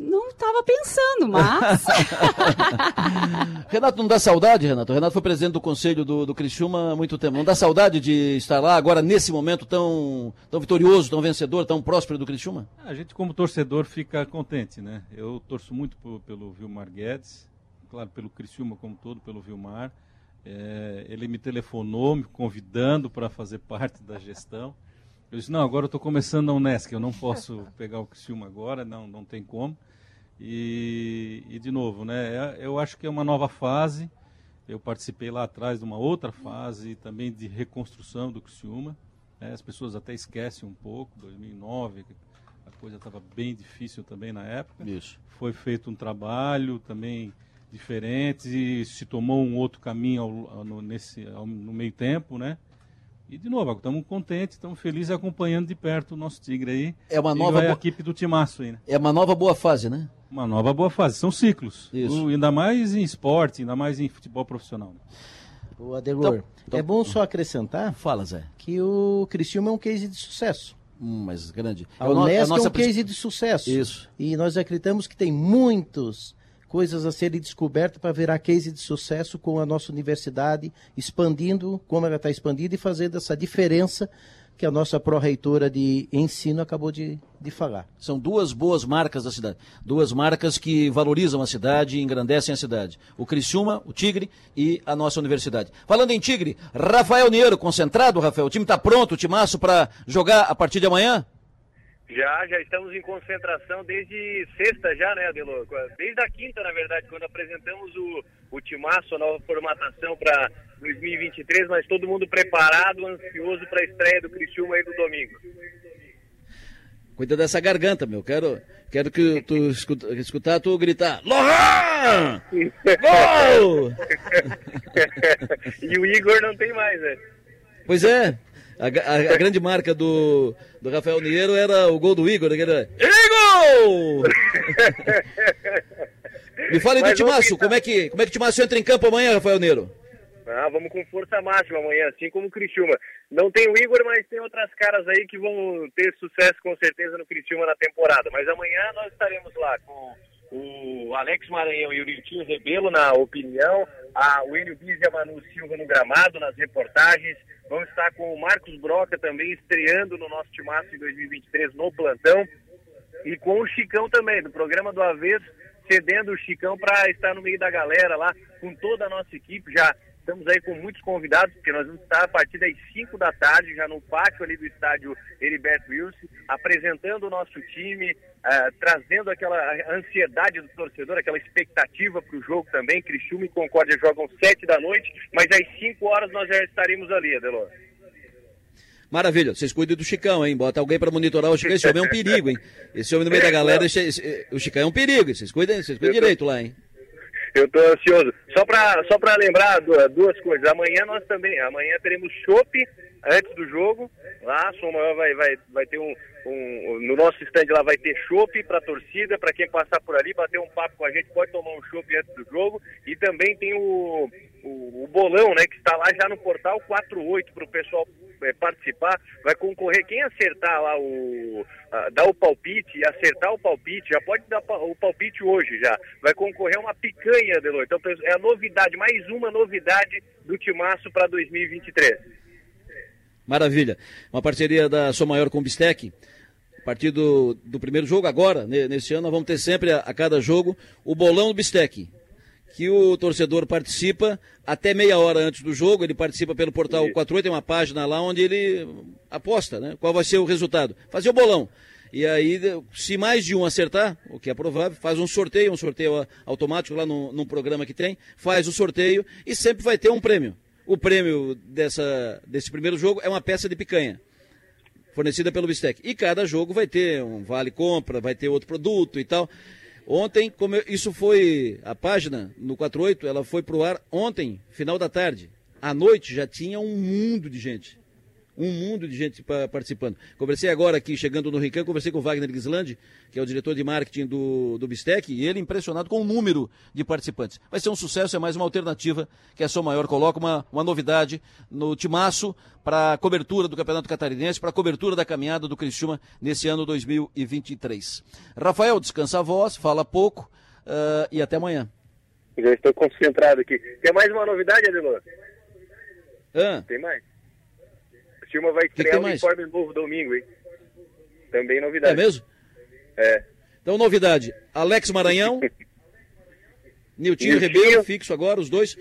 Não estava pensando, mas. Renato, não dá saudade, Renato? O Renato foi presidente do conselho do, do Criciúma há muito tempo. Não dá saudade de estar lá agora, nesse momento tão, tão vitorioso, tão vencedor, tão próspero do Criciúma? A gente, como torcedor, fica contente, né? Eu torço muito por, pelo Vilmar Guedes, claro, pelo Criciúma como todo, pelo Vilmar. É, ele me telefonou, me convidando para fazer parte da gestão. Eu disse, não, agora eu estou começando a Unesc, eu não posso pegar o Criciúma agora, não, não tem como. E, e, de novo, né, é, eu acho que é uma nova fase. Eu participei lá atrás de uma outra fase também de reconstrução do Criciúma. Né, as pessoas até esquecem um pouco, 2009, a coisa estava bem difícil também na época. Isso. Foi feito um trabalho também diferente e se tomou um outro caminho ao, ao, no, nesse, ao, no meio tempo, né? E de novo, estamos contentes, estamos felizes acompanhando de perto o nosso Tigre aí. É uma nova boa... equipe do Timaço aí, né? É uma nova boa fase, né? Uma nova boa fase. São ciclos. Isso. O, ainda mais em esporte, ainda mais em futebol profissional. O Adelor, então, então, é bom só acrescentar Fala, Zé. que o Criciúma é um case de sucesso. Hum, mas grande. A Unesco é, é um case de sucesso. Isso. E nós acreditamos que tem muitos coisas a serem descobertas para virar case de sucesso com a nossa universidade expandindo, como ela está expandida e fazendo essa diferença que a nossa pró-reitora de ensino acabou de, de falar. São duas boas marcas da cidade. Duas marcas que valorizam a cidade e engrandecem a cidade. O Criciúma, o Tigre e a nossa universidade. Falando em Tigre, Rafael Niero, concentrado, Rafael? O time está pronto, o timaço para jogar a partir de amanhã? Já, já estamos em concentração desde sexta já, né, Adelô? Desde a quinta, na verdade, quando apresentamos o, o timaço, a nova formatação para 2023, mas todo mundo preparado, ansioso para a estreia do Criciúma aí do domingo. Cuida dessa garganta, meu. Quero, quero que tu escuta, escutar tu gritar Lohan! Gol! e o Igor não tem mais, né? Pois é. A, a, a, grande marca do, do Rafael Niero era o gol do Igor. Né, era, Igor! Me fale do Timácio, como é que como é que o Timácio entra em campo amanhã, Rafael Niero? Ah, vamos com força máxima amanhã, assim como o Criciúma. Não tem o Igor, mas tem outras caras aí que vão ter sucesso com certeza no Criciúma na temporada. Mas amanhã nós estaremos lá com o Alex Maranhão e o Litinho Rebelo na opinião, a, o Enio Bis e a Manu Silva no gramado, nas reportagens. Vamos estar com o Marcos Broca também estreando no nosso timaço em 2023 no plantão. E com o Chicão também, do programa do Avesso, cedendo o Chicão para estar no meio da galera lá, com toda a nossa equipe, já Estamos aí com muitos convidados, porque nós vamos estar a partir das 5 da tarde, já no pátio ali do estádio Heriberto Wilson, apresentando o nosso time, uh, trazendo aquela ansiedade do torcedor, aquela expectativa para o jogo também. Criciúma e Concórdia jogam 7 da noite, mas às 5 horas nós já estaremos ali, Adelor. Maravilha, vocês cuidem do Chicão, hein? Bota alguém para monitorar o Chicão. Esse homem é um perigo, hein? Esse homem no meio da galera, esse, esse, o Chicão é um perigo. Vocês cuidem, vocês cuidem direito lá, hein? Eu estou ansioso. Só para só lembrar duas coisas. Amanhã nós também, amanhã teremos chopp antes do jogo. Lá, Som Maior vai, vai, vai ter um, um, No nosso stand lá vai ter chopp para a torcida, para quem passar por ali, bater um papo com a gente, pode tomar um chopp antes do jogo. E também tem o, o, o, bolão, né, que está lá já no portal 48 para o pessoal é, participar. Vai concorrer. Quem acertar lá o. Dar o palpite acertar o palpite, já pode dar o palpite hoje já. Vai concorrer uma picanha, Delor. Então é a novidade, mais uma novidade do Timaço para 2023. Maravilha. Uma parceria da Sou Maior com o Bistec. A partir do, do primeiro jogo, agora, nesse ano, nós vamos ter sempre a, a cada jogo o bolão do Bistec. Que o torcedor participa até meia hora antes do jogo, ele participa pelo portal 48, tem uma página lá onde ele aposta, né? Qual vai ser o resultado. Fazer o bolão. E aí, se mais de um acertar, o que é provável, faz um sorteio, um sorteio automático lá no, num programa que tem, faz o sorteio e sempre vai ter um prêmio. O prêmio dessa, desse primeiro jogo é uma peça de picanha, fornecida pelo Bistec. E cada jogo vai ter um vale compra, vai ter outro produto e tal. Ontem, como eu, isso foi a página no 48, ela foi pro ar ontem, final da tarde. À noite já tinha um mundo de gente um mundo de gente participando. Conversei agora aqui, chegando no Rincão, conversei com o Wagner Gislandi, que é o diretor de marketing do, do Bistec, e ele impressionado com o número de participantes. Vai ser um sucesso, é mais uma alternativa que a São Maior coloca, uma, uma novidade no timaço para a cobertura do Campeonato Catarinense, para a cobertura da caminhada do Criciúma nesse ano 2023. Rafael, descansa a voz, fala pouco uh, e até amanhã. Já estou concentrado aqui. Tem mais uma novidade, Adelor? Ah. Tem mais? Tilma vai estrear um uniforme novo domingo, hein? Também novidade. É mesmo? É. Então, novidade. Alex Maranhão, Niltinho Ribeiro, fixo agora, os dois.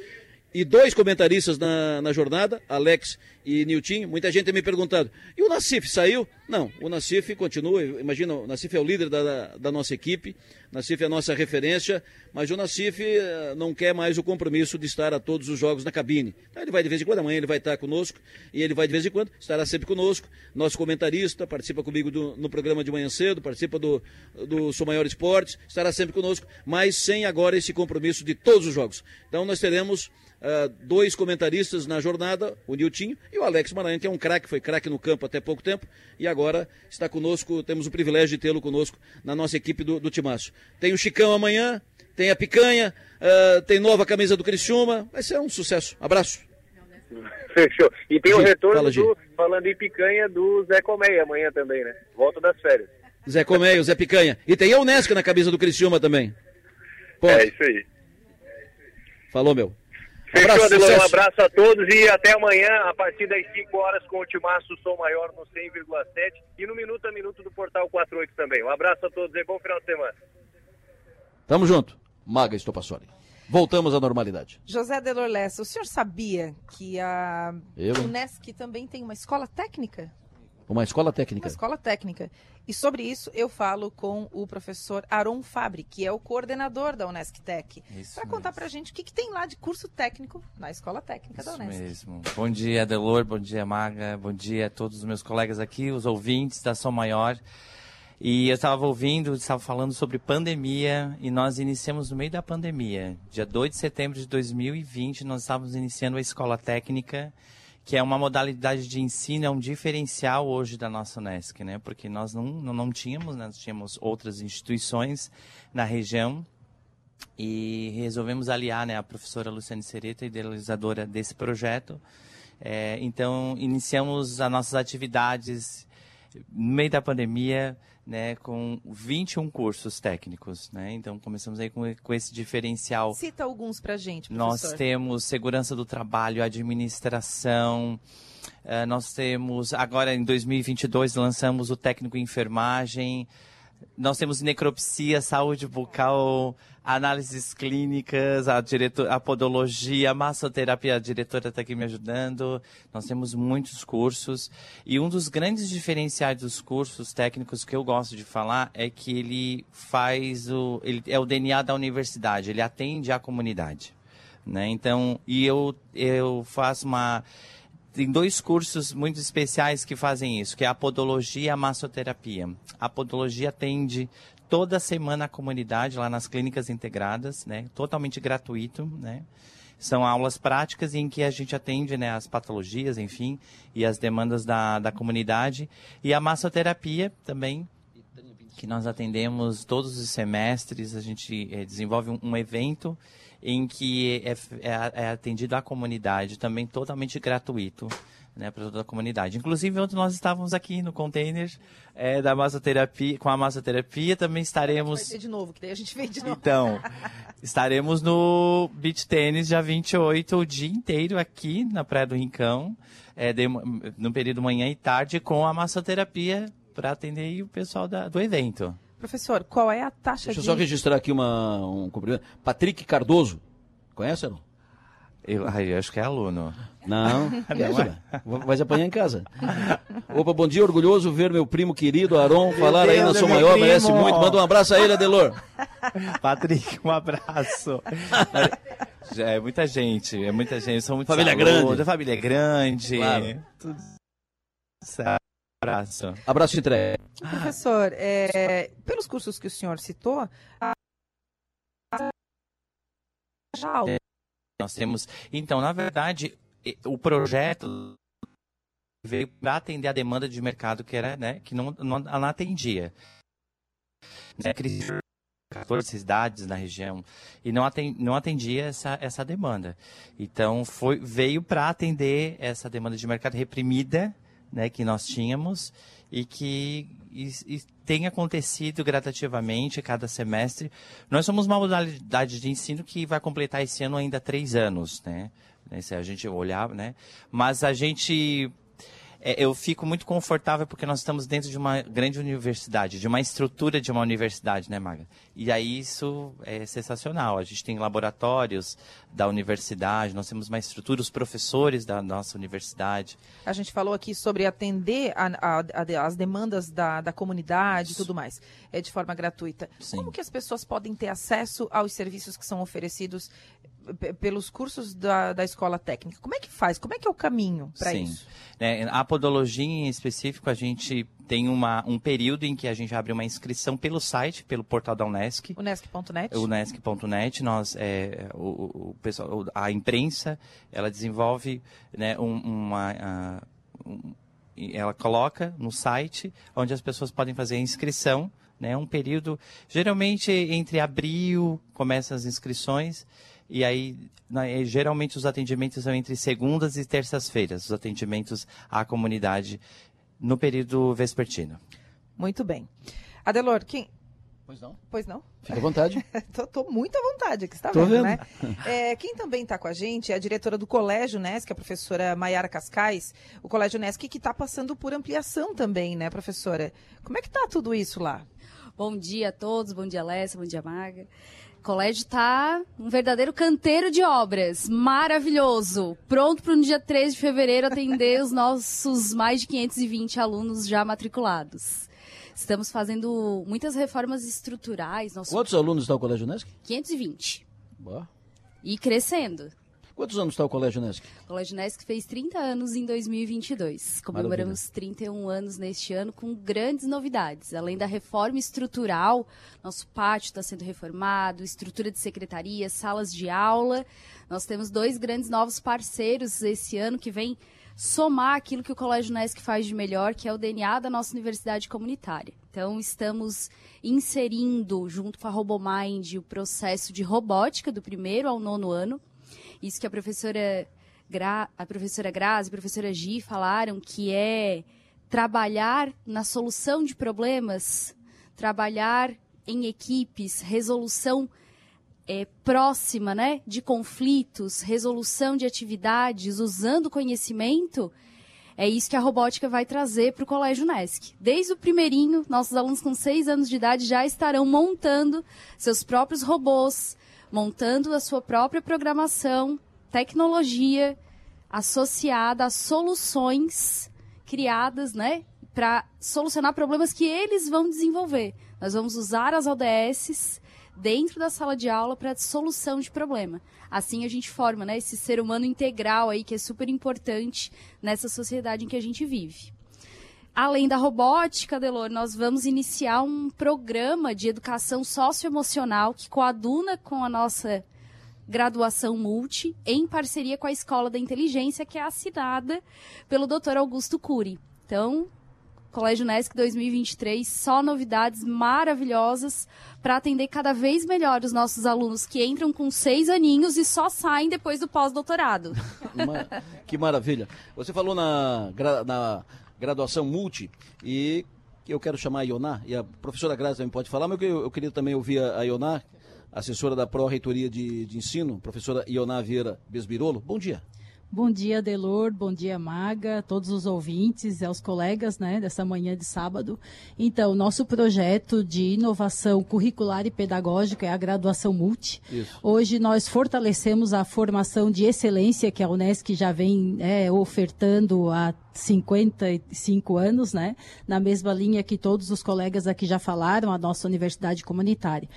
E dois comentaristas na, na jornada, Alex e Nilton. Muita gente tem me perguntado, e o Nassif saiu? Não, o Nassif continua, imagina, o Nassif é o líder da, da nossa equipe, Nassif é a nossa referência, mas o Nassif eh, não quer mais o compromisso de estar a todos os jogos na cabine. Então ele vai de vez em quando, amanhã ele vai estar conosco, e ele vai de vez em quando, estará sempre conosco, nosso comentarista, participa comigo do, no programa de manhã cedo, participa do, do Sou Maior Esportes, estará sempre conosco, mas sem agora esse compromisso de todos os jogos. Então nós teremos uh, dois comentaristas na jornada, o Niltinho e o Alex Maranhão, que é um craque, foi craque no campo até pouco tempo e agora está conosco, temos o privilégio de tê-lo conosco na nossa equipe do, do Timaço. Tem o Chicão amanhã, tem a Picanha, uh, tem nova camisa do Criciúma, vai ser um sucesso. Abraço. Fechou. E tem o retorno, fala, do, falando em picanha, do Zé Colmeia amanhã também, né? Volta das férias. Zé Colmeia, Zé Picanha. E tem a Unesca na camisa do Criciúma também. É isso aí. Falou, meu. Fechou, abraço, Adelon, um abraço a todos e até amanhã, a partir das 5 horas, com o Timaço Som Maior no 100,7 e no Minuto a Minuto do Portal 48 também. Um abraço a todos e bom final de semana. Tamo junto. Maga Estopassoli. Voltamos à normalidade. José Delor Lessa, o senhor sabia que a Eu? Unesc também tem uma escola técnica? Uma escola técnica. Uma escola técnica. E sobre isso eu falo com o professor Aron Fabri, que é o coordenador da Unesc Tech, para contar para a gente o que, que, tem lá de curso técnico na escola técnica isso da Unesc. mesmo. Bom dia, Delor, bom dia, Maga, bom dia a todos os meus colegas aqui, os ouvintes da Som Maior. E eu estava ouvindo, estava falando sobre pandemia e nós iniciamos no meio da pandemia. Dia 2 de setembro de 2020, nós estávamos iniciando a escola técnica que é uma modalidade de ensino, é um diferencial hoje da nossa Unesc, né? Porque nós não, não, não tínhamos, nós tínhamos outras instituições na região e resolvemos aliar né, a professora Luciane Sereta, idealizadora desse projeto. É, então, iniciamos as nossas atividades no meio da pandemia, né, com 21 cursos técnicos, né? Então começamos aí com, com esse diferencial. Cita alguns para gente, professor. Nós temos segurança do trabalho, administração, uh, nós temos agora em 2022 lançamos o técnico em enfermagem, nós temos necropsia, saúde bucal, análises clínicas, a, diretor, a podologia, a massoterapia, a diretora está aqui me ajudando. Nós temos muitos cursos. E um dos grandes diferenciais dos cursos técnicos que eu gosto de falar é que ele faz o. Ele é o DNA da universidade, ele atende a comunidade. Né? Então, e eu, eu faço uma tem dois cursos muito especiais que fazem isso, que é a podologia e a massoterapia. A podologia atende toda semana a comunidade lá nas clínicas integradas, né? Totalmente gratuito, né? São aulas práticas em que a gente atende né, as patologias, enfim, e as demandas da, da comunidade. E a massoterapia também, que nós atendemos todos os semestres, a gente é, desenvolve um, um evento em que é, é, é atendido a comunidade, também totalmente gratuito. Né, para toda a comunidade. Inclusive, ontem nós estávamos aqui no container é, da massoterapia, com a massoterapia, também estaremos. Vai ter de novo, que daí a gente vem de novo. Então, estaremos no Beach Tênis dia 28, o dia inteiro aqui na Praia do Rincão, é, de, no período manhã e tarde, com a massoterapia para atender o pessoal da, do evento. Professor, qual é a taxa Deixa de... eu só registrar aqui uma, um cumprimento. Patrick Cardoso, conhece ou não? Eu, eu acho que é aluno. Não, não é? vai se apanhar em casa. Opa, bom dia, orgulhoso ver meu primo querido Aron falar aí na sua maior, primo. merece muito. Manda um abraço a ele, Adelor. Patrick, um abraço. é muita gente, é muita gente. São muitos família alunos, grande. A família é grande. Claro. Tudo certo. Abraço. Abraço entregue. Professor, é, pelos cursos que o senhor citou, a... É, nós temos. Então, na verdade, o projeto veio para atender a demanda de mercado que era, né, que não, não, não atendia. Né, 14 cidades na região e não atendia, não atendia essa, essa demanda. Então foi veio para atender essa demanda de mercado reprimida né, que nós tínhamos e que e, e tem acontecido gradativamente cada semestre. Nós somos uma modalidade de ensino que vai completar esse ano ainda três anos, né? Se a gente olhar, né? Mas a gente é, eu fico muito confortável porque nós estamos dentro de uma grande universidade, de uma estrutura de uma universidade, né, Maga? E aí isso é sensacional. A gente tem laboratórios da universidade, nós temos uma estrutura, os professores da nossa universidade. A gente falou aqui sobre atender a, a, a, as demandas da, da comunidade e tudo mais, é de forma gratuita. Sim. Como que as pessoas podem ter acesso aos serviços que são oferecidos pelos cursos da, da escola técnica. Como é que faz? Como é que é o caminho para isso? É, a podologia em específico, a gente tem uma, um período em que a gente abre uma inscrição pelo site, pelo portal da Unesc. Unesc.net. Unesc.net. Nós, é, o, o, pessoal, a imprensa, ela desenvolve né, um, uma... Um, ela coloca no site onde as pessoas podem fazer a inscrição né? Um período, geralmente entre abril, começam as inscrições, e aí, né, geralmente os atendimentos são entre segundas e terças-feiras, os atendimentos à comunidade no período vespertino. Muito bem. Adelor, quem, Pois não? Pois não? Fica à vontade. tô, tô, muito à vontade aqui, você está vendo, vendo, né? É, quem também está com a gente é a diretora do Colégio Nesc, a professora Maiara Cascais. O Colégio Nesc que está passando por ampliação também, né, professora? Como é que está tudo isso lá? Bom dia a todos, bom dia Alessa, bom dia Maga. O colégio está um verdadeiro canteiro de obras, maravilhoso. Pronto para no dia 13 de fevereiro atender os nossos mais de 520 alunos já matriculados. Estamos fazendo muitas reformas estruturais. Nosso... Quantos alunos está o Colégio Nesc? 520. Boa. E crescendo. Quantos anos está o Colégio Nesc? O Colégio Nesc fez 30 anos em 2022. Comemoramos Maravilha. 31 anos neste ano com grandes novidades. Além da reforma estrutural, nosso pátio está sendo reformado, estrutura de secretaria, salas de aula. Nós temos dois grandes novos parceiros esse ano que vem somar aquilo que o Colégio Nesc faz de melhor, que é o DNA da nossa universidade comunitária. Então, estamos inserindo, junto com a RoboMind, o processo de robótica do primeiro ao nono ano. Isso que a professora, Gra, a professora Grazi e a professora Gi falaram, que é trabalhar na solução de problemas, trabalhar em equipes, resolução é, próxima né, de conflitos, resolução de atividades, usando conhecimento, é isso que a robótica vai trazer para o Colégio Nesc. Desde o primeirinho, nossos alunos com seis anos de idade já estarão montando seus próprios robôs, montando a sua própria programação, tecnologia associada a soluções criadas, né, para solucionar problemas que eles vão desenvolver. Nós vamos usar as ODS dentro da sala de aula para solução de problema. Assim a gente forma, né, esse ser humano integral aí que é super importante nessa sociedade em que a gente vive. Além da robótica, Delor, nós vamos iniciar um programa de educação socioemocional que coaduna com a nossa graduação multi, em parceria com a Escola da Inteligência, que é assinada pelo Dr. Augusto Cury. Então, Colégio Nesc 2023, só novidades maravilhosas para atender cada vez melhor os nossos alunos que entram com seis aninhos e só saem depois do pós-doutorado. que maravilha. Você falou na, na graduação multi e eu quero chamar a Ioná, e a professora Grazi também pode falar, mas eu, eu queria também ouvir a, a Ioná, assessora da Pró-Reitoria de, de Ensino, professora Ioná Vieira Besbirolo. Bom dia. Bom dia, Delor. Bom dia, Maga, todos os ouvintes e aos colegas né, dessa manhã de sábado. Então, nosso projeto de inovação curricular e pedagógica é a graduação multi. Isso. Hoje nós fortalecemos a formação de excelência que a Unesc já vem é, ofertando há 55 anos, né? Na mesma linha que todos os colegas aqui já falaram, a nossa universidade comunitária.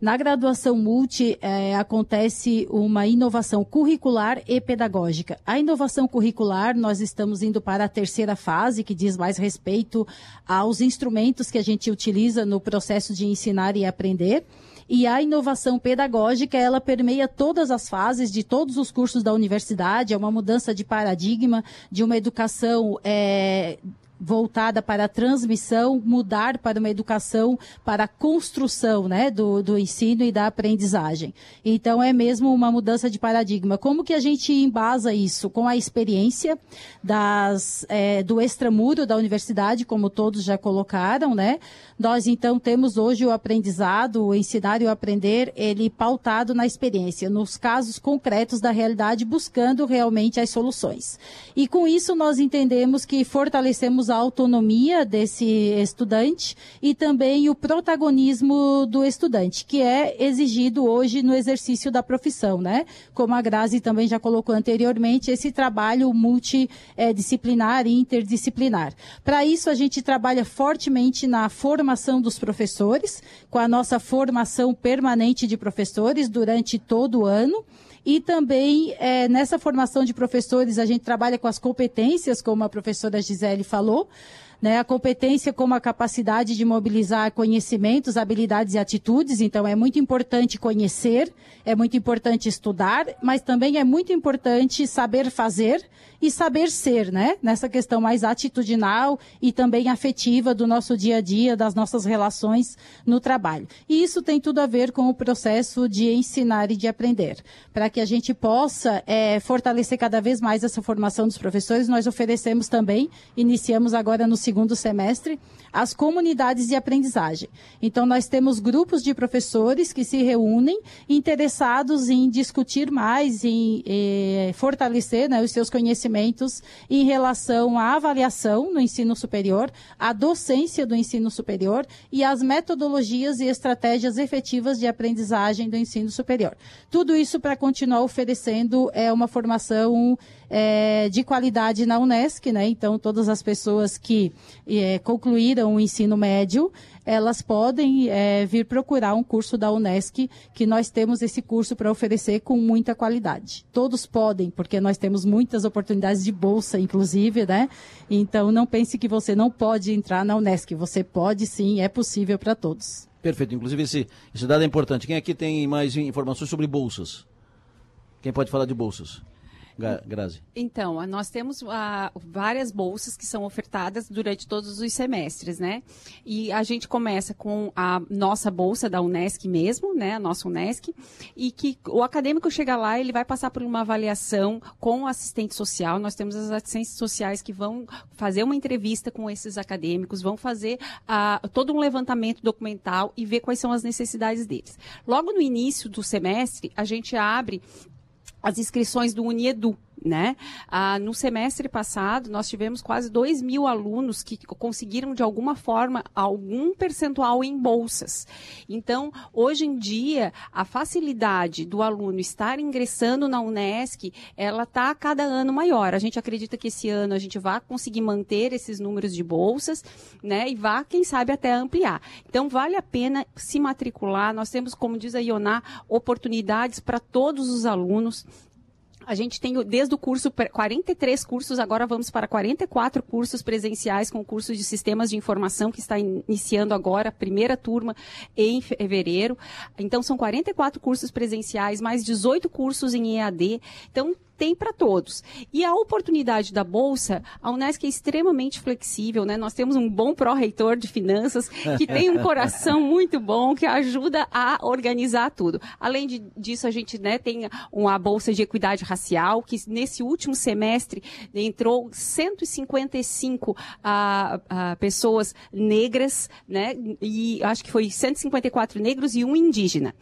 Na graduação multi, é, acontece uma inovação curricular e pedagógica. A inovação curricular, nós estamos indo para a terceira fase, que diz mais respeito aos instrumentos que a gente utiliza no processo de ensinar e aprender. E a inovação pedagógica, ela permeia todas as fases de todos os cursos da universidade, é uma mudança de paradigma, de uma educação é, voltada para a transmissão, mudar para uma educação para a construção né, do, do ensino e da aprendizagem. Então, é mesmo uma mudança de paradigma. Como que a gente embasa isso? Com a experiência das, é, do extramuro da universidade, como todos já colocaram, né? Nós, então, temos hoje o aprendizado, o ensinar e o aprender, ele pautado na experiência, nos casos concretos da realidade, buscando realmente as soluções. E com isso, nós entendemos que fortalecemos a autonomia desse estudante e também o protagonismo do estudante, que é exigido hoje no exercício da profissão, né? Como a Grazi também já colocou anteriormente, esse trabalho multidisciplinar e interdisciplinar. Para isso, a gente trabalha fortemente na formação dos professores, com a nossa formação permanente de professores durante todo o ano. E também, é, nessa formação de professores, a gente trabalha com as competências, como a professora Gisele falou, né? A competência como a capacidade de mobilizar conhecimentos, habilidades e atitudes. Então, é muito importante conhecer, é muito importante estudar, mas também é muito importante saber fazer e saber ser, né? Nessa questão mais atitudinal e também afetiva do nosso dia a dia, das nossas relações no trabalho. E isso tem tudo a ver com o processo de ensinar e de aprender. Para que a gente possa é, fortalecer cada vez mais essa formação dos professores, nós oferecemos também, iniciamos agora no segundo semestre, as comunidades de aprendizagem. Então, nós temos grupos de professores que se reúnem interessados em discutir mais, em eh, fortalecer né, os seus conhecimentos em relação à avaliação no ensino superior, à docência do ensino superior e às metodologias e estratégias efetivas de aprendizagem do ensino superior. Tudo isso para continuar oferecendo é, uma formação é, de qualidade na Unesc, né? Então, todas as pessoas que é, concluíram o ensino médio, elas podem é, vir procurar um curso da Unesc, que nós temos esse curso para oferecer com muita qualidade. Todos podem, porque nós temos muitas oportunidades de bolsa, inclusive, né? Então, não pense que você não pode entrar na Unesc. Você pode sim, é possível para todos. Perfeito. Inclusive, esse, esse dado é importante. Quem aqui tem mais informações sobre bolsas? Quem pode falar de bolsas? Grazi? Então, nós temos várias bolsas que são ofertadas durante todos os semestres, né? E a gente começa com a nossa bolsa da Unesc mesmo, né? A nossa Unesc, e que o acadêmico chega lá, ele vai passar por uma avaliação com o assistente social. Nós temos as assistentes sociais que vão fazer uma entrevista com esses acadêmicos, vão fazer todo um levantamento documental e ver quais são as necessidades deles. Logo no início do semestre, a gente abre as inscrições do Uniedu, né? Ah, no semestre passado, nós tivemos quase 2 mil alunos que conseguiram, de alguma forma, algum percentual em bolsas. Então, hoje em dia, a facilidade do aluno estar ingressando na Unesc, ela está cada ano maior. A gente acredita que esse ano a gente vai conseguir manter esses números de bolsas, né? E vá, quem sabe, até ampliar. Então, vale a pena se matricular. Nós temos, como diz a Ioná, oportunidades para todos os alunos. A gente tem desde o curso 43 cursos, agora vamos para 44 cursos presenciais com o curso de sistemas de informação que está iniciando agora, a primeira turma em fevereiro. Então são 44 cursos presenciais, mais 18 cursos em EAD. Então tem para todos. E a oportunidade da Bolsa, a Unesc é extremamente flexível, né? Nós temos um bom pró-reitor de finanças que tem um coração muito bom, que ajuda a organizar tudo. Além de, disso, a gente né, tem uma Bolsa de Equidade Racial, que nesse último semestre entrou 155 a, a pessoas negras, né? E acho que foi 154 negros e um indígena.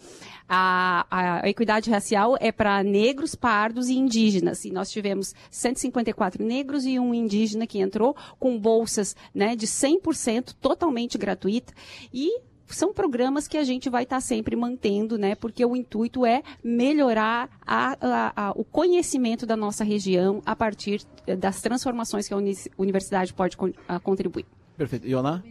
A, a equidade racial é para negros, pardos e indígenas. E nós tivemos 154 negros e um indígena que entrou com bolsas né, de 100% totalmente gratuita. E são programas que a gente vai estar tá sempre mantendo, né? Porque o intuito é melhorar a, a, a, o conhecimento da nossa região a partir das transformações que a universidade pode contribuir. Perfeito. Iona?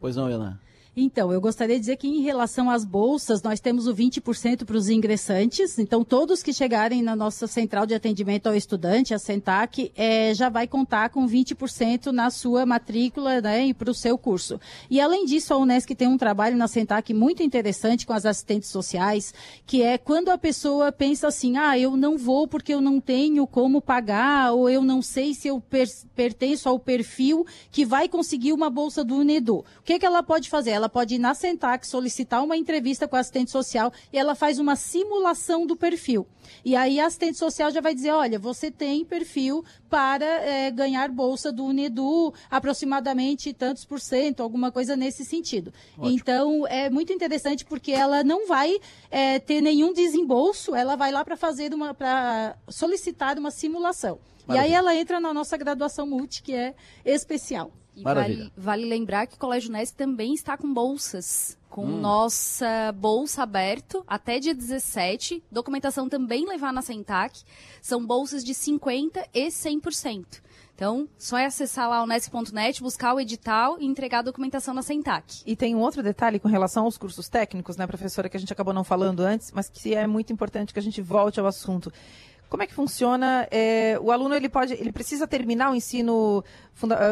Pois não, Iona. Então, eu gostaria de dizer que em relação às bolsas, nós temos o 20% para os ingressantes. Então, todos que chegarem na nossa central de atendimento ao estudante, a Sentac, é, já vai contar com 20% na sua matrícula né, e para o seu curso. E, além disso, a Unesc tem um trabalho na Sentac muito interessante com as assistentes sociais, que é quando a pessoa pensa assim, ah, eu não vou porque eu não tenho como pagar, ou eu não sei se eu per pertenço ao perfil que vai conseguir uma bolsa do UNEDU. O que, que ela pode fazer? Pode ir na Sentac, solicitar uma entrevista com a assistente social e ela faz uma simulação do perfil. E aí a assistente social já vai dizer, olha, você tem perfil para é, ganhar bolsa do Unedu, aproximadamente tantos por cento, alguma coisa nesse sentido. Ótimo. Então, é muito interessante porque ela não vai é, ter nenhum desembolso, ela vai lá para fazer uma, para solicitar uma simulação. Maravilha. E aí ela entra na nossa graduação multi, que é especial. E vale, vale, lembrar que o Colégio Nesc também está com bolsas. Com hum. nossa bolsa aberto até dia 17. Documentação também levar na Sentac. São bolsas de 50% e 100%. Então, só é acessar lá o Nesc.net, buscar o edital e entregar a documentação na Sentac. E tem um outro detalhe com relação aos cursos técnicos, né, professora, que a gente acabou não falando antes, mas que é muito importante que a gente volte ao assunto Como é que funciona? É, o aluno ele pode, ele precisa terminar o ensino,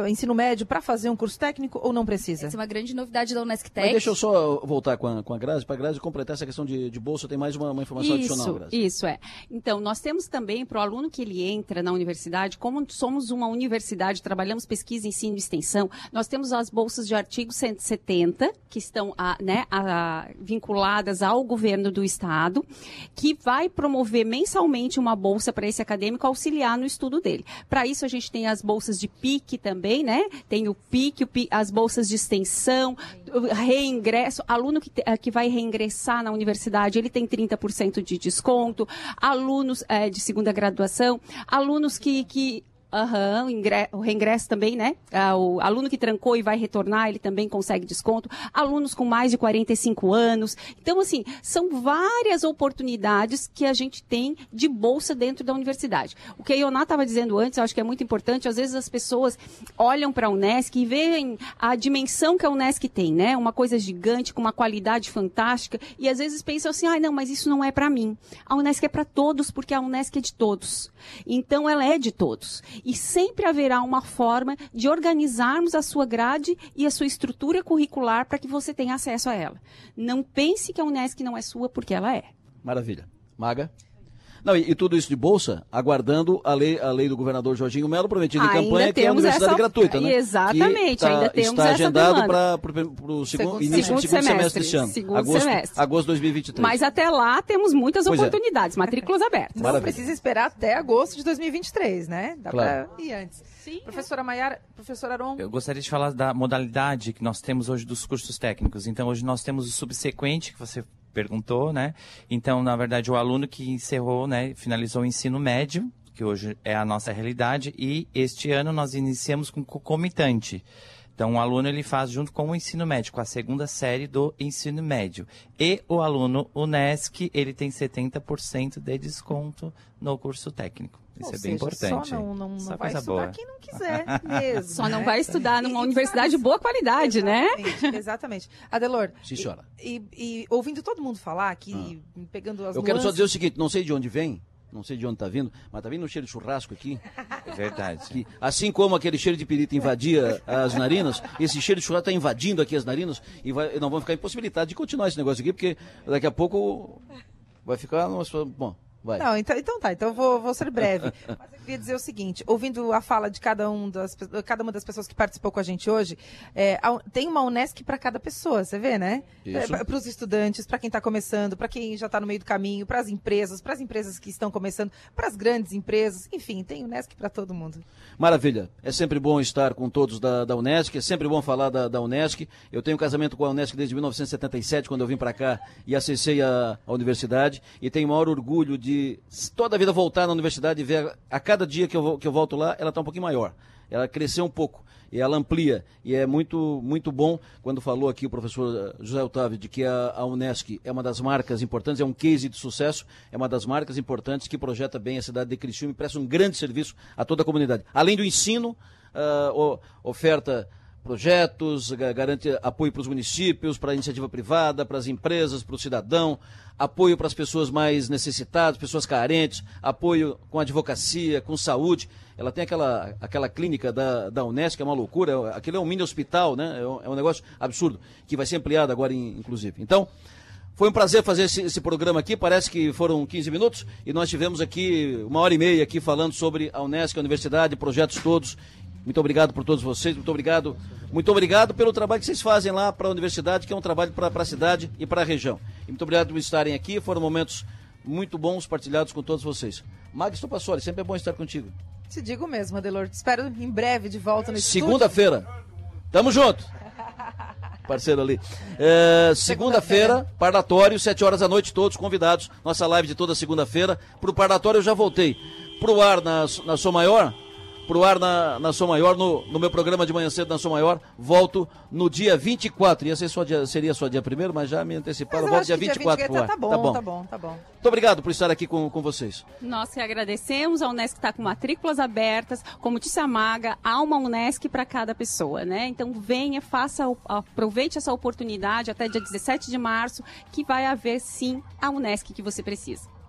ensino médio para fazer um curso técnico ou não precisa? Essa é uma grande novidade da Unesc Tech. Mas deixa eu só voltar com a, com a Grazi, para a Grazi completar essa questão de, de bolsa, tem mais uma, uma informação isso, adicional, Grazi. Isso, é. Então, nós temos também, para o aluno que ele entra na universidade, como somos uma universidade, trabalhamos pesquisa, ensino e extensão, nós temos as bolsas de artigo 170, que estão a, né, a, vinculadas ao governo do Estado, que vai promover mensalmente uma bolsa para esse acadêmico auxiliar no estudo dele. Para isso, a gente tem as bolsas de PIC também, né? Tem o PIC, o PIC as bolsas de extensão, reingresso. Aluno que, que vai reingressar na universidade, ele tem 30% de desconto. Alunos é, de segunda graduação, alunos que, que Aham, uhum, o reingresso também, né? Ah, o aluno que trancou e vai retornar, ele também consegue desconto. Alunos com mais de 45 anos. Então, assim, são várias oportunidades que a gente tem de bolsa dentro da universidade. O que a Ioná estava dizendo antes, eu acho que é muito importante. Às vezes as pessoas olham para a Unesc e veem a dimensão que a Unesc tem, né? Uma coisa gigante, com uma qualidade fantástica. E às vezes pensam assim, ah, não, mas isso não é para mim. A Unesc é para todos, porque a Unesc é de todos. Então, ela é de todos e sempre haverá uma forma de organizarmos a sua grade e a sua estrutura curricular para que você tenha acesso a ela. Não pense que a Unesc não é sua, porque ela é. Maravilha. Maga? Não, e, e, tudo isso de bolsa, aguardando a lei, a lei do governador Jorginho Melo, prometida em campanha, que é a universidade essa... gratuita, né? Exatamente, tá, ainda temos está agendado para o segundo, início do segundo semestre, semestre deste ano. Segundo agosto, semestre. agosto de 2023. Mas até lá temos muitas pois é. oportunidades, é. matrículas abertas. Não precisa esperar até agosto de 2023, né? Dá claro. para ir antes. Sim. Professora Maiara, professor Aron. Eu gostaria de falar da modalidade que nós temos hoje dos cursos técnicos. Então, hoje nós temos o subsequente, que você perguntou, né? Então, na verdade, o aluno que encerrou, né, finalizou o ensino médio, que hoje é a nossa realidade, e este ano nós iniciamos com concomitante. Então, o aluno ele faz junto com o ensino médio, com a segunda série do ensino médio. E o aluno UNESC, ele tem 70% de desconto no curso técnico. Isso Ou é bem seja, importante. Só não, não, não vai estudar boa. quem não quiser mesmo. Só né? não vai estudar numa e, universidade de boa qualidade, exatamente, né? Exatamente. Adelor. Sim, senhora. E, e, ouvindo todo mundo falar aqui, ah. pegando as Eu nuances... quero só dizer o seguinte, não sei de onde vem, não sei de onde está vindo, mas está vindo um cheiro de churrasco aqui. É verdade. Que, assim como aquele cheiro de pirita invadia as narinas, esse cheiro de churrasco está invadindo aqui as narinas e vai, não vamos ficar impossibilitados de continuar esse negócio aqui, porque daqui a pouco vai ficar. Bom, Vai. Não, então, então tá, então vou, vou ser breve. Mas eu queria dizer o seguinte: ouvindo a fala de cada, um das, cada uma das pessoas que participou com a gente hoje, é, tem uma Unesc para cada pessoa, você vê, né? É, para os estudantes, para quem está começando, para quem já está no meio do caminho, para as empresas, para as empresas que estão começando, para as grandes empresas, enfim, tem Unesc para todo mundo. Maravilha. É sempre bom estar com todos da, da Unesc, é sempre bom falar da, da Unesc. Eu tenho um casamento com a Unesc desde 1977, quando eu vim para cá e acessei a, a universidade, e tenho o maior orgulho de de toda a vida voltar na universidade e ver a cada dia que eu, que eu volto lá, ela está um pouquinho maior. Ela cresceu um pouco e ela amplia. E é muito, muito bom quando falou aqui o professor José Otávio de que a, a Unesc é uma das marcas importantes, é um case de sucesso, é uma das marcas importantes que projeta bem a cidade de Criciúma e presta um grande serviço a toda a comunidade. Além do ensino, uh, oferta projetos, garante apoio para os municípios, para a iniciativa privada, para as empresas, para o cidadão, apoio para as pessoas mais necessitadas, pessoas carentes, apoio com advocacia, com saúde. Ela tem aquela, aquela clínica da, da Unesco, é uma loucura, aquilo é um mini hospital, né? É um, é um negócio absurdo, que vai ser ampliado agora, inclusive. Então, foi um prazer fazer esse, esse, programa aqui, parece que foram 15 minutos, e nós tivemos aqui uma hora e meia aqui falando sobre a Unesco, a universidade, projetos todos, muito obrigado por todos vocês, muito obrigado, muito obrigado pelo trabalho que vocês fazem lá para a universidade, que é um trabalho para a cidade e para a região. E muito obrigado por estarem aqui, foram momentos muito bons partilhados com todos vocês. Magistro Passoli, sempre é bom estar contigo. Te digo mesmo, Adelor. Te espero em breve de volta no Segunda-feira. Tamo junto. Parceiro ali. É, segunda-feira, parlatório, 7 horas da noite, todos convidados. Nossa live de toda segunda-feira. Para o parlatório eu já voltei. Para o ar na, na Sou Maior, pro ar na, na Som Maior, no, no meu programa de manhã cedo na Som Maior. Volto no dia 24. Ia ser só dia, seria só dia primeiro, mas já me anteciparam. Volto dia 24 dia 20, tá, bom, tá bom, tá bom, tá bom. Muito obrigado por estar aqui com, com vocês. Nós que agradecemos. A Unesc está com matrículas abertas. Como disse a Maga, há uma Unesc para cada pessoa, né? Então venha, faça, aproveite essa oportunidade até dia 17 de março, que vai haver sim a Unesc que você precisa.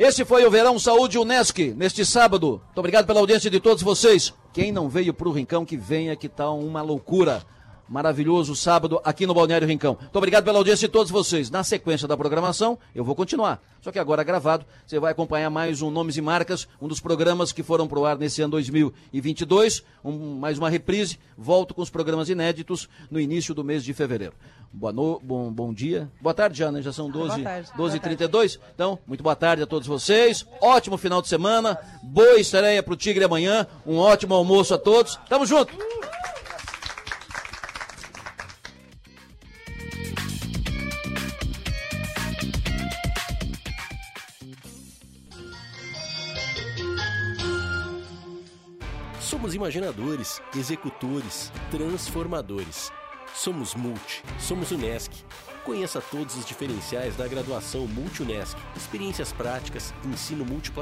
Esse foi o Verão Saúde Unesc, neste sábado. Muito obrigado pela audiência de todos vocês. Quem não veio pro Rincão, que venha, que tá uma loucura. Maravilhoso sábado aqui no Balneário Rincão. Muito obrigado pela audiência de todos vocês. Na sequência da programação, eu vou continuar. Só que agora gravado, você vai acompanhar mais um Nomes e Marcas, um dos programas que foram pro ar nesse ano 2022. Um, mais uma reprise. Volto com os programas inéditos no início do mês de fevereiro. Boa no, bom, bom dia. Boa tarde já, né? Já são 12 12 e 32 Então, muito boa tarde a todos vocês. Ótimo final de semana. Boa estreia pro Tigre amanhã. Um ótimo almoço a todos. Tamo junto. Somos imaginadores, executores, transformadores. Somos Multi, somos Unesc. Conheça todos os diferenciais da graduação Multi-Unesc. Experiências práticas, ensino múltiplo